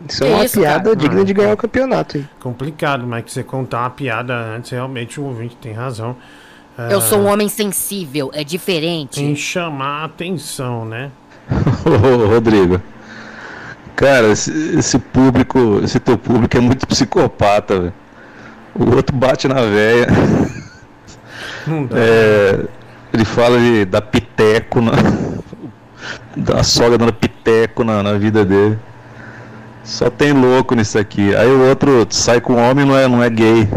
Isso é uma isso, piada cara? digna Não, de ganhar o campeonato. Hein? Complicado, mas que você contar uma piada antes, realmente o ouvinte tem razão. Eu sou um É, homem sensível, é diferente. Em chamar a atenção, né? Rodrigo. Cara, esse, esse público, esse teu público é muito psicopata, velho. O outro bate na véia. Não dá. É, ele fala de dar piteco na. Da sogra dando piteco na, na vida dele. Só tem louco nisso aqui. Aí o outro sai com homem e não é, não é gay.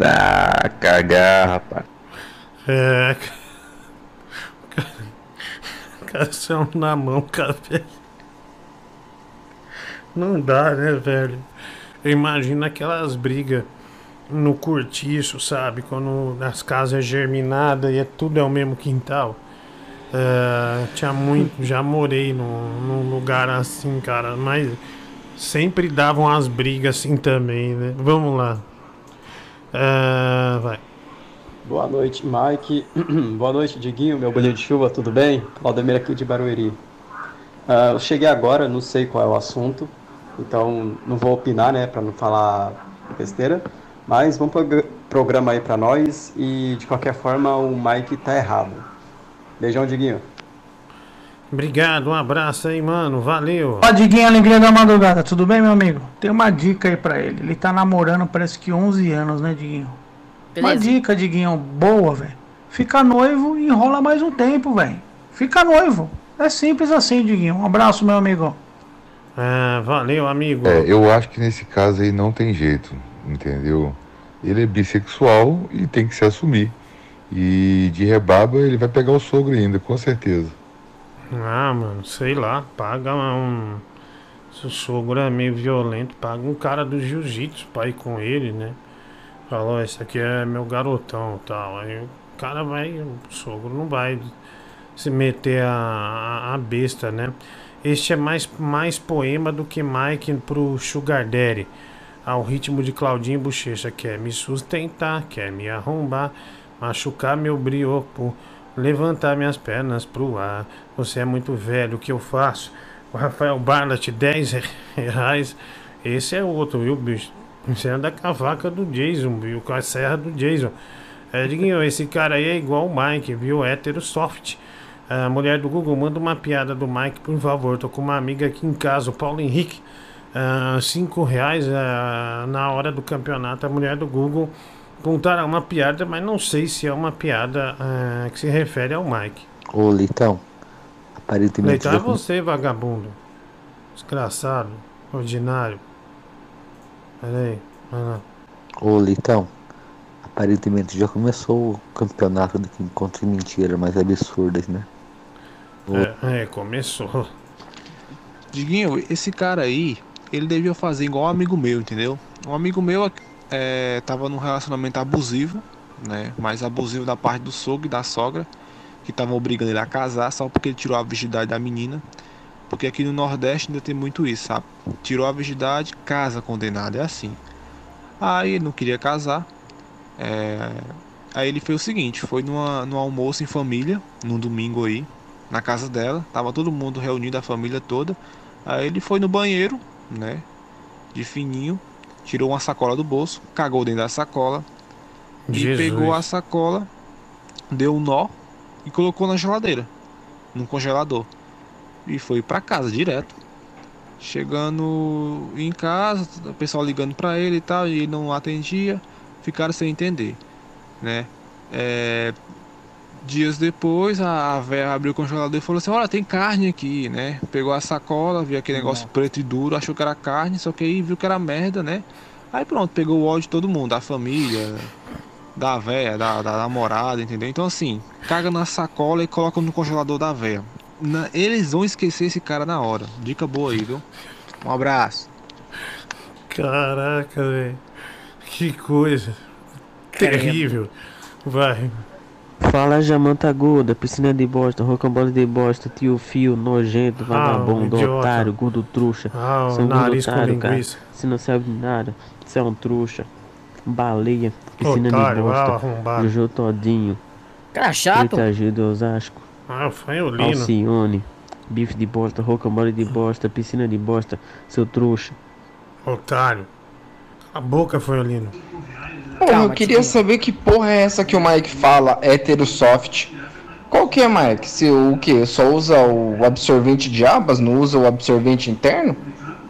Ah, cagar, rapaz. É. Cação na mão, café. Não dá, né, velho? Eu imagino aquelas brigas no cortiço, sabe? Quando as casas é germinada e é tudo é o mesmo quintal. É, tinha muito, já morei num, num lugar assim, cara, mas sempre davam as brigas assim também, né? Vamos lá. É, vai. Boa noite, Mike. Boa noite, Diguinho, meu bolinho de chuva, tudo bem? Claudemir aqui de Barueri. Ah, eu cheguei agora, não sei qual é o assunto, então não vou opinar, né, para não falar besteira, mas vamos pro programa aí para nós e de qualquer forma o Mike tá errado. Beijão, Diguinho. Obrigado, um abraço aí, mano. Valeu. Ó, Diguinho, alegria da madrugada, tudo bem, meu amigo? Tem uma dica aí pra ele. Ele tá namorando parece que 11 anos, né, Diguinho? Uma Beleza. dica, Diguinho, boa, velho. Fica noivo e enrola mais um tempo, velho. Fica noivo. É simples assim, Diguinho. Um abraço, meu amigo. É, valeu, amigo. É, eu acho que nesse caso aí não tem jeito, entendeu? Ele é bissexual e tem que se assumir. E de rebaba ele vai pegar o sogro ainda, com certeza. Ah, mano, sei lá, paga um. Se o sogro é meio violento, paga um cara do jiu-jitsu pra ir com ele, né? Falou, esse aqui é meu garotão tal. Aí o cara vai, o sogro não vai se meter a, a, a besta, né? Este é mais, mais poema do que Mike pro Sugar Daddy. Ao ritmo de Claudinho Bochecha, quer me sustentar, quer me arrombar, machucar meu brioco, levantar minhas pernas pro ar. Você é muito velho, o que eu faço? O Rafael Barlat, 10 reais. Esse é outro, viu, bicho? Esse é da cavaca do Jason, viu? Com a serra do Jason. É, Diguinho, esse cara aí é igual o Mike, viu? Hétero soft. A mulher do Google, manda uma piada do Mike, por favor. Tô com uma amiga aqui em casa, o Paulo Henrique. Ah, cinco reais ah, na hora do campeonato. A mulher do Google contará uma piada, mas não sei se é uma piada ah, que se refere ao Mike. Ô, Leitão, aparentemente... Leitão é você com- você, vagabundo. Desgraçado. Ordinário. Pera aí. Vai lá. Ô, Leitão, Aparentemente já começou o campeonato de quem contra mentiras mais absurdas, né? É, é, começou. Diguinho, esse cara aí, ele devia fazer igual um amigo meu, entendeu? Um amigo meu é, tava num relacionamento abusivo, né? Mais abusivo da parte do sogro e da sogra, que estavam obrigando ele a casar só porque ele tirou a virgindade da menina. Porque aqui no Nordeste ainda tem muito isso, sabe? Tirou a virgindade, casa condenado, é assim. Aí ele não queria casar. é, Aí ele fez o seguinte, foi numa, num almoço em família, num domingo aí, na casa dela, tava todo mundo reunido, a família toda. Aí ele foi no banheiro, né? De fininho, tirou uma sacola do bolso, cagou dentro da sacola e Jesus. pegou a sacola, deu um nó e colocou na geladeira, no congelador. E foi pra casa direto. Chegando em casa, o pessoal ligando pra ele e tal, e ele não atendia, ficaram sem entender, né? É, dias depois, a, a véia abriu o congelador e falou assim: Olha, tem carne aqui, né? Pegou a sacola, viu aquele negócio preto e duro, achou que era carne, só que aí viu que era merda, né? Aí pronto, pegou o ódio de todo mundo, da família, da véia, da, da namorada, entendeu? Então assim, caga na sacola e coloca no congelador da véia. Na- eles vão esquecer esse cara na hora. Dica boa aí, viu? Um abraço. Caraca, velho. Que coisa. Terrível. Vai. Fala Jamanta Gorda, piscina de bosta, rocambole de bosta, tio fio, nojento, vagabundo, Ah, otário, gordo trouxa. Ah, o Você um nariz com otário, cara. linguiça. Você não sabe de nada, você é um trouxa. Baleia, piscina Otário, de ah, bosta, arrombado. Jojo Todinho. Cara chato. Itagi de Osasco. Ah, foi o Lino. Alcione, bife de bosta, rocambole de bosta, piscina de bosta, seu trouxa. Otário. A boca foi o Lino. Porra, eu queria saber que porra é essa que o Mike fala, heterosoft. Qual que é, Mike? Se o que? Só usa o absorvente de abas, não usa o absorvente interno?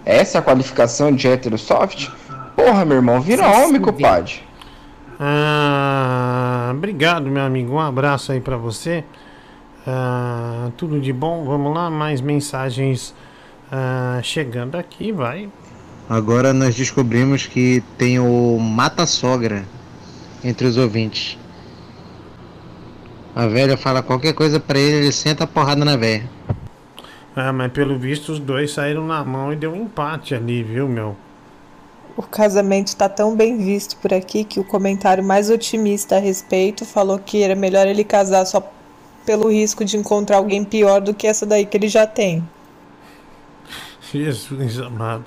Essa é a qualificação de heterosoft? Porra, meu irmão, vira homem, compadre. Ah, obrigado, meu amigo. Um abraço aí pra você. Ah, tudo de bom. Vamos lá, mais mensagens ah, chegando aqui, vai. Agora nós descobrimos que tem o mata-sogra entre os ouvintes. A velha fala qualquer coisa pra ele, ele senta a porrada na velha. Ah, mas pelo visto os dois saíram na mão e deu um empate ali, viu, meu? O casamento está tão bem visto por aqui que o comentário mais otimista a respeito falou que era melhor ele casar só pelo risco de encontrar alguém pior do que essa daí que ele já tem. Jesus amado.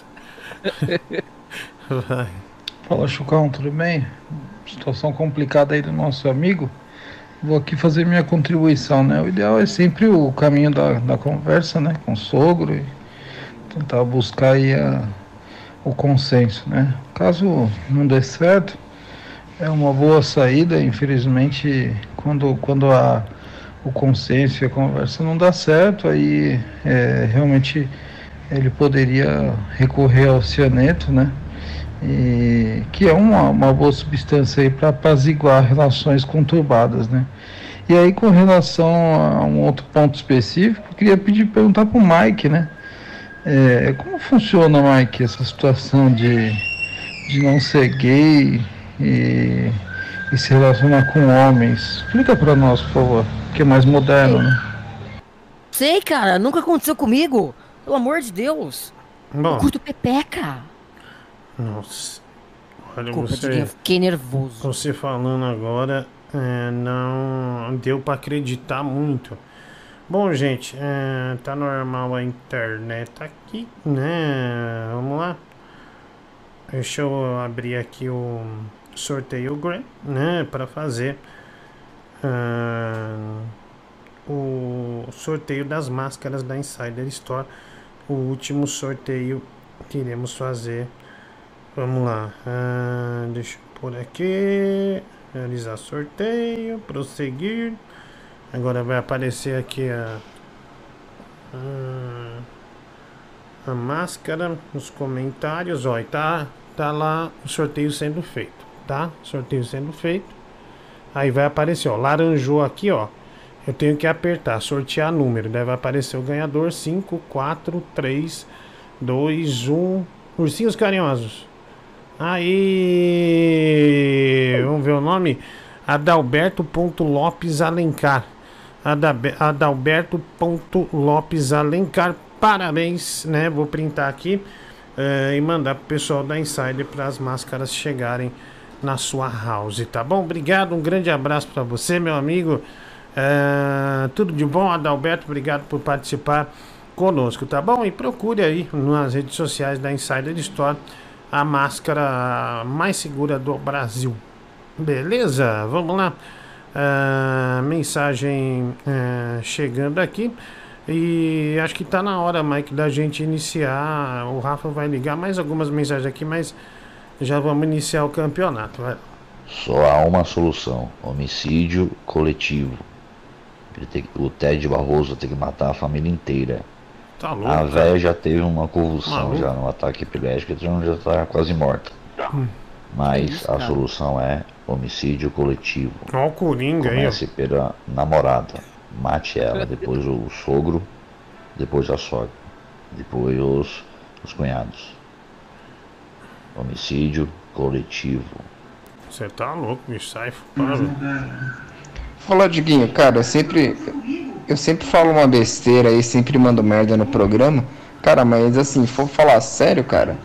Vai. Fala Chucão, tudo bem? Situação complicada aí do nosso amigo. Vou aqui fazer minha contribuição, né? O ideal é sempre o caminho da, da conversa, né? Com o sogro e tentar buscar aí a, o consenso, né? Caso não dê certo, é uma boa saída. Infelizmente, quando, quando a, o consenso e a conversa não dá certo, aí é, realmente ele poderia recorrer ao cianeto, né? E, que é uma, uma boa substância aí para apaziguar relações conturbadas, né? E aí com relação a um outro ponto específico, eu queria pedir perguntar para o Mike, né? É, como funciona, Mike, essa situação de, de não ser gay e, e se relacionar com homens? Explica para nós, por favor, que é mais moderno, né? Sei, cara, nunca aconteceu comigo. Pelo amor de Deus. Bom. Eu curto pepeca. Nossa. Olha, Desculpa, você, eu fiquei nervoso. Você falando agora, é, não deu pra acreditar muito. Bom, gente, é, tá normal a internet aqui, né? Vamos lá. Deixa eu abrir aqui o sorteio né? Pra fazer ah, o sorteio das máscaras da Insider Store. O último sorteio que iremos fazer. Vamos lá. ah, deixa eu por aqui. Realizar sorteio. Prosseguir. Agora vai aparecer aqui a. a- a máscara nos comentários. E tá, tá lá o sorteio sendo feito. Tá? Sorteio sendo feito. Aí vai aparecer, ó. Laranjou aqui, ó. Eu tenho que apertar, sortear número. Daí vai aparecer o ganhador 5, 4, 3, 2, 1. Ursinhos carinhosos. Aí, vamos ver o nome? Adalberto.lopes Alencar. Adalberto.lopes Alencar. Parabéns, né? Vou printar aqui eh, e mandar pro pessoal da Insider para as máscaras chegarem na sua house, tá bom? Obrigado, um grande abraço para você, meu amigo. Eh, tudo de bom, Adalberto. Obrigado por participar conosco, tá bom? E procure aí nas redes sociais da Insider Store a máscara mais segura do Brasil. Beleza? Vamos lá. Ah, mensagem ah, chegando aqui. E acho que tá na hora, Mike, da gente iniciar. O Rafa vai ligar mais algumas mensagens aqui, mas já vamos iniciar o campeonato. vai. Só há uma solução: homicídio coletivo. Ele tem- o Ted Barroso tem que matar a família inteira. Tá louco. A cara. véia já teve uma convulsão Maluco. já no ataque epilético, então já está quase morta. Hum. Mas isso, a solução é homicídio coletivo. Ó o Coringa aí, ó. Comece pela namorada. Mate ela, depois o sogro, depois a sogra, depois os, os cunhados. Homicídio coletivo. Você tá louco, bicho. Sai fora. Fala, Diguinho, cara, eu sempre. Eu sempre falo uma besteira aí, sempre mando merda no programa. Cara, mas assim, for falar sério, cara,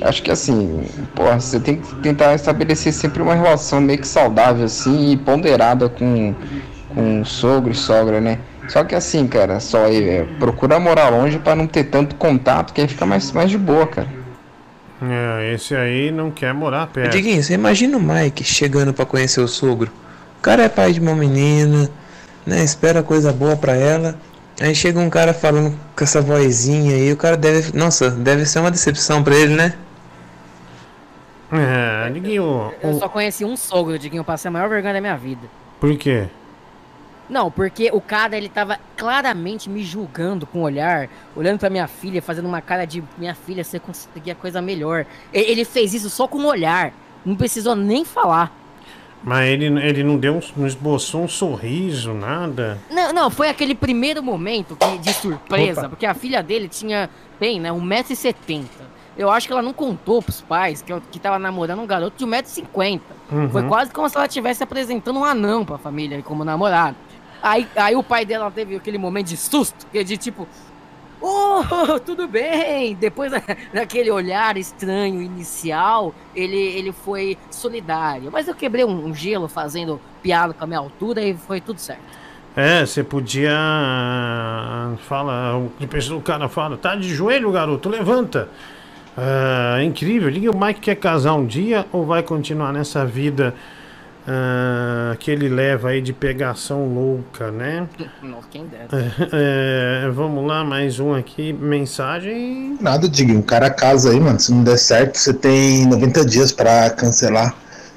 acho que assim, porra, você tem que tentar estabelecer sempre uma relação meio que saudável, assim, e ponderada com, com sogro e sogra, né? Só que assim, cara, só aí, é, procura morar longe pra não ter tanto contato, que aí fica mais, mais de boa, cara. É, esse aí não quer morar perto. Diguinho, você imagina o Mike chegando pra conhecer o sogro. O cara é pai de uma menina, né? Espera coisa boa pra ela. Aí chega um cara falando com essa vozinha aí, o cara deve. Nossa, deve ser uma decepção pra ele, né? É, Diguinho, Eu o- só conheci um sogro, Diguinho. Eu passei a maior vergonha da minha vida. por quê? Não, porque o cara, ele tava claramente me julgando com o olhar, olhando pra minha filha, fazendo uma cara de minha filha, você conseguia coisa melhor. Ele fez isso só com o olhar, não precisou nem falar. Mas ele, ele não deu não esboçou um sorriso, nada. Não, não, foi aquele primeiro momento que- de surpresa, Opa. porque a filha dele tinha, bem, né, 1,70m. Eu acho que ela não contou pros pais que, que tava namorando um garoto de 1,50m. Uhum. Foi quase como se ela estivesse apresentando um anão pra família como namorado. Aí, aí o pai dela teve aquele momento de susto, é de tipo, oh, tudo bem. Depois da- daquele olhar estranho inicial, ele, ele foi solidário. Mas eu quebrei um, um gelo fazendo piada com a minha altura e foi tudo certo. É, você podia. Fala, o, cara fala, tá de joelho, garoto, levanta. Ah, é incrível. O Mike quer casar um dia ou vai continuar nessa vida ah, que ele leva aí de pegação louca, né? Nossa, quem dera. É, vamos lá, mais um aqui. Mensagem. Nada, Diguinho. O cara casa aí, mano. Se não der certo, você tem 90 dias pra cancelar.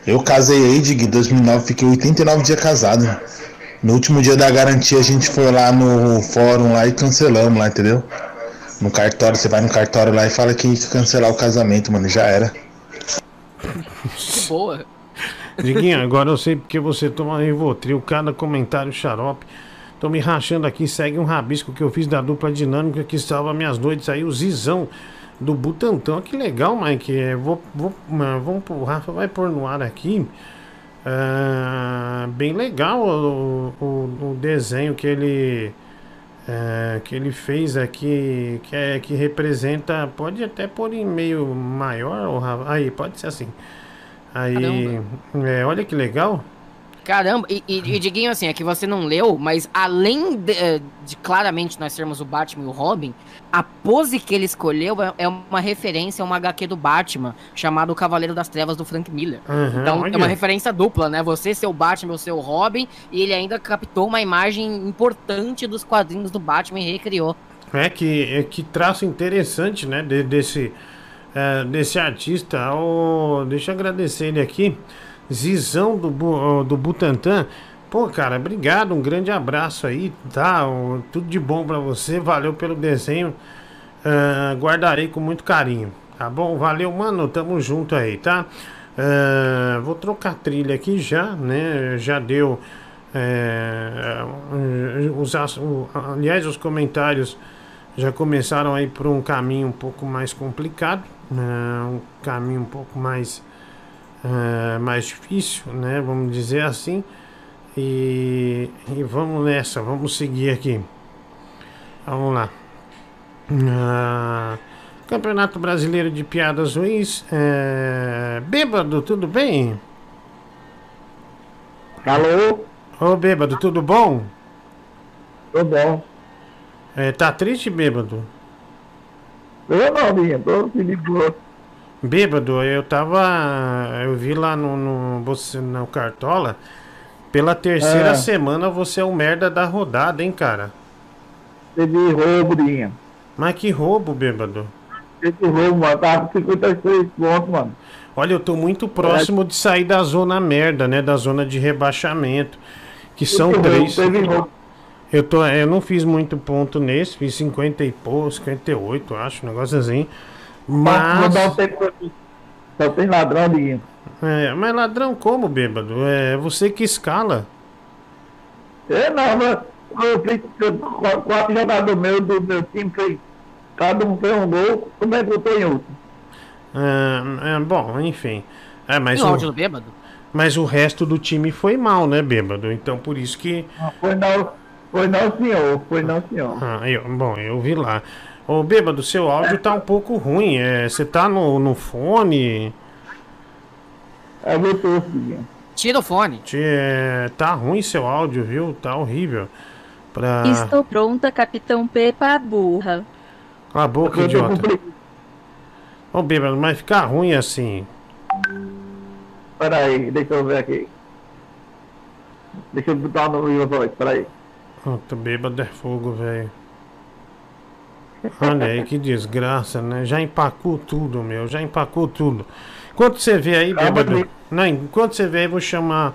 Eu casei aí, Diguinho, em 2009, fiquei 89 dias casado. No último dia da garantia, a gente foi lá no fórum lá e cancelamos lá, entendeu? No cartório, você vai no cartório lá e fala que tem que cancelar o casamento, mano. Já era. Que boa. Diguinho, agora eu sei porque você toma Rivotril, cada comentário xarope. Tô me rachando aqui, segue um rabisco que eu fiz da dupla dinâmica que salva minhas noites aí, o Zizão do Butantão. Que legal, Mike. É, vou, vou, ah, vamos pro Rafa, vai pôr no ar aqui. Ah, bem legal o, o, o desenho que ele é, que ele fez aqui, que, é, que representa. Pode até pôr em meio maior. Aí, pode ser assim. Aí, é, olha que legal. Caramba, e, e, e Diguinho, assim, é que você não leu, mas além de, eh, de claramente nós sermos o Batman e o Robin, a pose que ele escolheu é- é uma referência a uma HQ do Batman, chamado O Cavaleiro das Trevas do Frank Miller. Uhum, então olha. é uma referência dupla, né? Você ser o Batman, eu ser o Robin, e ele ainda captou uma imagem importante dos quadrinhos do Batman e recriou. É que, é que traço interessante, né? de- desse, é, desse artista. Deixa eu agradecer ele aqui. Zizão do, do Butantan. Pô, cara, obrigado. Um grande abraço aí, tá? Tudo de bom pra você. Valeu pelo desenho. Ah, guardarei com muito carinho. Tá bom? Valeu, mano. Tamo junto aí, tá? Ah, vou trocar trilha aqui já, né? Já deu. é, os, aliás, os comentários já começaram aí por um caminho um pouco mais complicado, um caminho um pouco mais, é, mais difícil, né? Vamos dizer assim. E, e vamos nessa, vamos seguir aqui. Vamos lá. Ah, Campeonato Brasileiro de Piadas Ruins. É... Bêbado, tudo bem? Alô? Ô, bêbado, tudo bom? Tudo bom. É, tá triste, bêbado? Eu não, tô feliz por Bêbado, eu tava. Eu vi lá no, no, você, no Cartola. Pela terceira É. semana você é o merda da rodada, hein, cara? Teve roubo, Dinha. Mas que roubo, bêbado. Teve roubo, mano. Tava com 56 pontos, mano. Olha, eu tô muito próximo de sair da zona merda, né? Da zona de rebaixamento. Que são Teve roubo, três. teve roubo. Eu, tô, eu não fiz muito ponto nesse, fiz 50 e pouco, 58, acho, um negócio assim. Mas... Vou dar um Mas. tempo aqui. Só tem ladrão, Dinha. É, mas ladrão como, bêbado? É você que escala. É, não, mas eu fiz quatro jogadores meus do meu time fez. Cada um fez um gol, como é que eu tô em outro? É, é, bom, enfim. É, mas, Tem o áudio do bêbado? mas o resto do time foi mal, né, bêbado? Então por isso que. Foi não, foi não, senhor. Foi não, senhor. Ah, eu, bom, eu vi lá. Ô, bêbado, seu áudio tá um pouco ruim. É, você tá no, no fone? É Bluetooth. Tira o fone. Te- é, tá ruim seu áudio, viu? Tá horrível. Pra. Estou pronta, Capitão Pepa burra. Cala a boca, idiota. Ô, bêbado, mas ficar ruim assim. Pera aí, deixa eu ver aqui. Deixa eu botar no meu voz, pera aí. Puta, bêbado é fogo, velho. Olha aí que desgraça, né? Já empacou tudo, meu. Já empacou tudo. Enquanto você vê aí, bêbado. Não, enquanto você vê aí, vou chamar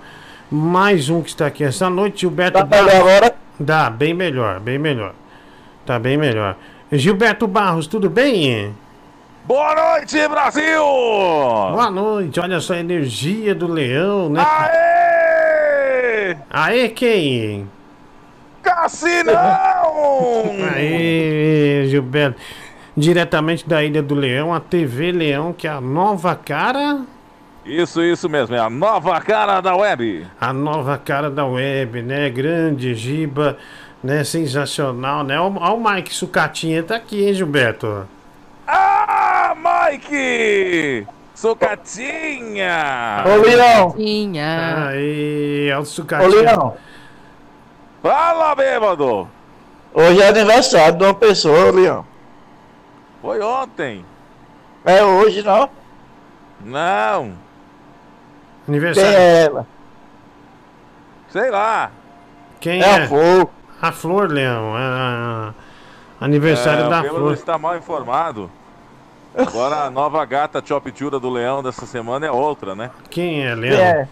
mais um que está aqui essa noite. Gilberto Tá melhor agora? Dá, bem melhor, bem melhor. Tá bem melhor. Gilberto Barros, tudo bem? Boa noite, Brasil! Boa noite, olha só a energia do leão, né? Aê! Aê, quem? Cassinão! Aê, Gilberto. Diretamente da Ilha do Leão, a TV Leão, que é a nova cara. Isso, isso mesmo, é a nova cara da web. A nova cara da web, né? Grande, Giba, né? Sensacional, né? Olha o Mike Sucatinha tá aqui, hein, Gilberto? Ah, Mike! Sucatinha! Ô, Leão! Aí, é o Ô, Sucatinha. Leão! Fala, bêbado! Hoje é aniversário de uma pessoa, Leão. Foi ontem. É hoje, não? Não, Quem Aniversário. é ela? sei lá. Quem É é? a Flor. A Flor, Leão. a- Aniversário é, da o Flor. está mal informado. Agora a nova gata Choptura do Leão dessa semana é outra, né? Quem é, Quem Leão? é?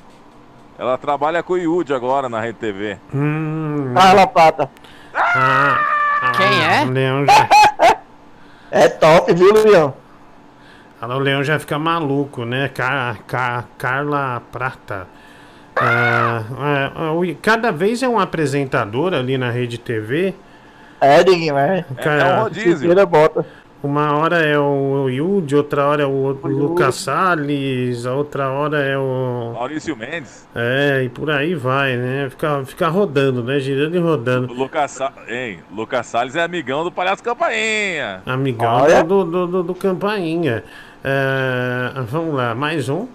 Ela trabalha com o Yudi agora na Rede TV. Hum, Carla Prata. ah, ah, Quem é? O Leão já, É top, viu, Leão? ah, o Leão já fica maluco, né? Car, Car- Carla Prata. Ah, é, o- cada vez é um apresentador ali na Rede TV. É, Diguinho, é. Cara, um rodízio. bota. Uma hora é o Yudi, outra hora é o Lucas Salles, a outra hora é o. Maurício Mendes. É, e por aí vai, né? Fica, fica rodando, né? Girando e rodando. O Lucas, Sa... hein, Lucas Salles é amigão do Palhaço Campainha. Amigão Olha. do, do, do, do Campainha. É, vamos lá, mais um.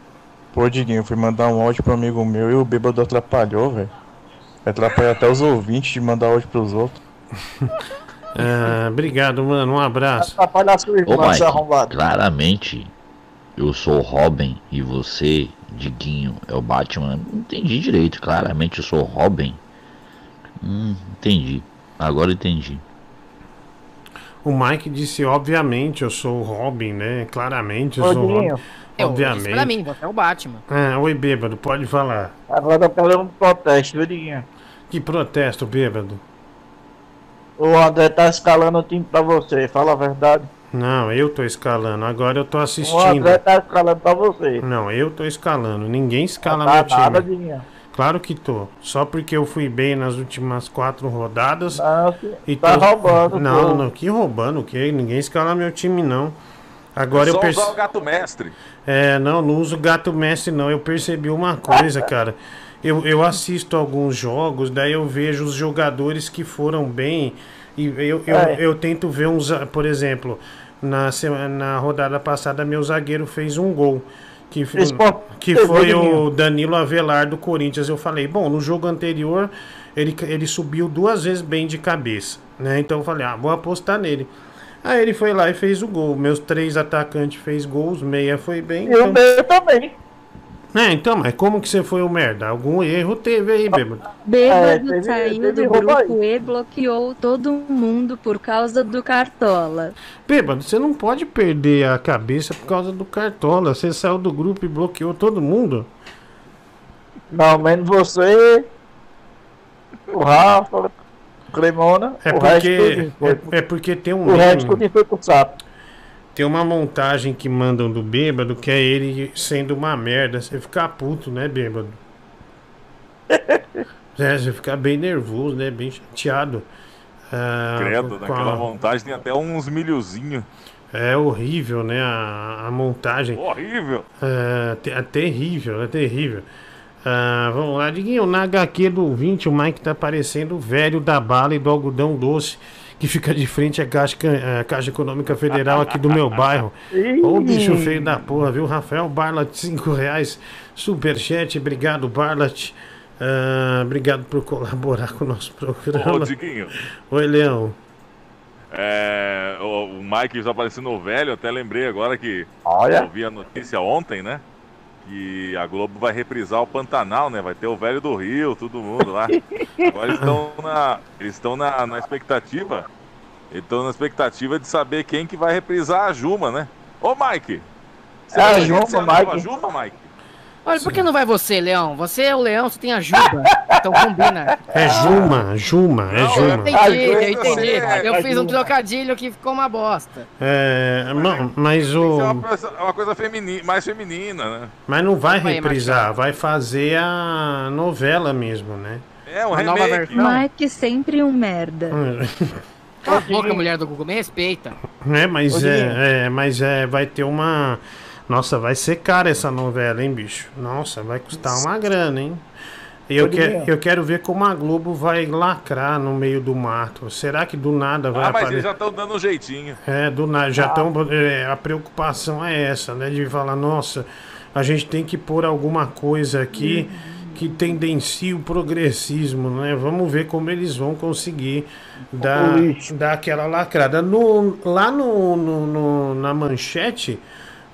Pô, Diguinho, fui mandar um áudio pro amigo meu e o bêbado atrapalhou, velho. Atrapalhou até os ouvintes de mandar áudio pros outros. É, obrigado, mano. Um abraço. Ô, seu arrombado. claramente eu sou o Robin e você, Diguinho, é o Batman. Não entendi direito, claramente eu sou o Robin. Hum, entendi. Agora entendi. O Mike disse, obviamente, eu sou o Robin, né? Claramente, eu Ô, sou o Robin. Eu, isso pra Obviamente. mim, você é o Batman. É, oi, bêbado, pode falar. Agora eu quero um protesto, viu, Diguinho? Que protesto, bêbado? O André tá escalando o time pra você, fala a verdade. Não, eu tô escalando. Agora eu tô O assistindo. André tá escalando pra você. Não, eu tô escalando. Ninguém escala Tá meu time. nada, Diguinho. Claro que tô. Só porque eu fui bem nas últimas quatro rodadas. Não, e tá tô- roubando, Não, pô. não, que roubando o quê? Ninguém escala meu time, não. Agora eu só perce... usar o gato mestre. É, não, não uso gato mestre não. Eu percebi uma coisa, cara. Eu, eu assisto alguns jogos, daí eu vejo os jogadores que foram bem. E eu, eu, É. eu tento ver uns. Por exemplo, na, semana, na rodada passada, meu zagueiro fez um gol. Que, que foi o Danilo Avelar do Corinthians. Eu falei, bom, no jogo anterior ele, ele subiu duas vezes bem de cabeça. Né? Então eu falei, ah, vou apostar nele. Aí ele foi lá e fez o gol. Meus três atacantes fez gols, meia foi bem. E o meu também. É, então, mas como que você foi o merda? Algum erro teve aí, bêbado. Bêbado É, teve- teve do roubo aí. grupo e bloqueou todo mundo por causa do Cartola. Bêbado, você não pode perder a cabeça por causa do Cartola. Você saiu do grupo e bloqueou todo mundo. Não, menos você, o Rafa, o Cremona, É o resto porque, foi. é, é porque tem um O resto meme, tudinho foi pro sapo. Tem uma montagem que mandam do bêbado que é ele sendo uma merda. Você ficar puto, né, bêbado? É, você ficar bem nervoso, né? Bem chateado. Ah, Credo, com a- naquela montagem tem até uns milhozinhos. É horrível, né? A, a montagem. Horrível. É, é terrível, é terrível. Ah, vamos lá, Diguinho. Na HQ do 20, o Mike tá parecendo o velho da bala e do algodão doce que fica de frente à Caixa, à Caixa Econômica Federal aqui do meu bairro. Ô bicho feio da porra, viu? Rafael Barlat, 5 reais. Superchat, obrigado, Barlat. Ah, obrigado por colaborar com o nosso programa. Ô, Diguinho. Oi, Leão. É, o, o Mike está parecendo velho, até lembrei agora que Olha. eu vi a notícia ontem, né? Que a Globo vai reprisar o Pantanal, né? Vai ter o velho do Rio, todo mundo lá. Agora eles estão na, eles estão na, na expectativa. Eles estão na expectativa de saber quem que vai reprisar a Juma, né? Ô, Mike! É a Juma, ser a Mike. Juma, Mike? Olha, por que não vai você, Leão? Você é o Leão, você tem a Juba. Então combina. É Juma, Juma, é Eu Juma. entendi, eu entendi. é, Eu é fiz um trocadilho que ficou uma bosta. É, não, mas Isso é uma o. coisa, uma coisa femini- mais feminina, né? Mas não vai reprisar, vai fazer a novela mesmo, né? É um A nova remake. versão. Mike sempre um merda. Cala a boca, mulher do Google, me respeita. É, mas é, é, mas é, vai ter uma. Nossa, vai ser cara essa novela, hein, bicho? Nossa, vai custar uma grana, hein? E eu, que, eu quero ver como a Globo vai lacrar no meio do mato. Será que do nada vai Ah, mas eles aparecer? já estão dando um jeitinho. É, do nada, já estão. a preocupação é essa, né? De falar, nossa, a gente tem que pôr alguma coisa aqui que tendencie o progressismo, né? Vamos ver como eles vão conseguir dar, dar aquela lacrada. No, lá no, no- no- na manchete,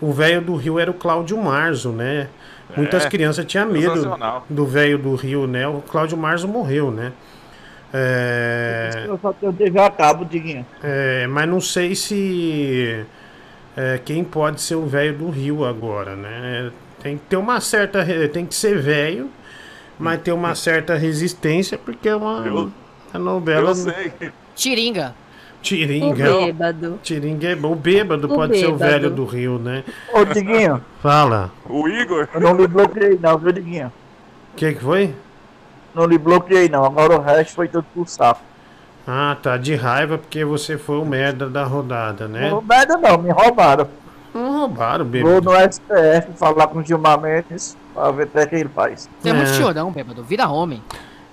o velho do Rio era o Cláudio Marzo, né? Muitas É, crianças tinham medo do velho do Rio, né? O Cláudio Marzo morreu, né? É... Eu só tenho TV a cabo, Diguinho. É, mas não sei se é, quem pode ser o velho do Rio agora, né? Tem que ter uma certa. Tem que ser velho, mas ter uma certa resistência, porque é uma, Eu- a novela. Eu sei. Tiringa. Tiringa. O bêbado. Tiringa é bom. O bêbado O pode ser o bêbado. velho do Rio, né? Ô, Diguinho, Fala. O Igor. eu não lhe bloqueei não, viu, Diguinho? O que, que foi? Não lhe bloqueei não, agora o resto foi tudo pro sapo. Ah, tá. De raiva porque você foi o merda da rodada, né? Não merda não, me roubaram. Não roubaram, Vou bêbado. no STF falar com o Gilmar Mendes pra ver até que ele faz. Você é muito É. chorão, bêbado. Vira homem.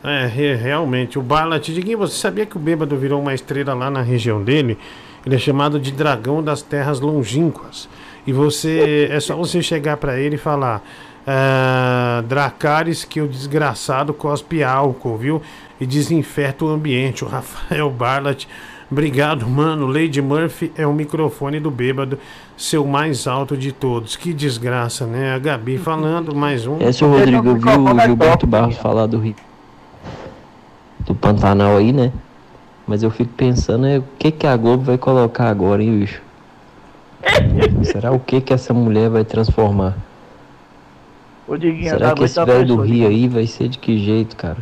É, re- realmente. O Barlat, Diguinho, você sabia que o bêbado virou uma estrela lá na região dele? Ele é chamado de dragão das terras longínquas. E você. É só você chegar pra ele e falar. Ah, Dracaris, que o desgraçado cospe álcool, viu? E desinfeta o ambiente. O Rafael Barlat. Obrigado, mano. Lady Murphy é o microfone do bêbado, seu mais alto de todos. Que desgraça, né? A Gabi falando, mais um. É, seu Rodrigo, eu vi o Gilberto Barros falar do Rio. Do Pantanal aí, né? Mas eu fico pensando, é, o que que a Globo vai colocar agora, hein, bicho? Será o que que essa mulher vai transformar? Diguinho, Será que esse aguenta velho do Rio aí vai ser de que jeito, cara?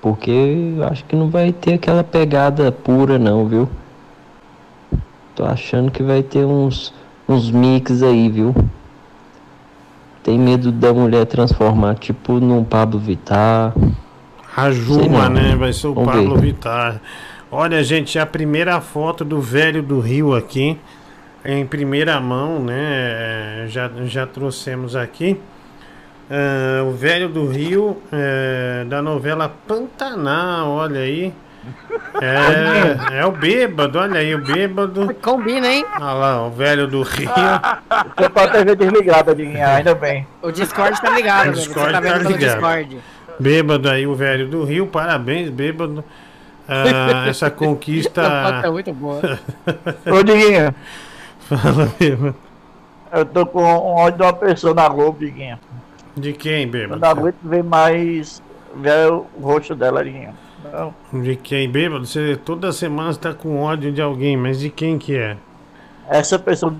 Porque eu acho que não vai ter aquela pegada pura não, viu? Tô achando que vai ter uns, uns mix aí, viu? Tem medo da mulher transformar, tipo, num Pablo Vittar. A Sei Juma, não. né? Vai ser o Vamos Pablo ver. Vittar. Olha, gente, a primeira foto do velho do Rio aqui. em primeira mão, né? Já, já trouxemos aqui. Ah, o velho do Rio, é, da novela Pantanal, olha aí. É, é o bêbado, olha aí, o bêbado. Combina, hein? Olha lá, o velho do Rio. Você tá a TV desligada, Diguinho, ainda bem. O Discord tá ligado, O velho. Discord Você tá vendo tá pelo ligado. Discord. Bêbado aí, o velho do Rio, parabéns, bêbado. Ah, essa conquista. É muito boa. Ô, Diguinho, Fala, bêbado. eu tô com um ódio de uma pessoa na Globo, Diguinho. De quem, Eu bêbado? não aguento ver mais ver o rosto dela, Diguinho. Não. De quem, bêbado? Você toda semana está com ódio de alguém, mas de quem que é? Essa pessoa,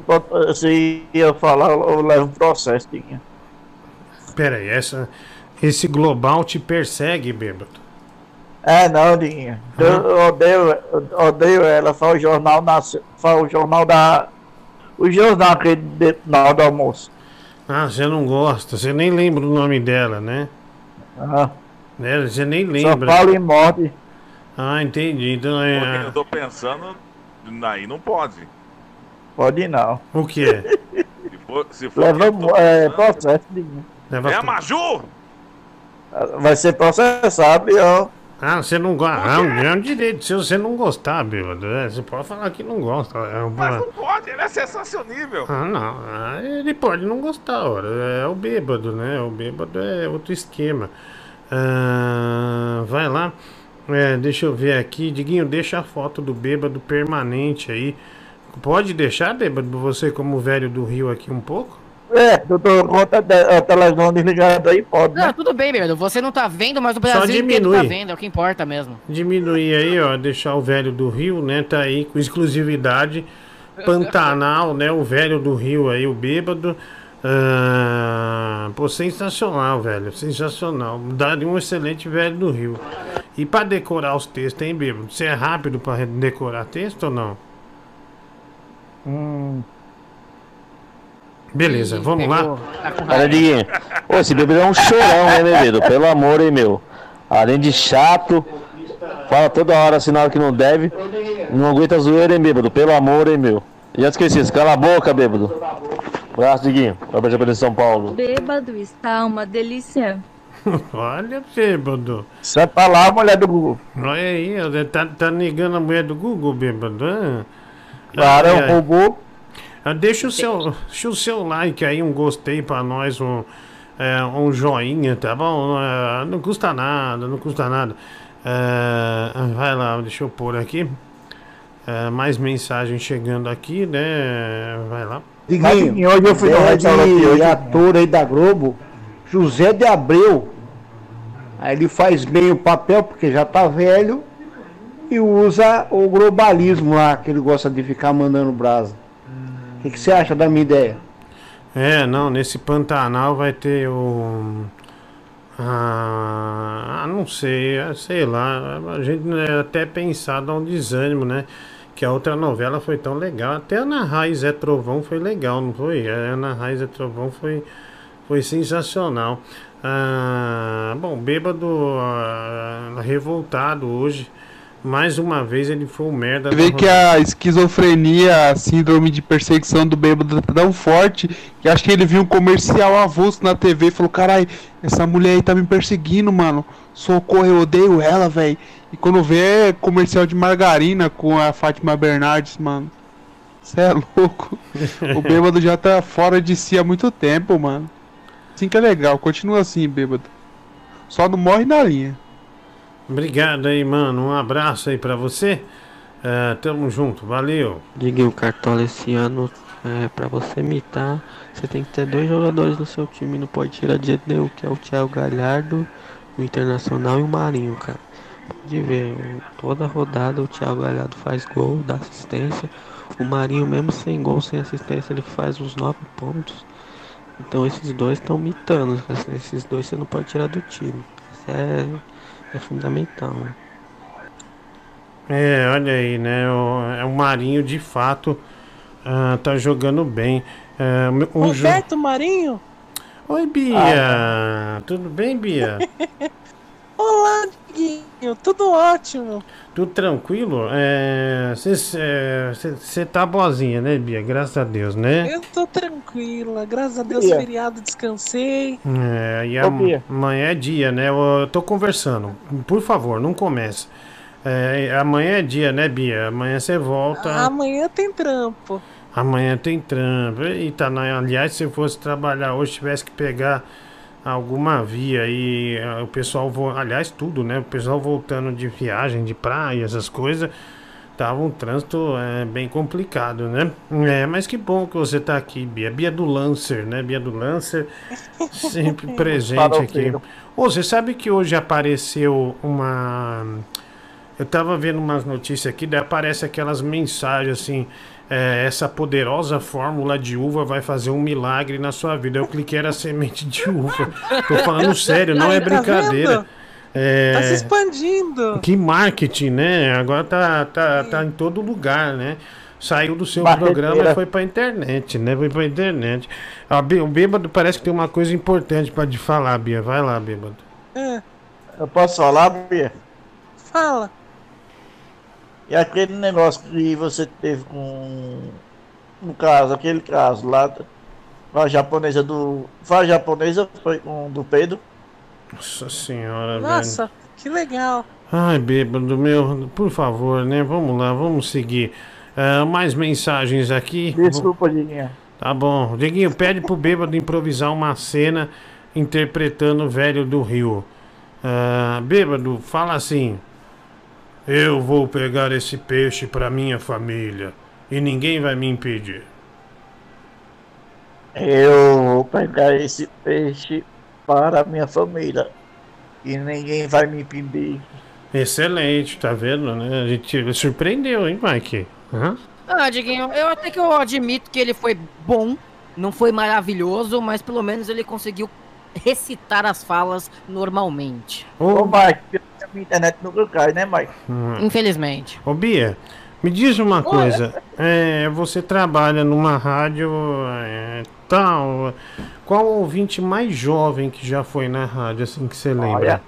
se ia falar, eu levo um processo, Diguinho. Pera aí, essa, esse global te persegue, bêbado. É, não, Diguinho. Eu, eu odeio, eu odeio ela. Faz o jornal, na, faz o jornal da. O jornal aquele de, na hora do almoço. Ah, você não gosta, você nem lembra o nome dela, né? Ah. Né, Você nem Só lembra. fala em morte. Ah, entendi. Então Porque é. eu tô pensando, aí não pode. Pode não. O que? Se for, se for Leva é, processo, Diguinho. Leva É a pro- Maju! Vai ser processado, ó. Ah, você não gosta. Ah, é um direito se você não gostar, bêbado. É, você pode falar que não gosta. É uma... Mas não pode, ele é sensacionível. Ah, não. Ah, ele pode não gostar, ora. É o bêbado, né? O bêbado é outro esquema. Ah, vai lá. É, deixa eu ver aqui. Diguinho, deixa a foto do bêbado permanente aí. Pode deixar, bêbado, você como velho do Rio aqui um pouco? É, eu tô com a te- a televisão desligada aí, pode, Não, né? tudo bem, bebê. Você não tá vendo, mas o Brasil inteiro diminui. tá vendo. É o que importa mesmo. Diminuir aí, ó, deixar o velho do Rio, né? Tá aí com exclusividade. Pantanal, né? O velho do Rio aí, o bêbado. Ah, pô, sensacional, velho. Sensacional. Daria um excelente velho do Rio. E pra decorar os textos, hein, bêbado? Você é rápido pra decorar texto ou não? Hum. Beleza, vamos lá. Olha, Diguinho. Ô, esse bebê é um chorão, né, bebedo? Pelo amor, hein, meu. Além de chato, fala toda hora assim na hora que não deve. Não aguenta zoeira, hein, bêbado? Pelo amor, hein, meu. Já esqueci isso. Cala a boca, bêbado. Abraço, Diguinho. Vai pra de São Paulo. Bêbado está uma delícia. Olha, bêbado. Sai pra lá, mulher do Google. Olha aí, tá, tá negando a mulher do Google, bêbado. Claro, é um ai. robô. Ah, Deixa o seu, deixa o seu like aí, um gostei pra nós, um, é, um joinha, tá bom? Ah, não custa nada, não custa nada. Ah, vai lá, deixa eu pôr aqui. Ah, mais mensagem chegando aqui, né? Vai lá. Diguinho, hoje eu fui no restaurante hoje. ator aí da Globo, José de Abreu. Aí ele faz bem o papel porque já tá velho e usa o globalismo lá, que ele gosta de ficar mandando brasa. O que, que você acha da minha ideia? É, não, nesse Pantanal vai ter o. Ah, não sei, é, sei lá. A gente né, até pensar dar um desânimo, né? Que a outra novela foi tão legal. Até Ana Raiz é Trovão foi legal, não foi? A Ana Raiz é Trovão foi, foi sensacional. Ah, bom, bêbado ah, revoltado hoje. Mais uma vez ele foi o merda. Você vê que a esquizofrenia, a síndrome de perseguição do bêbado tá tão forte que acho que ele viu um comercial avulso na TV e falou: Carai, essa mulher aí tá me perseguindo, mano. Socorro, eu odeio ela, velho. E quando vê é comercial de margarina com a Fátima Bernardes, mano. Você é louco. o bêbado já tá fora de si há muito tempo, mano. Assim que é legal, continua assim, bêbado. Só não morre na linha. Obrigado aí, mano. Um abraço aí pra você. É, tamo junto, valeu. Diguinho, Cartola, esse ano, é, pra você imitar, você tem que ter dois jogadores no seu time, não pode tirar de nenhum, que é o Thiago Galhardo, o Internacional e o Marinho, cara. Pode ver, toda rodada o Thiago Galhardo faz gol, dá assistência. O Marinho, mesmo sem gol, sem assistência, ele faz uns nove pontos. Então esses dois estão mitando, esses dois você não pode tirar do time. Isso é, é fundamental. né? É, olha aí, né? O, é o Marinho de fato ah, tá jogando bem. O meu- um jo- Roberto Marinho? Oi, Bia. Tudo bem, Bia? Olá. Diguinho? Tudo ótimo. Tudo tranquilo? Você tá boazinha, né, Bia? Graças a Deus, né? Eu tô tranquila. Graças a Deus, Bia. feriado, descansei. É, e Ô, Bia. amanhã é dia, né? Eu, eu tô conversando. Por favor, não comece. É, amanhã é dia, né, Bia? Amanhã você volta. Amanhã tem trampo. Amanhã tem trampo. Eita, né? aliás, se eu fosse trabalhar hoje, tivesse que pegar alguma via aí, eh, o pessoal, vo... aliás, tudo, né? O pessoal voltando de viagem, de praia, essas coisas, tava um trânsito é, bem complicado, né? É, mas que bom que você tá aqui, Bia. Bia do Lancer, né? Bia do Lancer, sempre presente aqui. Ô, você sabe que hoje apareceu uma. Eu tava vendo umas notícias aqui, daí aparece aquelas mensagens assim. É, essa poderosa fórmula de uva vai fazer um milagre na sua vida. Eu cliquei era semente de uva. Tô falando sério, não é tá brincadeira. É, Tá se expandindo. que marketing, né? Agora tá, tá, tá em todo lugar, né? Saiu do seu Marqueteira. programa e foi pra internet, né? Foi pra internet. O bêbado parece que tem uma coisa importante pra te falar, Bia. Vai lá, bêbado. É, Eu posso falar, Bia? fala. E aquele negócio que você teve com. No caso, aquele caso lá. Com a japonesa do. Foi a japonesa foi com do Pedro. Nossa senhora, velho. Nossa, que legal. Ai, bêbado, meu, por favor, né? Vamos lá, vamos seguir. Ah, mais mensagens aqui. Desculpa, Diguinho. Tá bom. Diguinho, pede pro bêbado improvisar uma cena interpretando o velho do Rio. Ah, bêbado, fala assim. Eu vou pegar esse peixe pra minha família e ninguém vai me impedir. Eu vou pegar esse peixe para a minha família. E ninguém vai me impedir. Excelente, tá vendo, né? A gente surpreendeu, hein, Mike? Hã? Ah, Diguinho, eu até que eu admito que ele foi bom, não foi maravilhoso, mas pelo menos ele conseguiu recitar as falas normalmente. Ô, Mike, internet nunca cai, né, Mike? Hum. Infelizmente. Ô Bia, me diz uma coisa. É, você trabalha numa rádio é, tal. Qual o ouvinte mais jovem que já foi na rádio, assim que você lembra?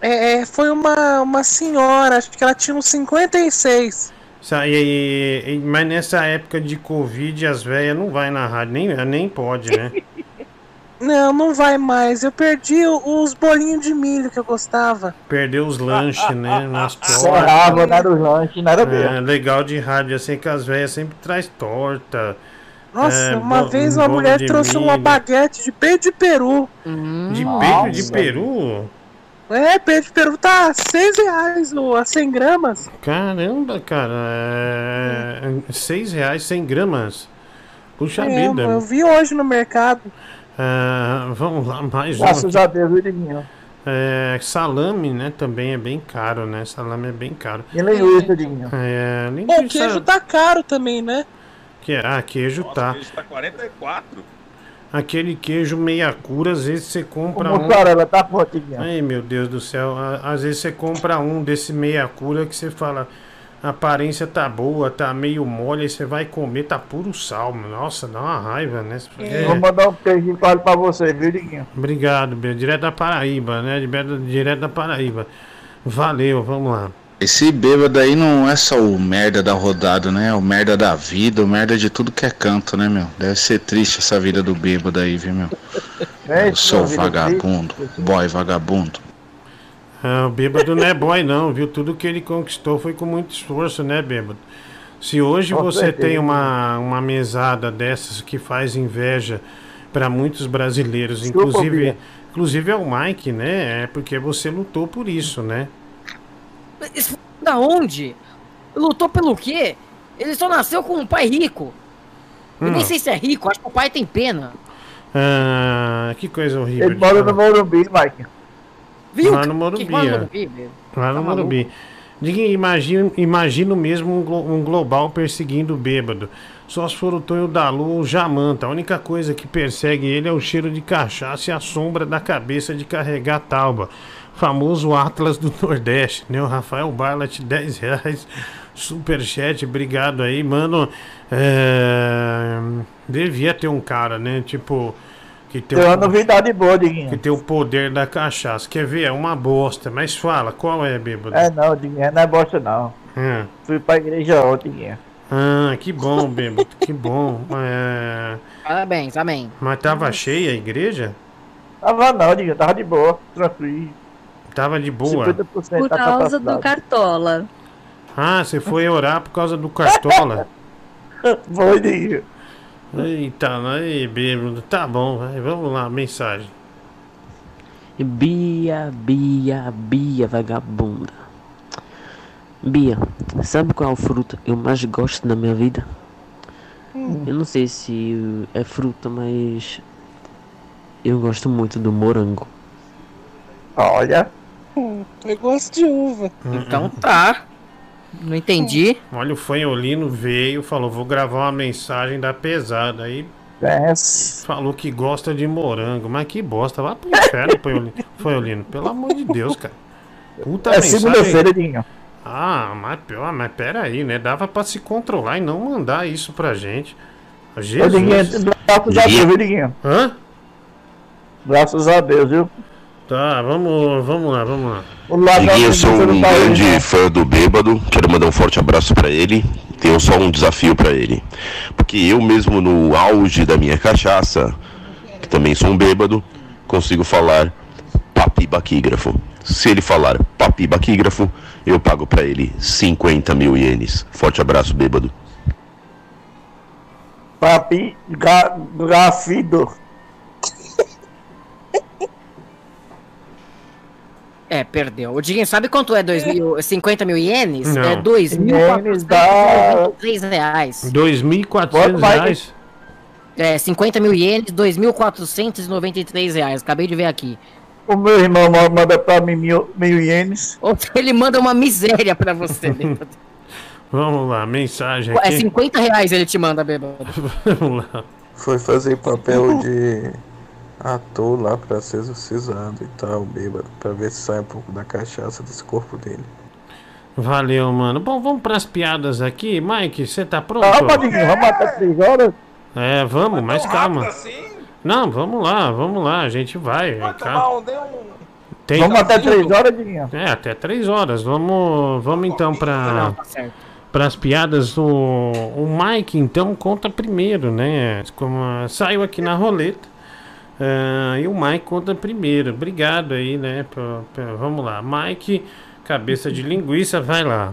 É, foi uma, uma senhora, acho que ela tinha uns 56. Sa- e- e- e- mas nessa época de Covid, as velhas não vai na rádio, nem, nem pode, né? Não, não vai mais. Eu perdi os bolinhos de milho que eu gostava. Perdeu os lanches, né? Nas tortas. era os lanches, não era É, legal de rádio, assim que as velhas sempre traz torta. Nossa, é, uma bo- vez uma mulher trouxe uma milho. baguete de peito de peru. De peito de peru? É, peito de peru tá 6 reais o, a 100 gramas. Caramba, cara. É... 6 reais 100 gramas. Puxa É, vida. eu vi hoje no mercado. Ah, vamos lá, mais um. Graças aqui. a Deus? É, salame, né? Também é bem caro, né? Salame é bem caro. E linguiça, Diguinho? É, Bom, o linguiça. queijo tá caro também, né? Que, ah, queijo tá. Isso tá 44. Aquele queijo meia cura, às vezes você compra O um. mussarela tá? Ai, meu Deus do céu. a- Às vezes você compra um desse meia cura que você fala. A aparência tá boa, tá meio mole, aí você vai comer, tá puro sal. Nossa, dá uma raiva, né? É. Vou mandar um queijinho quase pra você, viu, Diguinho? Obrigado, Bia. Direto da Paraíba, né? Direto, direto da Paraíba. Valeu, vamos lá. Esse bêbado aí não é só o merda da rodada, né? É o merda da vida, o merda de tudo que é canto, né, meu? Deve ser triste essa vida do bêbado aí, viu, meu? É, Eu sou vagabundo, boy vagabundo. Ah, o bêbado não é boy, não, viu? Tudo que ele conquistou foi com muito esforço, né, bêbado? Se hoje você tem uma, uma mesada dessas que faz inveja para muitos brasileiros, inclusive, inclusive é o Mike, né? É porque você lutou por isso, né? Isso Da onde? Lutou pelo quê? Ele só nasceu com um pai rico. Eu nem Hum. sei se é rico, acho que o pai tem pena. Ah, que coisa horrível. Ele mora no Morumbi, Mike. Viu? Lá no Morumbi. Mora no é. Morumbi? Lá no Tá Morumbi. Diga, imagina, imagina mesmo um, glo- um global perseguindo o bêbado. Só se for o Tonho da Lua ou Jamanta. A única coisa que persegue ele é o cheiro de cachaça e a sombra da cabeça de carregar tauba. Famoso Atlas do Nordeste, né? O Rafael Barlat, 10 reais. Superchat, obrigado aí, mano. É, Devia ter um cara, né? Tipo, Que tem, Tem uma o, novidade boa, Diguinho. que tem o poder da cachaça. Quer ver? É uma bosta. Mas fala, qual é, bêbado? É não, Diguinho, não é bosta não. Hum. Fui pra igreja ontem, Diguinho. Ah, que bom, bêbado. que bom. É... Parabéns, amém. Mas tava cheia a igreja? Tava não, Diguinho, tava de boa, tranquilo. Tava de boa. 50% Por causa do. Cartola. Ah, você foi orar por causa do Cartola? Foi, Diguinho. Eita, aí, bêbado. Tá bom, vai. Vamos lá, mensagem. Bia, Bia, Bia, vagabunda. Bia, sabe qual fruta eu mais gosto na minha vida? Eu não sei se é fruta, mas eu gosto muito do morango. Olha. Hum, eu gosto de uva. Então tá. Não entendi. Olha, o Fanholino veio, falou, vou gravar uma mensagem da pesada. Aí falou que gosta de morango. Mas que bosta, vai pro inferno, Fanholino. Pelo amor de Deus, cara. Puta É mensagem. segunda-feira. Ah, mas, pô, mas pera aí, né? Dava pra se controlar e não mandar isso pra gente. Ô, Jesus. Diguinho, graças a Deus, viu, Diguinho? Hã? Graças a Deus, viu? Tá, vamos, vamos lá, vamos lá. O ladrão Diguinho, eu sou um tá aí, grande né? fã do Bêbado. Quero mandar um forte abraço pra ele. Tenho só um desafio pra ele. Porque eu mesmo no auge da minha cachaça, que também sou um bêbado, consigo falar papibaquígrafo. Se ele falar papibaquígrafo, eu pago pra ele 50 mil ienes. Forte abraço, bêbado. Papi ga, grafido. É, perdeu. O Diguinho, sabe quanto é dois mil, 50 mil ienes? Não. É 2.493 reais. 2.400 reais? É, 50 mil ienes, 2.493 reais. Acabei de ver aqui. O meu irmão ma- manda pra mim mil, mil ienes. Ou ele manda uma miséria pra você. bêbado. Vamos lá, mensagem é aqui. 50 reais ele te manda, bêbado. Vamos lá. Foi fazer papel de ator lá pra ser exorcizado e tal, bêbado, pra ver se sai um pouco da cachaça desse corpo dele. Valeu, mano. Bom, vamos pras piadas aqui. Mike, você tá pronto? Calma, Diguinho, vamos até três horas. É, vamos, mas calma. Não, vamos lá, vamos lá, a gente vai. Cá. Tem- Vamos até três horas, Diguinho. É, até três horas. Vamos, vamos então pra, Tá certo. pras piadas. O, o Mike, então, conta primeiro, né? Como ah, saiu aqui na roleta. Ah, e o Mike conta primeiro. Obrigado aí, né? pra- pra- vamos lá. Mike, cabeça de linguiça, vai lá.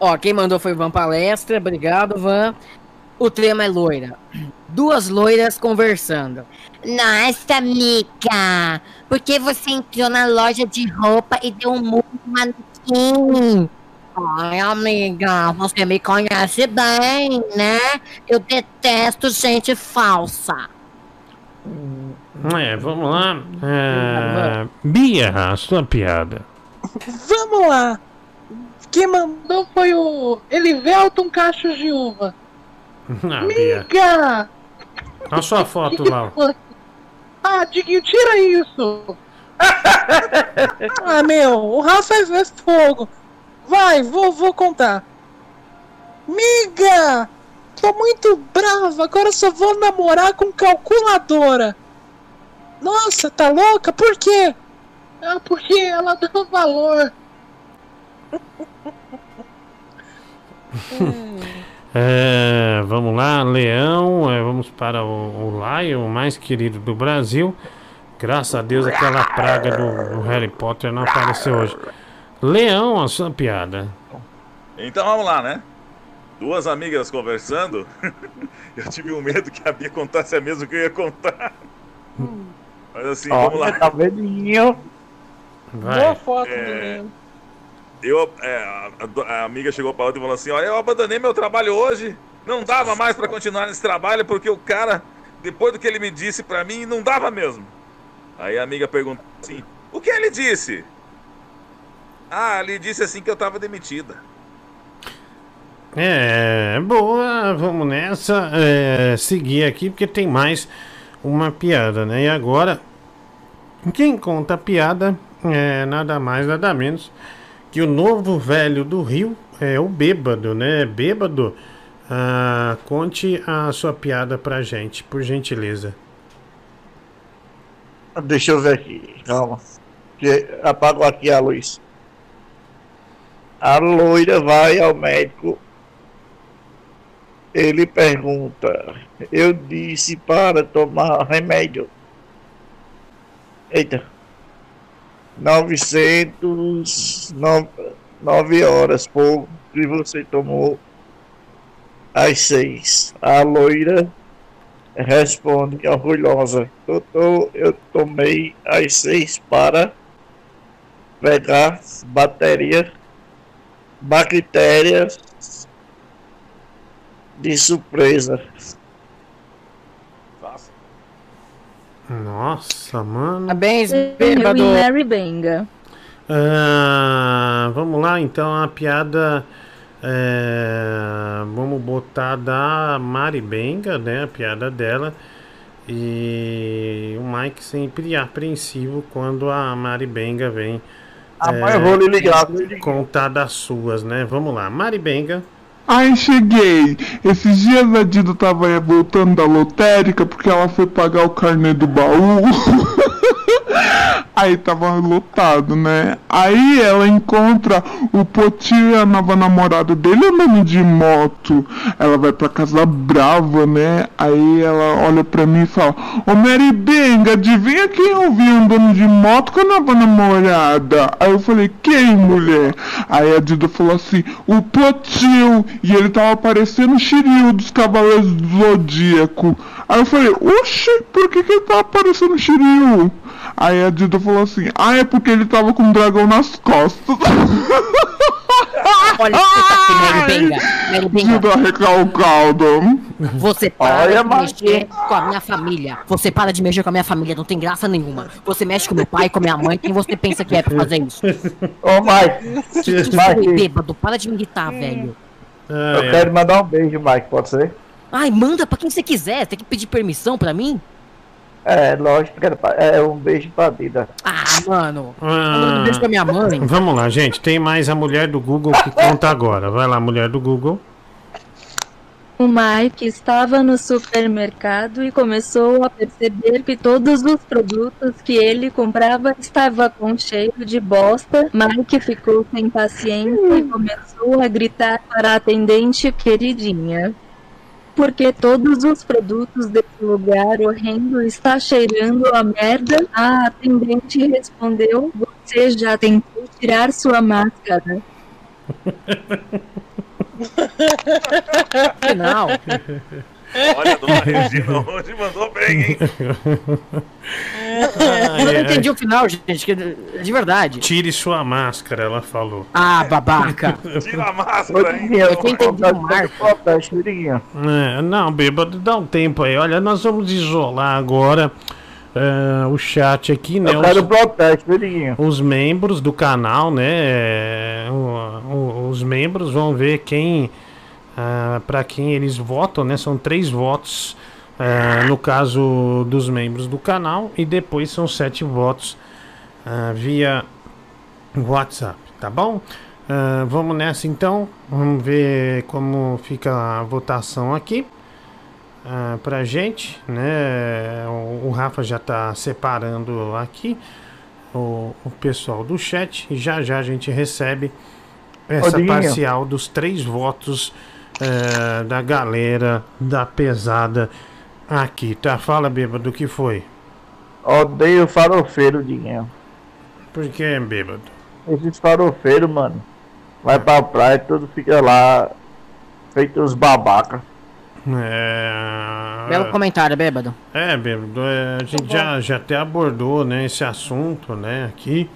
Ó, quem mandou foi o Van Palestra. Obrigado, Van. O tema é loira. Duas loiras conversando. Nossa, amiga, por que você entrou na loja de roupa e deu um murro no manequim? Ai, amiga, você me conhece bem, né? Eu detesto gente falsa. É, vamos lá. É, Bia, a sua piada. Vamos lá. Quem mandou foi o Elivelton Cachos de Uva. Ah, Bia. Amiga! Olha a sua foto lá. Ah, Diguinho, tira isso! ah, meu, o Rafa é fogo. Vai, vou, vou contar. Miga! Tô muito brava, agora só vou namorar com calculadora. Nossa, tá louca? Por quê? Ah, porque ela dá valor. É, vamos lá, Leão. é, vamos para o, o Lion, o mais querido do Brasil. Graças a Deus aquela praga do, do Harry Potter não apareceu hoje. Leão, a sua piada. Então vamos lá, né? Duas amigas conversando. eu tive um medo que a Bia contasse a mesma que eu ia contar. Mas assim, vamos lá. Tá verdinho. Boa foto do É, menino. eu, é, a, a amiga chegou pra outra e falou assim: Olha, eu abandonei meu trabalho hoje. Não dava mais pra continuar nesse trabalho porque o cara, depois do que ele me disse pra mim, não dava mesmo. Aí a amiga perguntou assim: O que ele disse? Ah, ele disse assim que eu tava demitida. É, boa, vamos nessa. é, seguir aqui porque tem mais uma piada, né? E agora, quem conta a piada é nada mais, nada menos que o novo velho do Rio, é o Bêbado, né? Bêbado, ah, conte a sua piada pra gente, por gentileza. Deixa eu ver aqui, calma. Apagou aqui a luz. A loira vai ao médico. Ele pergunta. Eu disse para tomar remédio. Eita. 900. 9 horas pouco que você tomou às 6. A loira responde orgulhosa. Doutor, eu tomei às 6 para pegar bateria, bactérias de surpresa. Nossa, mano. Parabéns, bêbado. Mary Benga. Ah, vamos lá, então a piada. é, vamos botar da Mari Benga, né? A piada dela. E o Mike sempre apreensivo quando a Mari Benga vem. Ah, mas eu vou lhe ligar, vou lhe ligar. Contar das suas, né? Vamos lá, Mari Benga. Ai, cheguei. Esses dias a Dido tava eh, voltando da lotérica porque ela foi pagar o carnê do baú. Aí tava lotado, né? Aí ela encontra o Potinho e a nova namorada dele andando de moto. Ela vai pra casa brava, né? Aí ela olha pra mim e fala: Ô Mary Benga, adivinha quem eu vi andando de moto com a nova namorada? Aí eu falei: Quem, mulher? Aí a Dida falou assim: O Potinho. E ele tava parecendo o Shiryu dos Cavaleiros do Zodíaco. Aí eu falei: Oxi, por que, que ele tava parecendo o Shiryu? Aí a Dida falou assim: Ah, é porque ele tava com um dragão nas costas. Olha, você tá aqui, Mary Benga. Mary Benga. Dida recalcado. Você para Olha, de mexer com a minha família. Você para de mexer com a minha família, não tem graça nenhuma. Você mexe com meu pai, com minha mãe, quem você pensa que é pra fazer isso? Ô, Mike. Que que Mike. foi, bêbado? Para de me irritar, velho. Eu quero mandar um beijo, Mike, pode ser? Ai, manda pra quem você quiser. Tem que pedir permissão pra mim? É, lógico, que é um beijo pra vida. Ah, mano. Ah, Mandando beijo pra minha mãe. Vamos lá, gente. Tem mais a mulher do Google que conta agora. Vai lá, mulher do Google. O Mike estava no supermercado e começou a perceber que todos os produtos que ele comprava estavam com cheiro de bosta. Mike ficou sem paciência e começou a gritar para a atendente queridinha. Porque todos os produtos desse lugar horrendo está cheirando a merda. A atendente respondeu: Você já tentou tirar sua máscara? Final. Olha, dona Regina hoje mandou bem, hein? Eu não entendi o final, gente. que- De verdade. Tire sua máscara, ela falou. Ah, babaca. Tira a máscara, hein? Eu tô entendendo o Marco. É, não, bêbado, dá um tempo aí. Olha, nós vamos isolar agora é, o chat aqui, né? Eu quero Os, protesto, os membros do canal, né? é, o- o- os membros vão ver quem. Para quem eles votam, né? São três votos. é, no caso dos membros do canal, e depois são sete votos ah, via WhatsApp, tá bom? Ah, vamos nessa então, vamos ver como fica a votação aqui ah, pra gente, né? O, o Rafa já tá separando aqui o, o pessoal do chat e já já a gente recebe essa parcial dos três votos eh, da galera da pesada aqui, tá? Fala, bêbado, o que foi? Odeio farofeiro, Diguinho. Por que, bêbado? Esses farofeiros, mano. Vai pra praia, tudo fica lá. Feito uns babaca. É... Belo comentário, bêbado. É, bêbado, é, a gente já, já até abordou né, esse assunto né, aqui,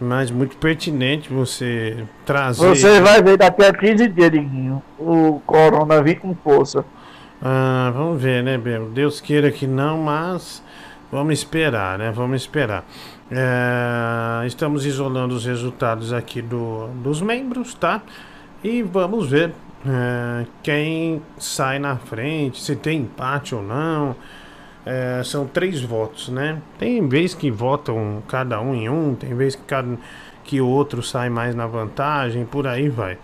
mas muito pertinente você trazer. Você vai ver daqui a 15 dias, Diguinho. O corona vir com força. Ah, vamos ver, né, bêbado? Deus queira que não, mas vamos esperar, né? Vamos esperar. É, estamos isolando os resultados aqui do, dos membros, tá? E vamos ver é, quem sai na frente, se tem empate ou não. É, são três votos, né? Tem vez que votam cada um em um, tem vez que cada que o outro sai mais na vantagem, por aí vai.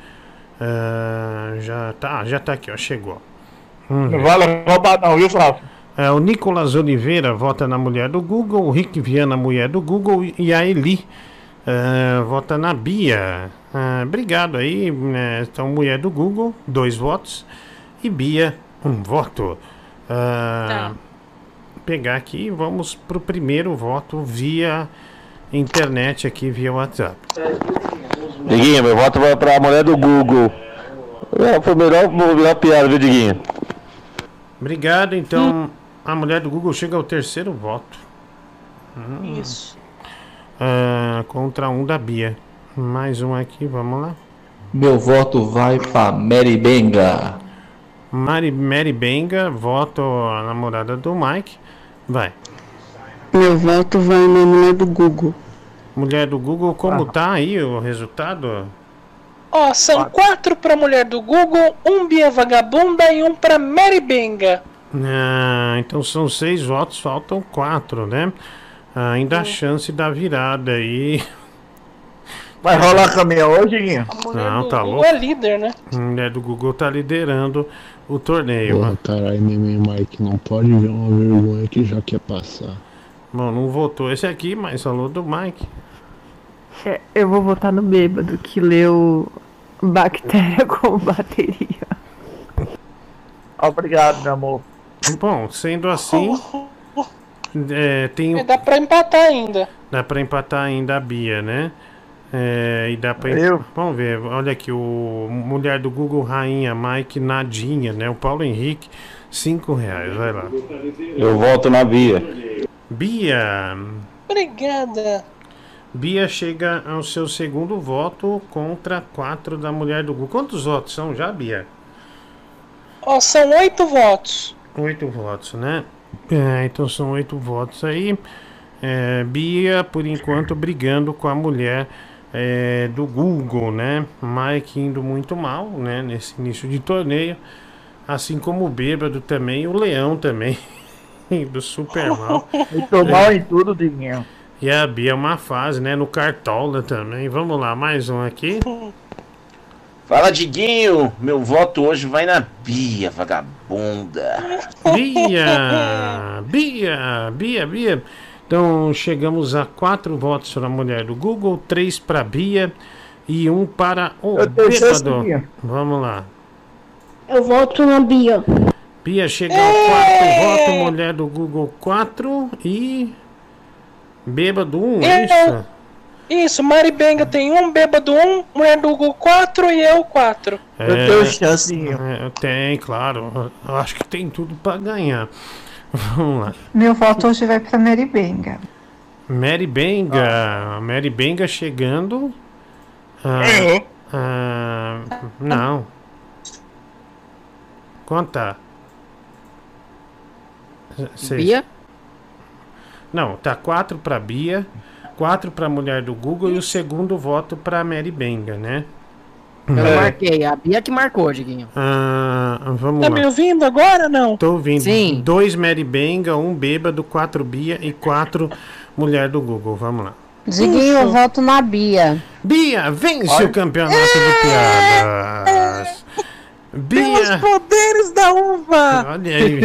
É, já tá, já tá aqui, ó, chegou. Vamos Não vale roubar não, viu, Flávio? É, o Nicolas Oliveira vota na mulher do Google, o Rick Viana, mulher do Google, e a Eli é, vota na Bia. É, obrigado aí, né? Então, mulher do Google, dois votos, e Bia, um voto. É, Pegar aqui, vamos pro primeiro voto via internet aqui, via WhatsApp. Diguinho, meu voto vai pra mulher do Google. É, foi a melhor, melhor piada, viu, Diguinho? Obrigado, então a mulher do Google chega ao terceiro voto. Hum. Isso. Ah, contra um da Bia. Mais um aqui, vamos lá. Meu voto vai pra Mary Benga. Mari, Mary Benga, voto a namorada do Mike. Vai. Meu voto vai na mulher do Google. Mulher do Google, como tá aí o resultado? Ó, são quatro pra mulher do Google, um Bia Vagabunda e um pra Mary Benga. Ah, então são seis votos, faltam quatro, né? Ah, ainda há chance da virada aí. Vai rolar caminhão hoje, Guinho? Não, tá Google louco. é líder, né? A mulher do Google tá liderando o torneio. Porra, caralho, Mimi Mike, não pode ver uma vergonha que já quer passar. Bom, não votou esse aqui, mas falou do Mike. É, Eu vou votar no bêbado que leu bactéria como bateria. Obrigado, meu amor. Bom, sendo assim, é, tem Dá pra empatar ainda. Dá pra empatar ainda a Bia, né? É, e dá pra. Eu? Vamos ver, olha aqui, o mulher do Google Rainha, Mike Nadinha, né? O Paulo Henrique, 5 reais, vai lá. Eu voto na Bia. Bia. Obrigada. Bia chega ao seu segundo voto contra 4 da mulher do Google. Quantos votos são já, Bia? Ó, são oito votos. Oito votos, né? É, então são oito votos aí. É, Bia, por enquanto, brigando com a mulher é, do Google, né? Mike indo muito mal, né? Nesse início de torneio. Assim como o Bêbado também, e o Leão também. indo super mal. Tô mal em tudo, Diguinho. E a Bia é uma fase, né? No Cartola também. Vamos lá, mais um aqui. Fala, Diguinho. Meu voto hoje vai na Bia, vagabunda. Bia! Bia! Bia, Bia. Então chegamos a quatro votos para a mulher do Google, três para Bia e um para o Eu tenho bêbado. Vamos lá. Eu voto na Bia. Bia chega ao quarto voto, mulher do Google 4 e bêbado 1, um, é Eu- isso? Isso, Mari Benga tem um, bêbado um, mulher do Google quatro e eu quatro. É, tem, claro. Eu acho que tem tudo para ganhar. Vamos lá. Meu voto hoje vai pra Mary Benga. Mary Benga. Mary Benga chegando. Ah, É. ah, não. Seis. Bia? Não, tá 4 pra Bia, 4 pra mulher do Google e o segundo voto pra Mary Benga, né? Eu marquei, a Bia que marcou, Diguinho. Ah, vamos Tá lá. me ouvindo agora não? Tô ouvindo. Sim. Dois Mary Benga, um bêbado, quatro Bia e quatro mulher do Google. Vamos lá. Diguinho, eu voto na Bia. Bia, vence o campeonato de piadas. Pelos Bia, poderes da uva! olha aí.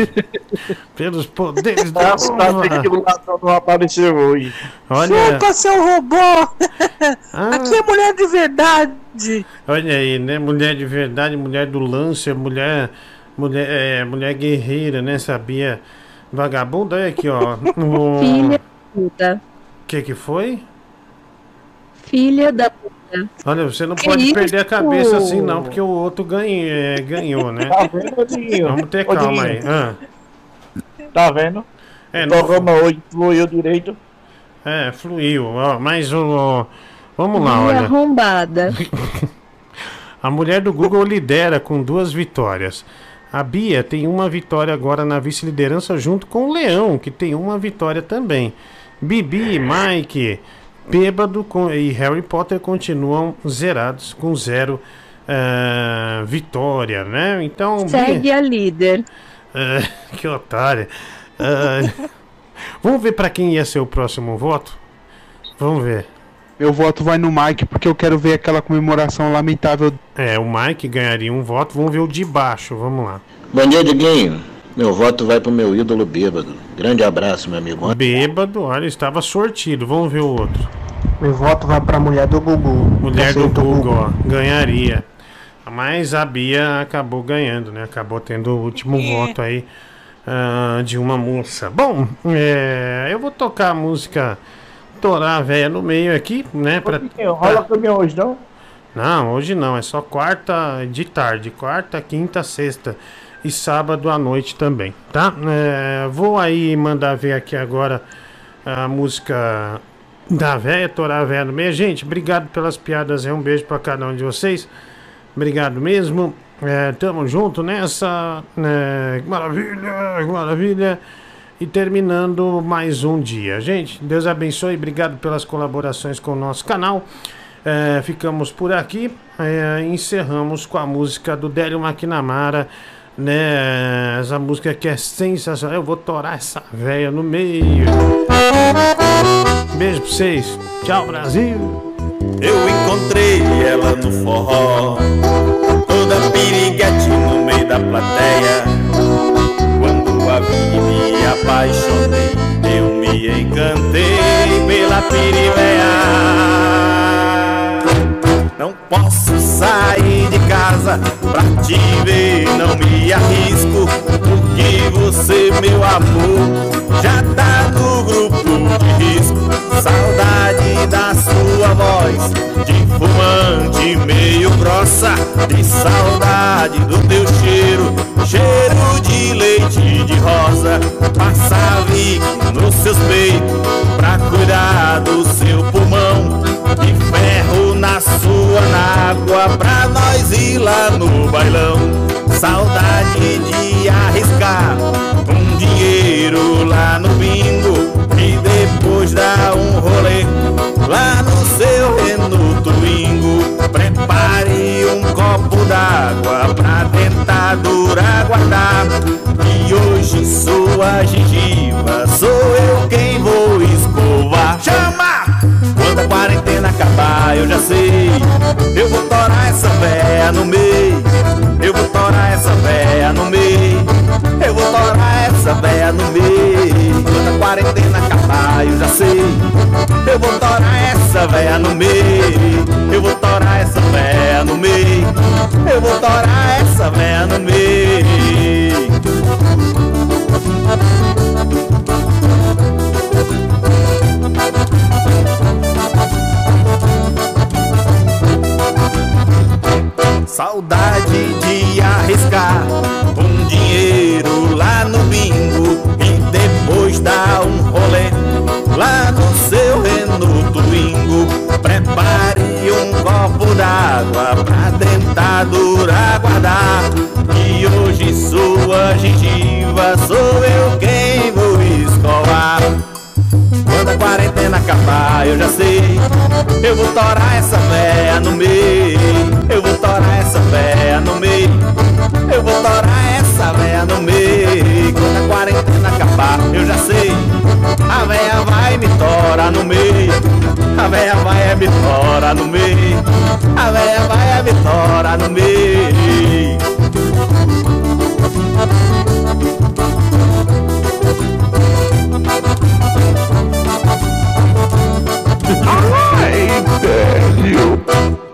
Pelos poderes da Nossa, tá que o uva. ladrão não apareceu hoje. Olha, Chupa, seu robô! Aqui é mulher de verdade! olha aí, né? Mulher de verdade, mulher do Lancer, mulher, mulher, é, mulher guerreira, né? Sabia? Vagabunda, olha aqui, ó. O Filha da puta. que que foi? Filha da puta. Olha, você não Que pode perder a isso? cabeça assim, não, porque o outro ganhou, é, ganhou né? Tá vendo, Diguinho? Vamos ter calma aí. Ah, Tá vendo? É, o não- programa hoje fluiu direito. é, fluiu. Ó, mas o. Vamos lá, Bia olha. arrombada. A mulher do Google lidera com duas vitórias. A Bia tem uma vitória agora na vice-liderança junto com o Leão, que tem uma vitória também. Bibi, Mike, Bêbado com- e Harry Potter continuam zerados com zero ah, vitória, né? Então, Segue a líder. Ah, que otária. Ah, vamos ver pra quem ia ser o próximo voto? Vamos ver. Meu voto vai no Mike porque eu quero ver aquela comemoração lamentável. É, o Mike ganharia um voto. Vamos ver o de baixo. Vamos lá. Bom dia, Diguinho. Meu voto vai pro meu ídolo bêbado. Grande abraço, meu amigo. Bêbado, olha, estava sortido. Vamos ver o outro. Meu voto vai pra mulher do Gugu. Mulher do Google, ó, ganharia. Mas a Bia acabou ganhando, né? Acabou tendo o último voto aí ah, de uma moça. Bom, é, eu vou tocar a música Torá Véia no meio aqui, né? Pra, Rola caminhão hoje não? não, hoje não, é só quarta de tarde, quarta, quinta, sexta e sábado à noite também, tá? É, vou aí mandar ver aqui agora a música da véia, Torá Véia no meio. Gente, obrigado pelas piadas aí, um beijo pra cada um de vocês. Obrigado mesmo. É, tamo junto nessa. né? Que maravilha, que maravilha. E terminando mais um dia. Gente, Deus abençoe. Obrigado pelas colaborações com o nosso canal. É, ficamos por aqui. É, encerramos com a música do Délio McNamara. Né? Essa música que é sensacional. Eu vou torar essa véia no meio. Beijo pra vocês. Tchau, Brasil. Eu encontrei ela no forró, toda piriguete no meio da plateia. Quando a vi me apaixonei, eu me encantei pela piriveia. Não posso sair de casa pra te ver, não me arrisco, porque você, meu amor, já tá no grupo de risco. Saudade da sua voz, de fumante meio grossa, de saudade do teu cheiro, cheiro de leite de rosa. Passa Vic nos seus peitos, pra cuidar do seu pulmão, de ferro na sua nágua, pra nós ir lá no bailão. Saudade de arriscar um dinheiro lá no bingo e depois dar um rolê lá no seu Renault Twingo. Prepare um copo d'água pra dentadura guardar. E hoje sua gengiva sou eu quem vou escovar. Chama! Quando a quarentena acabar, eu já sei. Eu vou torar essa véia no meio. Eu vou torar essa véia no meio. Eu vou torar essa véia no meio. Quando a quarentena acabar, eu já sei. Eu vou torar essa véia no meio. Eu vou torar essa véia no meio. Eu vou torar essa véia no meio. Saudade de arriscar um dinheiro lá no bingo e depois dar um rolê lá no seu Renault Twingo. Prepare um copo d'água pra dentadura guardar. E hoje sua gengiva sou eu quem vou escovar. Quando a quarentena acabar, eu já sei. Eu vou torar essa véia no meio. Eu vou torar essa véia no meio. Eu vou torar essa véia no meio. Quando a quarentena acabar, eu já sei. A véia vai me torar no meio. A véia vai me torar no meio. A véia vai me torar no meio. I beg you.